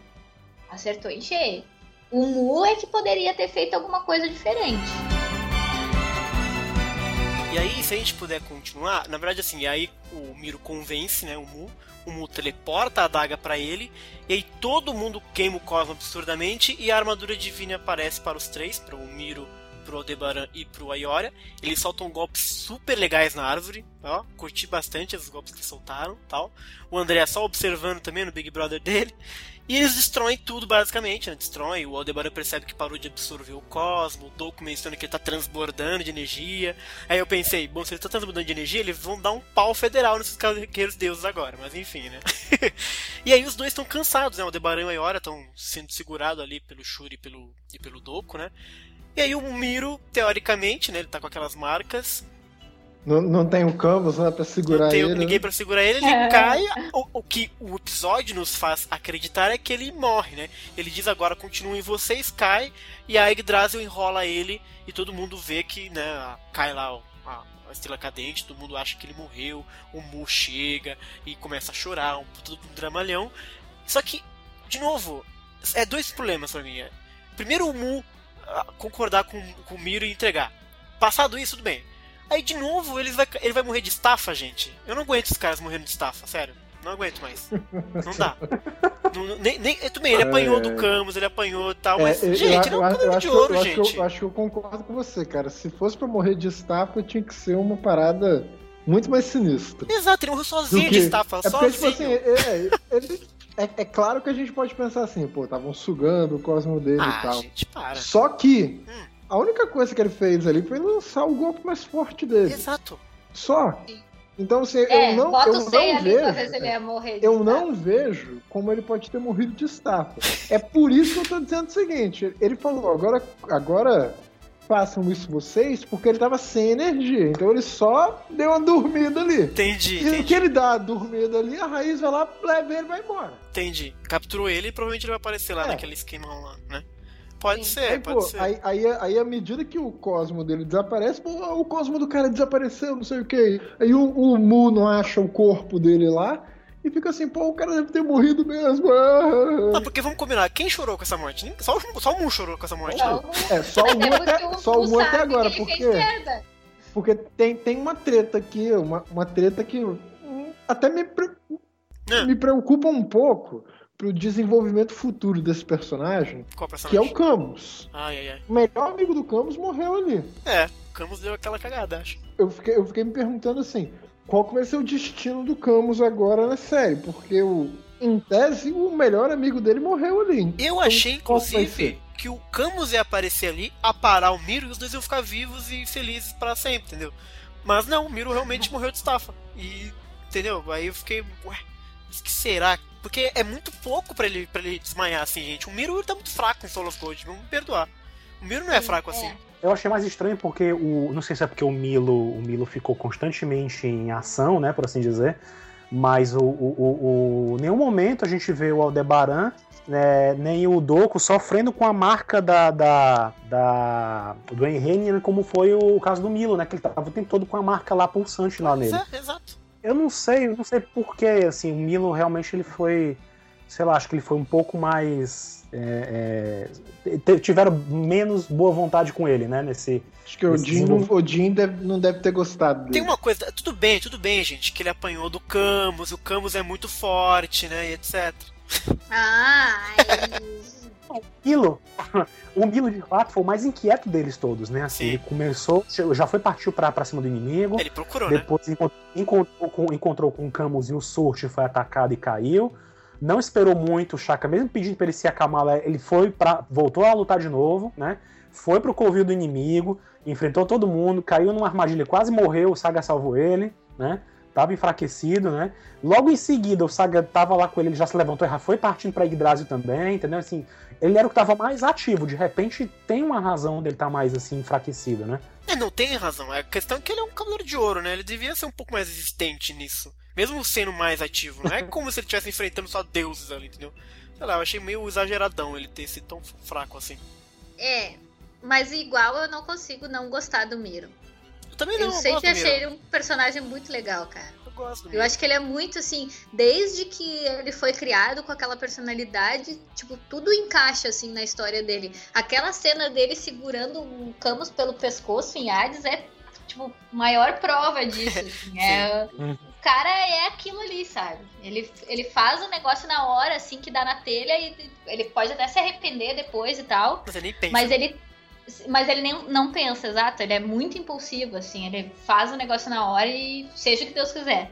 Acertou em cheio. O Mu é que poderia ter feito alguma coisa diferente. E aí, se a gente puder continuar, na verdade, assim, aí o Miro convence, né, o Mu, o Mu teleporta a adaga pra ele, e aí todo mundo queima o Cosmo absurdamente, e a armadura divina aparece para os três, para o Miro, pro Aldebaran e pro Aioria. Eles soltam golpes super legais na árvore, ó, curti bastante os golpes que soltaram, tal. O André só observando também no Big Brother dele. E eles destroem tudo, basicamente, né? Destroem. O Aldebaran percebe que parou de absorver o cosmo. O Doku menciona que ele tá transbordando de energia. Aí eu pensei, bom, se ele tá transbordando de energia, eles vão dar um pau federal nesses guerreiros deuses agora. Mas enfim, né? [LAUGHS] e aí os dois estão cansados, né? O Aldebaran e o Ayora estão sendo segurados ali pelo Shuri e pelo, e pelo Doku, né? E aí o Miro, teoricamente, né? Ele tá com aquelas marcas. Não, não tem o Canvas né, pra segurar não tem ele. ninguém né? pra segurar ele, ele É. cai. O, o que o episódio nos faz acreditar é que ele morre, né? Ele diz agora, continuem vocês, cai, e a Yggdrasil enrola ele e todo mundo vê que, né, cai lá ó, a, a estrela cadente, todo mundo acha que ele morreu, o Mu chega e começa a chorar, um puto um dramalhão. Só que, de novo, é dois problemas pra mim. Primeiro o Mu ah, concordar com, com o Miro e entregar. Passado isso, tudo bem. Aí de novo ele vai, ele vai morrer de estafa, gente. Eu não aguento esses caras morrendo de estafa, sério. Não aguento mais. Não dá. [LAUGHS] Não- nem, nem, tudo bem, ele apanhou do Camus, ele apanhou e tal, mas, É, gente, eu, não é um de eu- ouro, eu acho que eu- gente. eu acho que eu concordo com você, cara. Se fosse pra morrer de estafa, tinha que ser uma parada muito mais sinistra. Exato, ele morreu sozinho de estafa, É porque, sozinho. tipo assim, é, é- ele- é- é claro que a gente pode pensar assim, pô, estavam sugando o cosmo dele e ah, tal. gente, para. Só que Hum. A única coisa que ele fez ali foi lançar o golpe mais forte dele. Exato. Só. Sim. Então, assim, É, eu não, bota eu não ali pra ver se ele vejo. ia morrer. de Eu não vejo como ele pode ter morrido de estafa. É por isso que eu tô dizendo o seguinte: ele falou, agora, agora façam isso vocês, porque ele tava sem energia. Então ele só deu uma dormida ali. Entendi, E no que entendi, ele dá a dormida ali, a raiz vai lá, leva ele e vai embora. entendi. Capturou ele e provavelmente ele vai aparecer lá É. naquele esquema lá, né? Pode Sim. ser, aí, pode pô, ser. aí, aí, aí, à medida que o cosmo dele desaparece, pô, o cosmo do cara desapareceu, não sei o que. Aí o, o Mu não acha o corpo dele lá e fica assim, pô, o cara deve ter morrido mesmo. Ah. Não, porque vamos combinar, quem chorou com essa morte? Só, o- só o Moon chorou com essa morte. Não, É, só o Mu até o só o Mu Mu até agora, porque, porque tem, tem uma treta aqui, uma, uma treta que hum, até me, pre- Ah. me preocupa um pouco pro desenvolvimento futuro desse personagem, Qual que é personagem? o Camus. Ai, ai, ai. O melhor amigo do Camus morreu ali. É, o Camus deu aquela cagada, acho. eu fiquei, eu fiquei me perguntando assim, qual que vai ser o destino do Camus agora na série? Porque o, em tese, o melhor amigo dele morreu ali. Eu achei, Então, vai inclusive, que o Camus ia aparecer ali, aparar o Miro e os dois iam ficar vivos e felizes pra sempre, entendeu? Mas não, o Miro realmente morreu de estafa. E, entendeu? Aí eu fiquei, ué, que será? Porque é muito pouco pra ele, pra ele desmaiar assim, gente. O Miro tá muito fraco em Soul of Gold, vamos me perdoar. O Miro não é fraco assim. Eu achei mais estranho porque o. Não sei se é porque o Milo, o Milo ficou constantemente em ação, né? Por assim dizer. Mas o, o, o, o- nenhum momento a gente vê o Aldebaran, né, nem o Doku sofrendo com a marca da, da, da do Henry, como foi o caso do Milo, né? Que ele tava o tempo todo com a marca lá pulsante lá nele. É, exato. Eu não sei, eu não sei porquê, assim, o Milo realmente ele foi sei lá, acho que ele foi um pouco mais. É, é, tiveram menos boa vontade com ele, né? Nesse. Acho que o Odin, Odin deve, não deve ter gostado dele. Tem uma coisa, tudo bem, tudo bem, gente, que ele apanhou do Camus, o Camus é muito forte, né? E etc. Ah, o Milo, [LAUGHS] o Milo de fato foi o mais inquieto deles todos, né? Assim, Sim. ele começou, já foi partiu pra, pra cima do inimigo. Ele procurou, depois né? encontrou, encontrou, com, encontrou com o Camus e o Surte foi atacado e caiu. Não esperou muito o Chaka, mesmo pedindo pra ele se acalmar, ele foi para voltou a lutar de novo, né? Foi pro covil do inimigo, enfrentou todo mundo, caiu numa armadilha, quase morreu, o Saga salvou ele, né? Tava enfraquecido, né? Logo em seguida, o Saga tava lá com ele, ele já se levantou e já foi partindo pra Yggdrasil também, entendeu? Assim, ele era o que tava mais ativo. De repente, tem uma razão dele estar tá mais, assim, enfraquecido, né? É, não tem razão. A questão é que ele é um cavaleiro de ouro, né? Ele devia ser um pouco mais resistente nisso. Mesmo sendo mais ativo. Não é [LAUGHS] como se ele estivesse enfrentando só deuses ali, entendeu? Sei lá, eu achei meio exageradão ele ter sido tão fraco assim. É, mas igual eu não consigo não gostar do Miro. Eu também não. Eu sempre achei ele um personagem muito legal, cara gosto. Eu acho que ele é muito assim, desde que ele foi criado com aquela personalidade, tipo, tudo encaixa assim na história dele. Aquela cena dele segurando o Camus pelo pescoço em Hades é tipo maior prova disso. [LAUGHS] Assim. é, uhum. o cara é aquilo ali, sabe? Ele, ele faz o negócio na hora, assim, que dá na telha e ele pode até se arrepender depois e tal. Mas ele pensa. Mas ele mas ele nem, não pensa, exato. Ele é muito impulsivo, assim. Ele faz o negócio na hora e seja o que Deus quiser.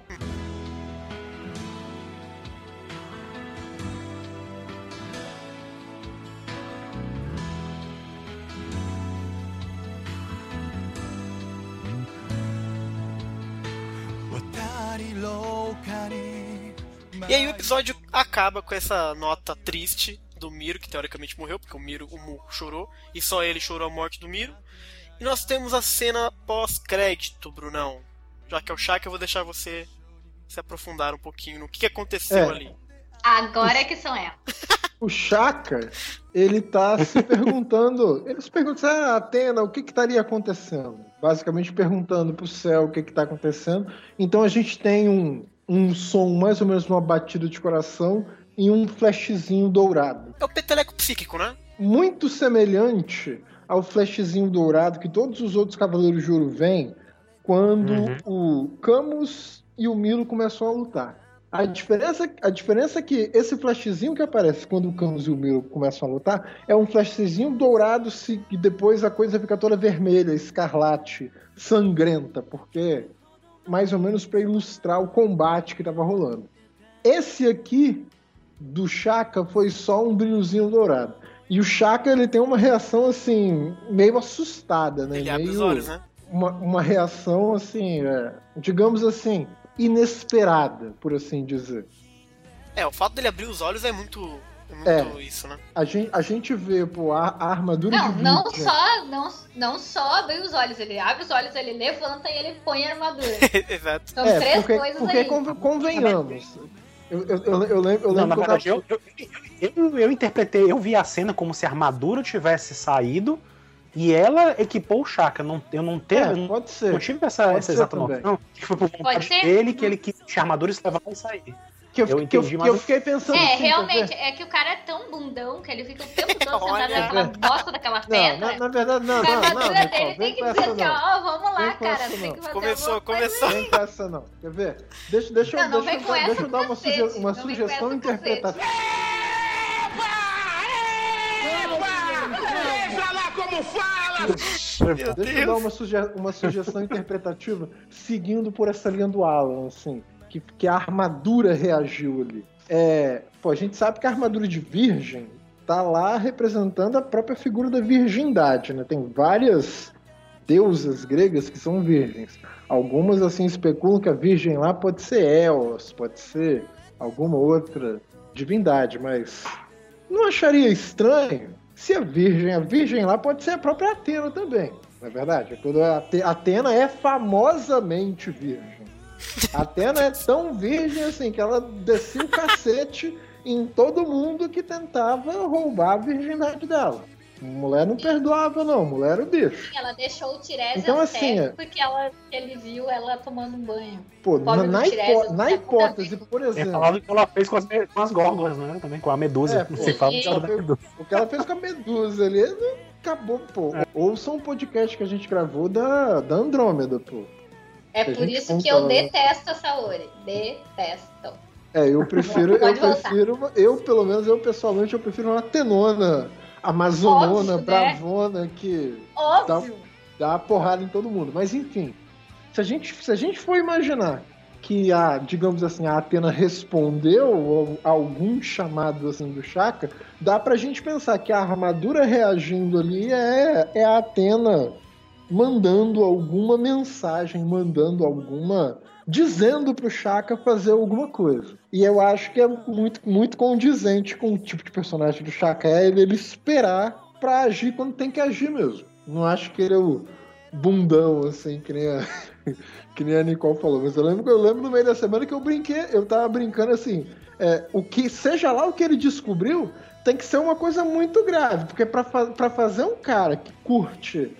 E aí o episódio acaba com essa nota triste do Miro, que teoricamente morreu, porque o Miro, o Mu chorou, e só ele chorou a morte do Miro. E nós temos a cena pós-crédito, Brunão. Já que é o Shaka, eu vou deixar você se aprofundar um pouquinho no que, aconteceu é. ali. Agora é que são ela. [LAUGHS] O Chaka, ele tá se perguntando. Ele se pergunta, ah, Atena, o que que estaria acontecendo? Basicamente perguntando pro céu o que que tá acontecendo. Então a gente tem um, um som mais ou menos uma batida de coração em um flashzinho dourado. É o peteleco psíquico, né? Muito semelhante ao flashzinho dourado que todos os outros Cavaleiros de Ouro veem quando uhum. o Camus e o Milo começam a lutar. A diferença, a diferença é que esse flashzinho que aparece quando o Camus e o Milo começam a lutar é um flashzinho dourado e depois a coisa fica toda vermelha, escarlate, sangrenta, porque mais ou menos para ilustrar o combate que estava rolando. Esse aqui do Chaka foi só um brilhozinho dourado. E o Chaka ele tem uma reação assim, meio assustada, né? Ele meio, abre os olhos, né? Uma, uma reação assim, é, digamos assim, inesperada, por assim dizer. É, o fato dele abrir os olhos é muito, é muito é, isso, né? A gente, a gente vê, pô, a, a armadura não, de não só Não, não só abrir os olhos, ele abre os olhos, ele levanta e ele põe a armadura. [LAUGHS] Exato. São é, três porque, coisas porque aí. convenhamos, eu, eu, eu, eu lembro, eu lembro Não, na verdade, eu, eu, eu, eu, interpretei, eu vi a cena como se a armadura tivesse saído e ela equipou o Chaka. Não, eu não teve. É, pode ser. Não tive essa, essa exata noção. Que foi por vontade dele que ele quis a armadura se levar e sair. Que eu, eu, entendi, que eu, que eu fiquei pensando. É, assim, realmente, é que o cara é tão bundão que ele fica o tempo todo sentado naquela bosta daquela pedra. Não, na, na verdade, não. A armadura não, dele tem que dizer assim, ó, vamos lá, cara. Tem que fazer começou, começou. Vem com essa, não. Quer ver? Deixa, deixa, não, não deixa, deixa, deixa eu dar uma, suge uma sugestão interpretativa. Veja lá como fala! Deixa eu dar uma, suge uma sugestão interpretativa seguindo por essa linha do Alan, assim, que, que a armadura reagiu ali. É, pô, a gente sabe que a armadura de virgem tá lá representando a própria figura da virgindade, né? Tem várias deusas gregas que são virgens. Algumas assim especulam que a virgem lá pode ser Eos, pode ser alguma outra divindade, mas não acharia estranho se a virgem, a virgem lá pode ser a própria Atena também, não é verdade? Quando a Atena é famosamente virgem. A Atena é tão virgem assim que ela descia o cacete em todo mundo que tentava roubar a virgindade dela. Mulher não perdoava, não. Mulher era o bicho. Ela deixou o Tiresias Então, assim, cego é- porque ela, ele viu ela tomando um banho. Pô, na, na, hipó- na hipótese, por É exemplo, falado que ela fez com as, com as górgolas, né? Também com a medusa. É, pô. Se fala E- que ela medusa. o que ela fez com a Medusa ali, acabou, pô. Ouça um podcast que a gente gravou da, da Andrômeda, pô. É por isso que eu detesto a Saori. Detesto. É, eu prefiro, eu voltar. prefiro, eu pelo menos, eu pessoalmente, eu prefiro uma tenona, amazonona, Óbvio, né? bravona, que Óbvio. dá uma porrada em todo mundo. Mas enfim, se a gente, se a gente for imaginar que a, digamos assim, a Atena respondeu a algum chamado assim do Chaka, dá pra gente pensar que a armadura reagindo ali é, é a Atena mandando alguma mensagem, mandando alguma dizendo pro Chaka fazer alguma coisa. E eu acho que é muito, muito condizente com o tipo de personagem do Chaka, é ele, esperar pra agir quando tem que agir mesmo. Não acho que ele é o bundão, assim, que nem a, [LAUGHS] que nem a Nicole falou. Mas eu lembro, eu lembro no meio da semana que eu brinquei, eu tava brincando assim, é, o que seja lá o que ele descobriu, tem que ser uma coisa muito grave, porque pra, fa fazer um cara que curte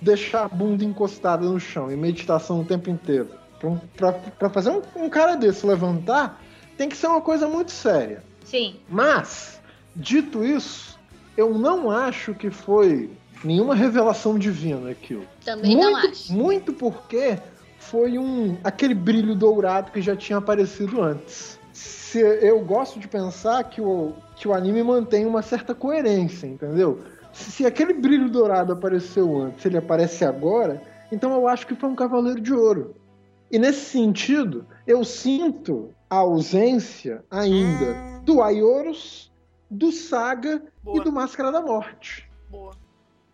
deixar a bunda encostada no chão em meditação o tempo inteiro, pra fazer um, um cara desse levantar, tem que ser uma coisa muito séria. Sim. Mas, dito isso, eu não acho que foi nenhuma revelação divina aquilo. Também não muito, acho. muito porque foi um aquele brilho dourado que já tinha aparecido antes. Se, eu gosto de pensar que o, que o anime mantém uma certa coerência, entendeu? Se, aquele brilho dourado apareceu antes, ele aparece agora, então eu acho que foi um cavaleiro de ouro. E nesse sentido, eu sinto a ausência ainda do Aioros, do Saga Boa. e do Máscara da Morte Boa.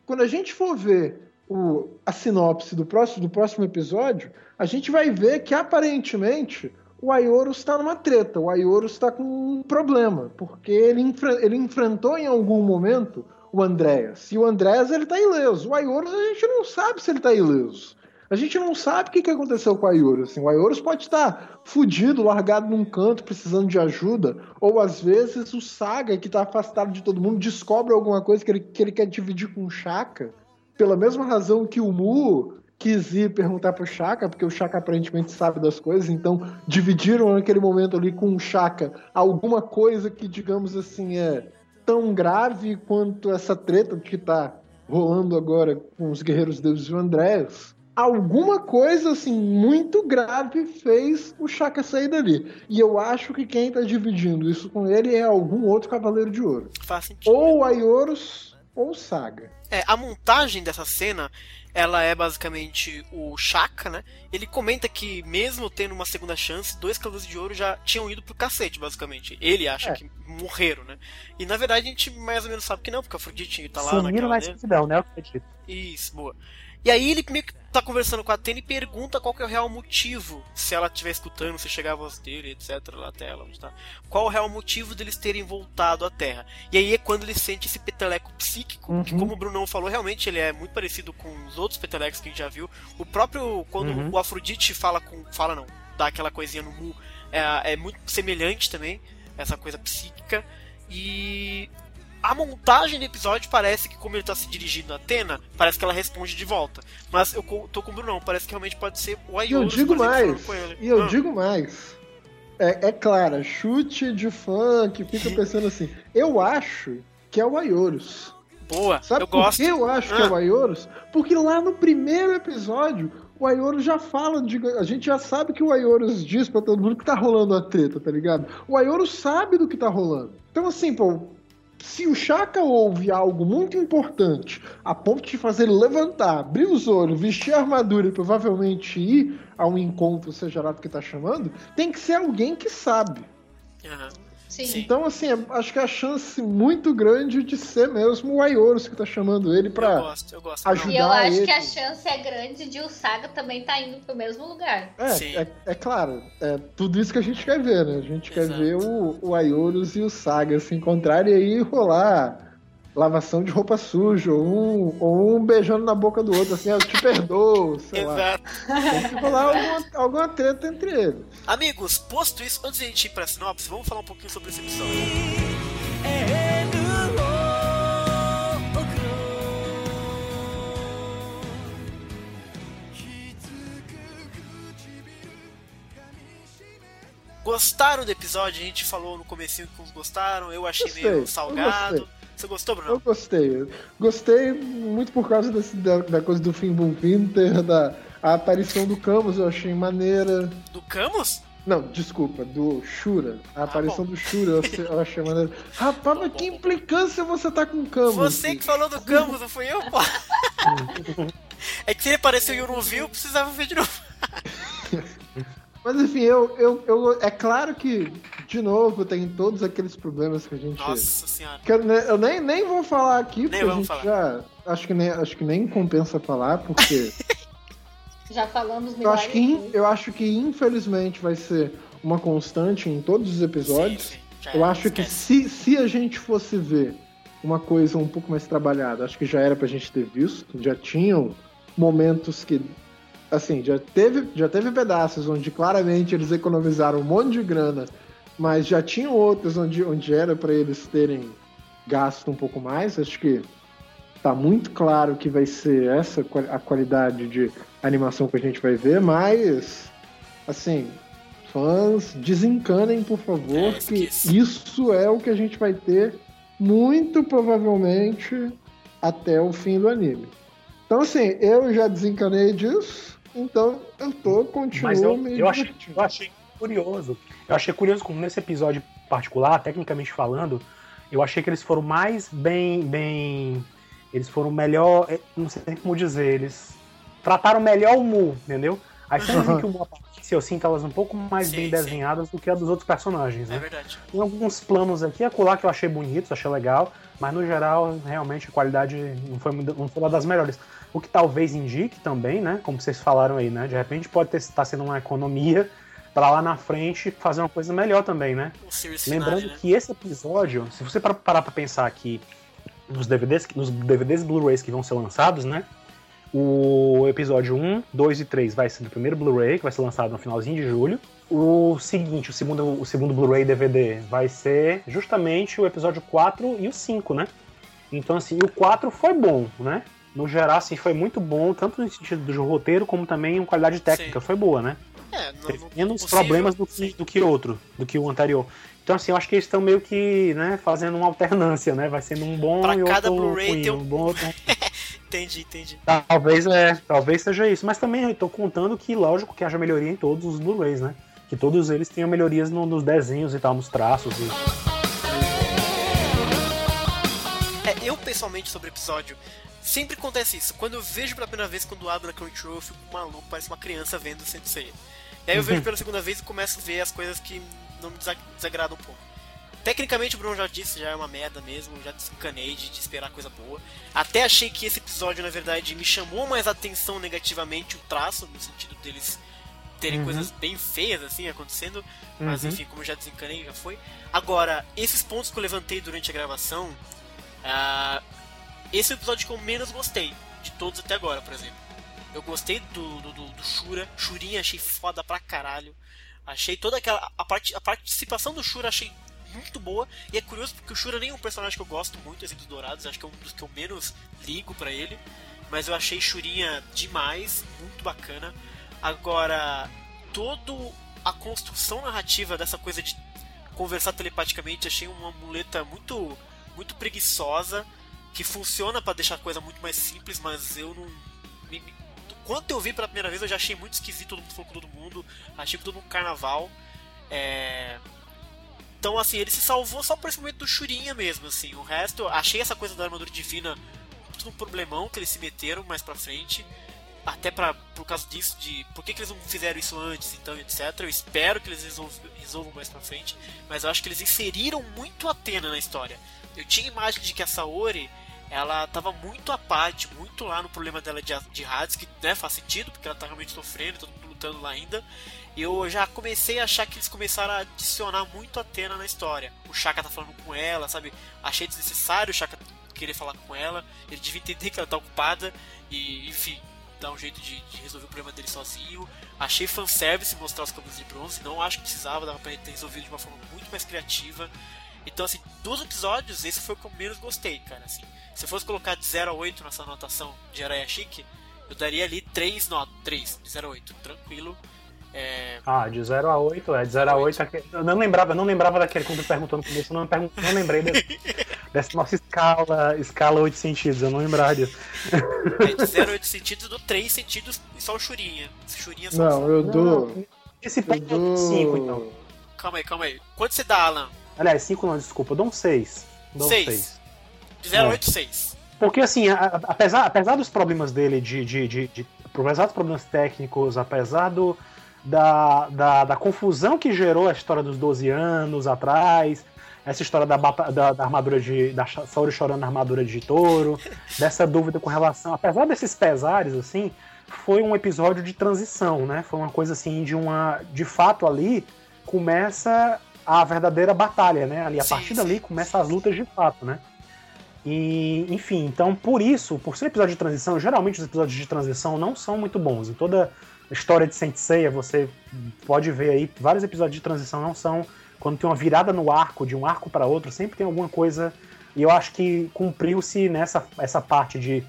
quando a gente for ver o- a sinopse do próximo, do próximo episódio, a gente vai ver que aparentemente o Aioros está numa treta, o Aioros está com um problema, porque ele, ele enfrentou em algum momento o Andréas, e o Andréas ele tá ileso, o Aioros a gente não sabe se ele tá ileso. A gente não sabe o que, que aconteceu com o Aioros. Assim, o Aioros pode estar fudido, largado num canto, precisando de ajuda. Ou às vezes o Saga, que está afastado de todo mundo, descobre alguma coisa que ele, que ele quer dividir com o Chaka. Pela mesma razão que o Mu quis ir perguntar pro Chaka, porque o Chaka aparentemente sabe das coisas, então dividiram naquele momento ali com o Chaka alguma coisa que, digamos assim, é tão grave quanto essa treta que tá rolando agora com os Guerreiros Deuses e o Andrés. Alguma coisa assim muito grave fez o Chaka sair dali. E eu acho que quem tá dividindo isso com ele é algum outro Cavaleiro de Ouro. Faz sentido. Ou Aioros ou Saga. É, a montagem dessa cena, ela é basicamente o Chaka, né? Ele comenta que mesmo tendo uma segunda chance, dois Cavaleiros de Ouro já tinham ido pro cacete, basicamente. Ele acha É. que morreram, né? E na verdade a gente mais ou menos sabe que não, porque a Afrodite tá lá Sumiram na dele. escuridão, né? Eu acredito. Isso, boa. E aí ele meio que tá conversando com a Atena e pergunta qual que é o real motivo, se ela estiver escutando, se chegar a voz dele, etc, lá até ela, onde tá. Qual o real motivo deles terem voltado à Terra. E aí é quando ele sente esse peteleco psíquico, que Uhum. como o Brunão falou, realmente ele é muito parecido com os outros petelecos que a gente já viu. O próprio, quando Uhum. o Afrodite fala com... fala não, dá aquela coisinha no Mu, é, é muito semelhante também, essa coisa psíquica. E a montagem do episódio parece que, como ele tá se dirigindo a Atena, parece que ela responde de volta. Mas eu tô com o Brunão, parece que realmente pode ser o E eu digo mais. E eu Ah, digo mais. É, é claro, chute de fã que fica [LAUGHS] pensando assim. Eu acho que é o Aioros. Boa, Sabe eu por gosto. que eu acho que é o Aioros? Porque lá no primeiro episódio, o Aioros já fala, de, a gente já sabe que o Aioros diz pra todo mundo que tá rolando a treta, tá ligado? O Aioros sabe do que tá rolando. Então assim, pô, se o Chaka ouve algo muito importante, a ponto de fazer levantar, abrir os olhos, vestir a armadura e provavelmente ir a um encontro, seja lá do que tá chamando, tem que ser alguém que sabe. Aham. Sim. Então, assim, acho que a chance muito grande de ser mesmo o Aioros que tá chamando ele Eu pra. gosto, eu gosto. ajudar E eu acho ele. que a chance é grande de o Saga também tá indo pro mesmo lugar. É, Sim. é, é claro, é tudo isso que a gente quer ver, né? A gente quer Exato. ver o, o Aioros e o Saga se encontrarem e aí rolar lavação de roupa suja, ou um, ou um beijando na boca do outro, assim, eu te perdoo, sei Exato. lá. Tem que alguma, alguma treta entre eles. Amigos, posto isso, antes de a gente ir pra sinopse, vamos falar um pouquinho sobre esse episódio. Gostaram do episódio? A gente falou no comecinho que uns gostaram, eu achei gostei, meio salgado. Você gostou, Bruno? Eu gostei. Gostei muito por causa desse- da, da coisa do Finn Winter, da aparição do Camus, eu achei maneira. Do Camus? Não, desculpa, do Shura. A aparição Ah, bom. do Shura eu achei- eu achei maneira. [LAUGHS] Rapaz, mas que implicância você tá com o Camus? Você que falou do Camus, não fui eu, pô. [LAUGHS] É que se ele apareceu e eu não vi, eu precisava ver de novo. [LAUGHS] Mas enfim, eu, eu, eu, é claro que, de novo, tem todos aqueles problemas que a gente. Nossa senhora. que eu, eu nem, nem vou falar aqui, porque a gente falar. já. Acho que, nem, acho que nem compensa falar, porque. [LAUGHS] Já falamos eu, acho que, eu acho que, infelizmente, vai ser uma constante em todos os episódios. Sim, sim, Eu era, acho que esquece. se, se a gente fosse ver uma coisa um pouco mais trabalhada, acho que já era pra gente ter visto. Já tinham momentos que. Assim, já teve, já teve pedaços onde claramente eles economizaram um monte de grana, mas já tinham outros onde, onde era pra eles terem gasto um pouco mais. Acho que tá muito claro que vai ser essa a qualidade de animação que a gente vai ver, mas assim, fãs, desencanem, por favor, É, que isso é o que a gente vai ter muito provavelmente até o fim do anime. Então assim, eu já desencanei disso, então eu tô, continuo Mas eu, me eu, achei, eu achei curioso. Eu achei curioso como nesse episódio particular, tecnicamente falando, eu achei que eles foram mais bem. bem eles foram melhor. eh, Não sei nem como dizer, eles trataram melhor o Mu, entendeu? As cenas em que o Mu aparece, eu sinto elas um pouco mais Sim, bem sim. desenhadas do que a dos outros personagens, É né? verdade. Tem alguns planos aqui acolá que eu achei bonitos, achei legal, mas no geral, realmente, a qualidade não foi, não foi uma das melhores. O que talvez indique também, né? Como vocês falaram aí, né? De repente pode estar sendo uma economia para lá na frente fazer uma coisa melhor também, né? Lembrando né? que esse episódio, se você par- parar pra pensar aqui nos DVDs, nos DVDs Blu-rays que vão ser lançados, né? O episódio 1, 2 e 3 vai ser do primeiro Blu-ray, que vai ser lançado no finalzinho de julho. O seguinte, o segundo, o segundo Blu-ray DVD vai ser justamente o episódio 4 e o 5, né? Então, assim, o 4 foi bom, né? No geral, assim, foi muito bom, tanto no sentido do roteiro, como também em qualidade técnica, Sim. foi boa, né? É, não, Teve não- menos possível, problemas do que, do que outro, do que o anterior. Então, assim, eu acho que eles estão meio que, né, fazendo uma alternância, né? Vai sendo um bom Pra e cada outro ruim, tem um um- bom outro... [LAUGHS] Entendi, entendi. Talvez, é, talvez seja isso. Mas também eu tô contando que, lógico, que haja melhoria em todos os Blu-rays, né? Que todos eles tenham melhorias no- nos desenhos e tal, nos traços. E... É, eu pessoalmente sobre o episódio, sempre acontece isso. Quando eu vejo pela primeira vez, quando abro na Crunchyroll, eu fico maluco, parece uma criança vendo Sensei. E aí eu vejo [LAUGHS] pela segunda vez e começo a ver as coisas que não me desa- desagradam um pouco. Tecnicamente o Bruno já disse, já é uma merda mesmo, já desencanei de, de esperar coisa boa. Até achei que esse episódio, na verdade, me chamou mais atenção negativamente o traço, no sentido deles terem Uhum. coisas bem feias assim acontecendo. Mas Uhum. enfim, como já desencanei, já foi. Agora, esses pontos que eu levantei durante a gravação, ah, esse é o episódio que eu menos gostei, de todos até agora, por exemplo. Eu gostei do, do, do, do Shura, Shurinha achei foda pra caralho. Achei toda aquela. A, parte, a participação do Shura achei muito boa. E é curioso porque o Shura nem é um personagem que eu gosto muito, esse dos Dourados, acho que é um dos que eu menos ligo pra ele. Mas eu achei Shurinha demais, muito bacana. Agora, toda a construção narrativa dessa coisa de conversar telepaticamente, achei uma muleta muito, muito preguiçosa, que funciona pra deixar a coisa muito mais simples, mas eu não. me- quando eu vi pela primeira vez, eu já achei muito esquisito, todo mundo falou com todo mundo, achei tudo um carnaval. É... Então, assim, ele se salvou só por esse momento do Churinha mesmo, assim. O resto, achei essa coisa da armadura divina um problemão que eles se meteram mais pra frente. Até pra, por causa disso, de por que, que eles não fizeram isso antes, então, etc. Eu espero que eles resolvam, resolvam mais pra frente. Mas eu acho que eles inseriram muito Atena na história. Eu tinha imagem de que a Saori, ela tava muito à parte, muito lá no problema dela de, de Hades, que né, faz sentido, porque ela tá realmente sofrendo, mundo lutando lá ainda. Eu já comecei a achar que eles começaram a adicionar muito a Atena na história. O Shaka tá falando com ela, sabe? Achei desnecessário o Shaka querer falar com ela. Ele devia entender que ela tá ocupada e, enfim, dar um jeito de, de resolver o problema dele sozinho. Achei fanservice mostrar os cabelos de bronze, não acho que precisava, dava pra ele ter resolvido de uma forma muito mais criativa. Então, assim, dos episódios, esse foi o que eu menos gostei, cara. Assim, se eu fosse colocar de 0 a 8 nessa anotação de Araya Chique, eu daria ali 3 notas, 3 de 0 a 8, tranquilo. É, Ah, de 0 a 8, é, de 0 a 8. aque- Eu não lembrava, eu não lembrava daquele quando perguntou no começo, eu não, pergun- não lembrei desse- [LAUGHS] dessa nossa escala, escala 8 sentidos, eu não lembrava disso. é de 0 a 8 sentidos, eu dou 3 sentidos e só o Churinha. Churinha só. Não, eu dou. Esse Eu ponto é 5, então. dou. Calma aí, calma aí. Quanto você dá, Alan? Aliás, 5 não, desculpa, eu dou um 6. Dou um Seis. 6. De 0 a É. 8, 6. Porque assim, a- apesar, apesar dos problemas dele de, de, de, de- Apesar dos problemas técnicos, apesar do, da, da, da confusão que gerou a história dos 12 anos atrás, essa história da, da, da armadura de. da Saori chorando na armadura de touro, [LAUGHS] dessa dúvida com relação. Apesar desses pesares, assim, foi um episódio de transição, né? Foi uma coisa assim de uma. De fato ali começa a verdadeira batalha, né? Ali, a Sim, partir sim. dali começa as lutas de fato, né? E, enfim, então por isso, por ser episódio de transição, geralmente os episódios de transição não são muito bons. Em toda a história de Saint Seiya, você pode ver aí, vários episódios de transição não são. Quando tem uma virada no arco, de um arco para outro, sempre tem alguma coisa. E eu acho que cumpriu-se nessa essa parte de.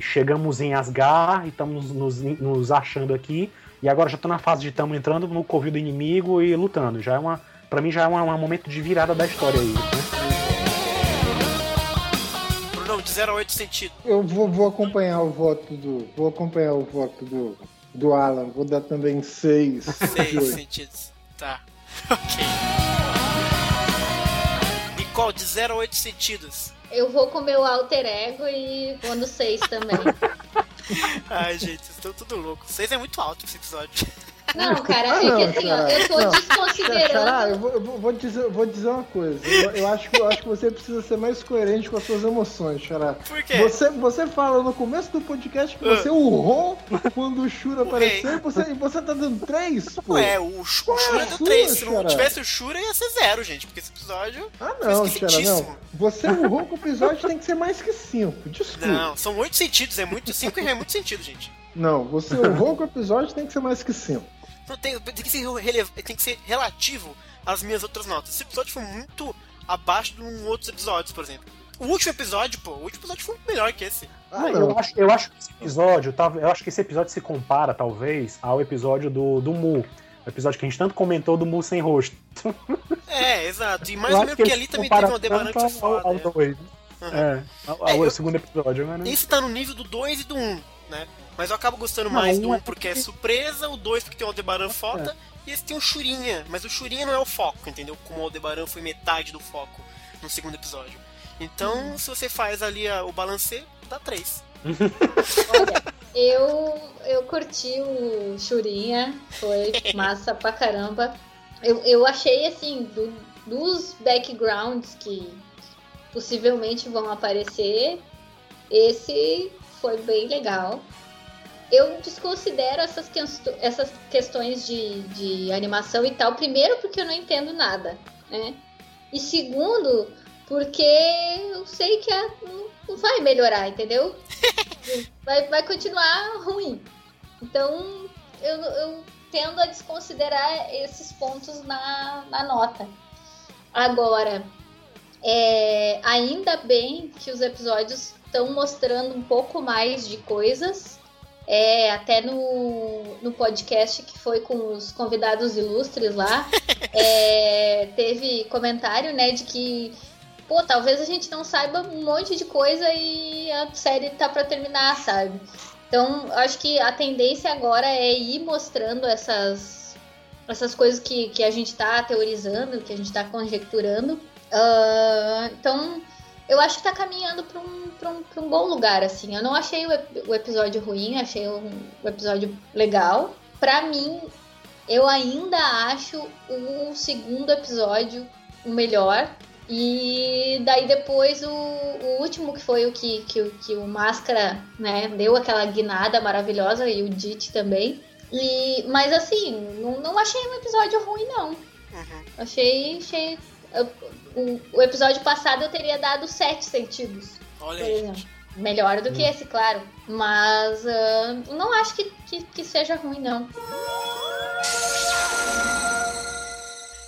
chegamos em Asgard e estamos nos, nos achando aqui. E agora já tô na fase de estamos entrando no covil do inimigo e lutando. Já é uma. Pra mim já é uma- um momento de virada da história aí, né? Brunão, de 0 a 8 sentidos. Eu vou, vou acompanhar o voto do. Vou acompanhar o voto do, do Alan. Vou dar também 6. 6 [LAUGHS] sentidos. Tá. [LAUGHS] Ok. Nicole, de 0 a 8 sentidos. Eu vou com meu alter ego e vou no 6 também. [LAUGHS] Ai, gente, vocês estão tudo louco. 6 é muito alto esse episódio. Não, cara, Ah, é não, que assim, ó, cara, eu tô não. desconsiderando. Caralho, eu vou, eu vou- dizer, vou dizer uma coisa. Eu, eu acho, que- eu acho que você precisa ser mais coerente com as suas emoções, Xará. Por quê? Você, você fala no começo do podcast que você urrou quando o Shura apareceu e você, você tá dando 3, pô. Ué, o, Sh- o Shura é deu sua, 3. Se não tivesse o Shura, ia ser 0, gente. Porque esse episódio. Ah, Foi não, Xará, não. Você urrou que o episódio tem que ser mais que 5. Desculpa. Não, são 8 sentidos. É muito. 5 é muito sentido, gente. Não, você urrou que o episódio tem que ser mais que 5. Não tem, tem, que ser tem que ser relativo às minhas outras notas. Esse episódio foi muito abaixo de um outros episódios, por exemplo. O último episódio, pô, o último episódio foi melhor que esse. Ah, eu, acho, eu acho que esse episódio, tá, eu acho que esse episódio se compara, talvez, ao episódio do, do Mu. O episódio que a gente tanto comentou do Mu sem rosto. É, exato. E mais ou menos que porque ali também teve uma foi tanto ao- foda. ao né? dois. Aham. É, ao, É, ao eu- segundo episódio, né? Esse tá no nível do 2 e do 1, um, né? Mas eu acabo gostando Não, mais um do 1 um é porque é surpresa, o 2 porque tem o Aldebaran foda, e esse tem o Churinha. Mas o Churinha não é o foco, entendeu? Como o Aldebaran foi metade do foco no segundo episódio. Então, se você faz ali a- o balancê, dá 3. Olha, eu, eu curti o Churinha, foi [LAUGHS] massa pra caramba. Eu, eu achei assim, do- dos backgrounds que possivelmente vão aparecer, esse foi bem legal. Eu desconsidero essas, quest- essas questões de, de animação e tal, primeiro porque eu não entendo nada, né? E segundo, porque eu sei que não- não vai melhorar, entendeu? [LAUGHS] vai, vai continuar ruim. Então, eu, eu tendo a desconsiderar esses pontos na, na nota. Agora, é, ainda bem que os episódios estão mostrando um pouco mais de coisas. É, até no, no podcast que foi com os convidados ilustres lá, [LAUGHS] é, teve comentário, né, de que pô, talvez a gente não saiba um monte de coisa e a série tá pra terminar, sabe? Então, acho que a tendência agora é ir mostrando essas, essas coisas que, que a gente tá teorizando, que a gente tá conjecturando. Ah, então, eu acho que tá caminhando pra um, pra, um, pra um bom lugar, assim. Eu não achei o, o episódio ruim, achei um, o episódio legal. Pra mim, eu ainda acho o segundo episódio o melhor. E daí depois o, o último, que foi o que, que, o- que o Máscara né, deu aquela guinada maravilhosa, e o Dit também. E, mas assim, não, não achei um episódio ruim, não. Uhum. Achei. achei o, o episódio passado eu teria dado sete sentidos, Olha aí. Melhor do que Hum. esse, claro. Mas ah, não acho que, que, que seja ruim, não.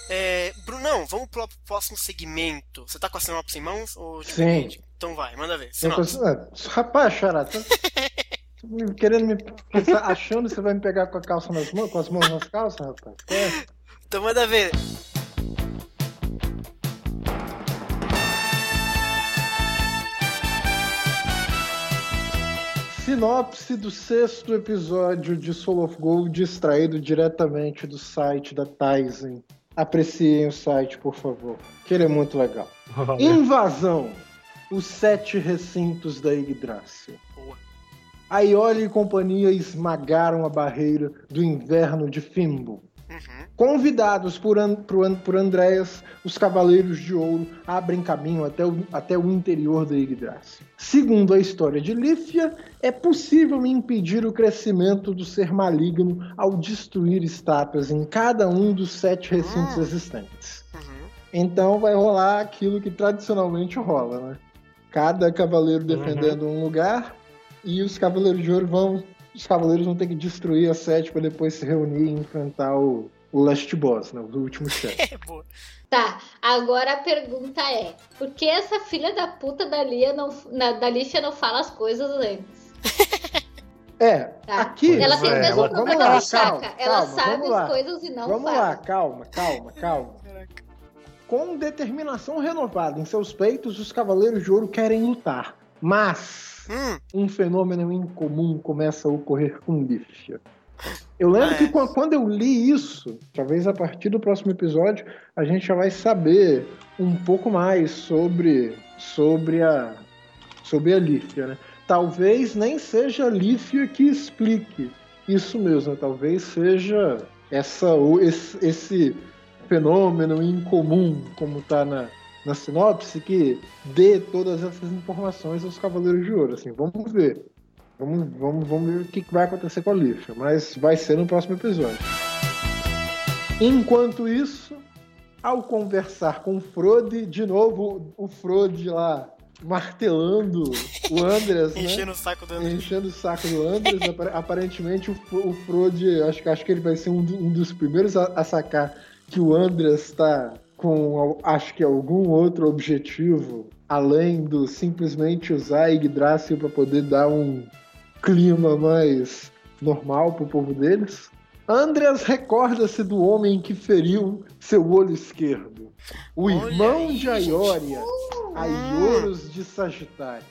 É, Brunão, vamos pro próximo segmento. Você tá com a sinopse em mãos? Ou, tipo, Sim. Então vai, manda ver. Eu Sinopse. tô- rapaz, [LAUGHS] me- querendo me. pensar- achando que você vai me pegar com a calça nas mãos, com as mãos nas calças, rapaz? É. Então manda ver. Sinopse do sexto episódio de Soul of Gold, extraído diretamente do site da Tizen. Apreciem o site, por favor, que ele é muito legal. Valeu. Invasão. Os sete recintos da Yggdrasil. Aioli e companhia esmagaram a barreira do inverno de Fimbo. Uhum. Convidados por, An por, por Andréas, os Cavaleiros de Ouro abrem caminho até o, até o interior da Yggdrasil. Segundo a história de Lífia, é possível impedir o crescimento do ser maligno ao destruir estátuas em cada um dos sete recintos Ah. existentes. Uhum. Então vai rolar aquilo que tradicionalmente rola, né? Cada cavaleiro defendendo um lugar e os Cavaleiros de Ouro vão. Os Cavaleiros vão ter que destruir as sete para depois se reunir e enfrentar o, o Last Boss, né? O último [LAUGHS] chefe. É. Tá, agora a pergunta é: por que essa filha da puta da Lia não, na, da Lífia não fala as coisas antes? [LAUGHS] É, Tá. aqui. Ela tem o é, mesmo ela- problema vamos lá, da Chaka. calma, Ela calma, sabe vamos lá. as coisas e não Vamos fala. lá, calma, calma, calma. Com determinação renovada em seus peitos, os Cavaleiros de Ouro querem lutar. Mas Hum, um fenômeno incomum começa a ocorrer com Lífia. Eu lembro Ah, que é. quan- quando eu li isso, talvez a partir do próximo episódio, a gente já vai saber um pouco mais sobre, sobre a sobre a Lífia, né? Talvez nem seja a Lífia que explique isso mesmo, né? talvez seja essa, esse, esse fenômeno incomum, como está na, na sinopse, que dê todas essas informações aos Cavaleiros de Ouro. Assim, vamos ver. Vamos, vamos, vamos ver o que vai acontecer com a Lífia, mas vai ser no próximo episódio. Enquanto isso, ao conversar com o Frode, de novo o Frode lá martelando o Andreas, né? enchendo o saco do André. enchendo o saco do Andres. Apar- Aparentemente, o, Fro- o Frode, acho, que- acho que ele vai ser um, do- um dos primeiros a, a sacar que o Andres está com, acho que algum outro objetivo, além do simplesmente usar Yggdrasil para poder dar um clima mais normal pro povo deles. Andreas recorda-se do homem que feriu seu olho esquerdo. O Olha irmão aí, de Aioria. Aioros de Sagitário.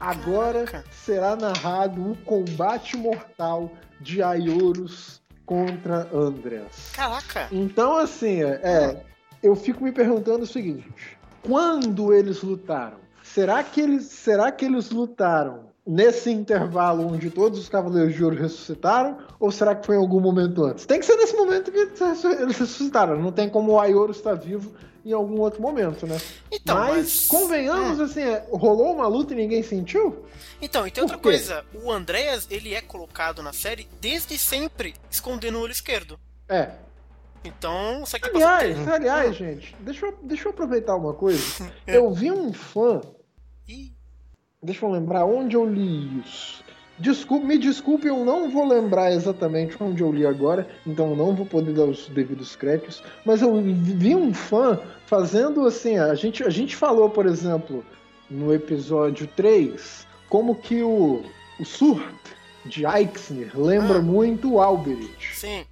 Agora Caraca. será narrado o combate mortal de Aioros contra Andreas. Caraca. Então, assim, é, é, eu fico me perguntando o seguinte: quando eles lutaram? Será que eles, será que eles lutaram nesse intervalo onde todos os Cavaleiros de Ouro ressuscitaram? Ou será que foi em algum momento antes? Tem que ser nesse momento que eles ressuscitaram. Não tem como o Aioro estar vivo em algum outro momento, né? Então, mas, mas, convenhamos, Hum. assim, é, rolou uma luta e ninguém sentiu? Então, e tem outra coisa. O Andreas, ele é colocado na série desde sempre escondendo o olho esquerdo. É. Então, isso aqui Aliás, aliás, gente, deixa eu, deixa eu aproveitar uma coisa. [LAUGHS] Eu vi um fã Deixa eu lembrar onde eu li isso. Desculpe, me desculpe, eu não vou lembrar exatamente onde eu li agora, então não vou poder dar os devidos créditos. Mas eu vi um fã fazendo assim. A gente, a gente falou, por exemplo, no episódio 3, como que o, o Surt de Eichsner lembra Ah. muito o Alberich. sim.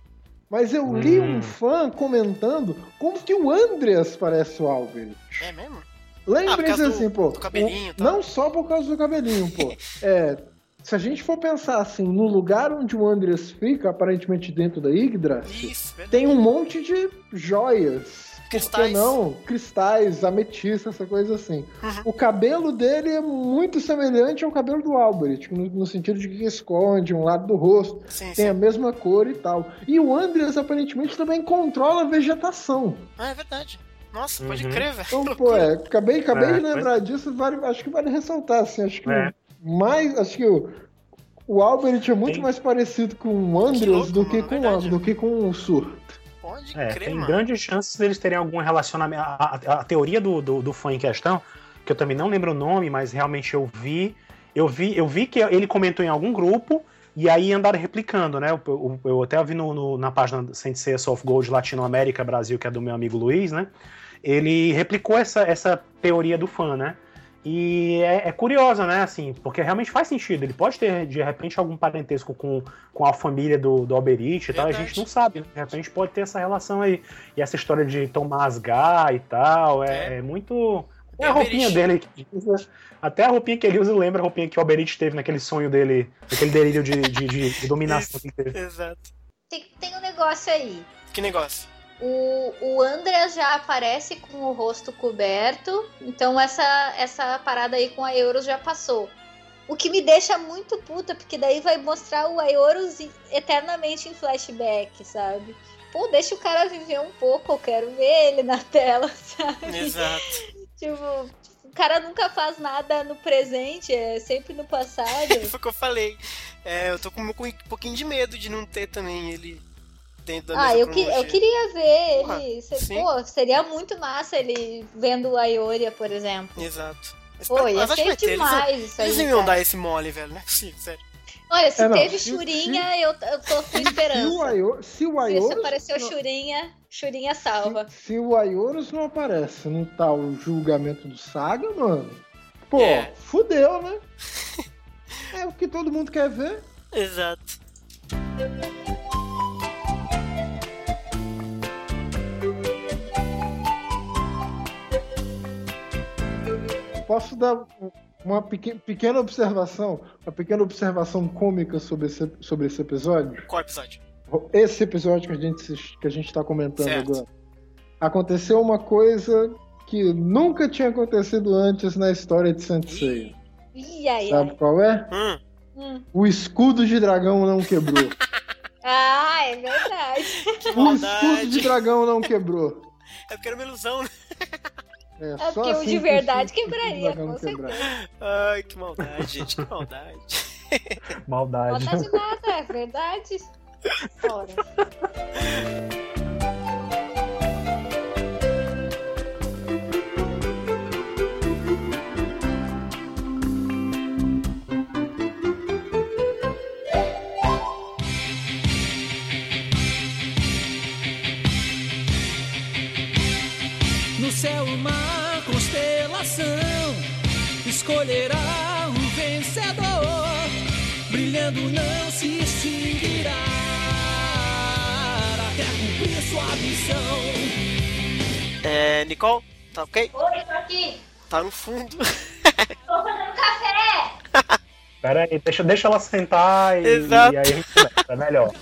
Mas eu li Hum. um fã comentando como que o Andreas parece o Alberich. É mesmo? Ah, Lembrem-se por causa do- assim, pô. do cabelinho o- tal. Não só por causa do cabelinho, pô. [LAUGHS] É, se a gente for pensar assim, no lugar onde o Andreas fica, aparentemente dentro da Yggdrasil, verdade. tem um monte de joias. Cristais. não? Cristais, ametista, essa coisa assim. Uhum. O cabelo dele é muito semelhante ao cabelo do Albert, no, no sentido de que esconde um lado do rosto, Sim, tem sim. a mesma cor e tal. E o Andreas aparentemente também controla a vegetação. Ah, é verdade. Nossa, pode Uhum. crer, velho. Então, Que pô, é, acabei, acabei É, de lembrar disso, vale, acho que vale ressaltar, assim, acho que É. mais, acho que o, o Albert é muito Tem- mais parecido com o Andreas do, que com, o- verdade. do que com o Sur. Pode É, crer, tem mano. grandes chances deles terem algum relacionamento. A, a- a teoria do, do, do fã em questão, que eu também não lembro o nome, mas realmente eu vi. Eu vi, eu vi que ele comentou em algum grupo e aí andaram replicando, né? Eu, eu- eu até vi no, no- na página Sensei Soft Gold Latinoamérica Brasil, que é do meu amigo Luiz, né? Ele replicou essa, essa teoria do fã, né? E é, é, curiosa, né, assim, porque realmente faz sentido. Ele pode ter, de repente, algum parentesco com, com a família do, do Alberich e tal, a gente não sabe. Né? De repente pode ter essa relação aí. E essa história de tomar asgar e tal, é, é. é muito. É a roupinha dele. Até a roupinha que ele usa lembra a roupinha que o Alberich teve naquele sonho dele, aquele delírio de, de, de, de dominação que teve. Exato. Tem, tem um negócio aí. Que negócio? O, o Andreas já aparece com o rosto coberto, então essa, essa parada aí com a Euros já passou. O que me deixa muito puta, porque daí vai mostrar o Aeorus eternamente em flashback, sabe? Pô, deixa o cara viver um pouco, eu quero ver ele na tela, [LAUGHS] sabe? Exato. tipo, o cara nunca faz nada no presente, é sempre no passado. Foi [LAUGHS] o que eu falei. É, eu tô com um pouquinho de medo de não ter também ele dentro da Ah, eu, que, eu queria ver Porra, ele. Pô, seria muito massa ele vendo a Ioria, por exemplo. Exato. Pô, ia ser demais eles, isso aí. Eles iam dar esse mole, velho, não é possível, sério. Olha, se é, teve se, Churinha, se, eu, eu tô com esperança. Se o, Aio, se o Se apareceu não, Churinha, Churinha salva. Se, se o Aioros não aparece no tal julgamento do Saga, mano, pô, é. fudeu, né? [LAUGHS] é o que todo mundo quer ver. Exato. Posso dar uma pequena observação, uma pequena observação cômica sobre esse, sobre esse episódio? Qual episódio? Esse episódio que a gente que a gente está comentando certo. agora. Aconteceu uma coisa que nunca tinha acontecido antes na história de Sensei. Sabe qual é? Hum. Hum. O escudo de dragão não quebrou. [LAUGHS] ah, é verdade. o escudo de dragão não quebrou. É porque era uma ilusão, né? [LAUGHS] É, é porque assim o de verdade quebraria, com certeza. Ai, que maldade, gente, que maldade. maldade. Maldade nada, é verdade. Fora. Escolherá o vencedor, brilhando não se extinguirá até cumprir sua missão. É, Nicole, tá ok? Oi, tô aqui. Tá no fundo. [LAUGHS] Tô fazendo café. [LAUGHS] Pera aí, deixa, deixa ela sentar e, Exato. e aí a gente começa, é melhor.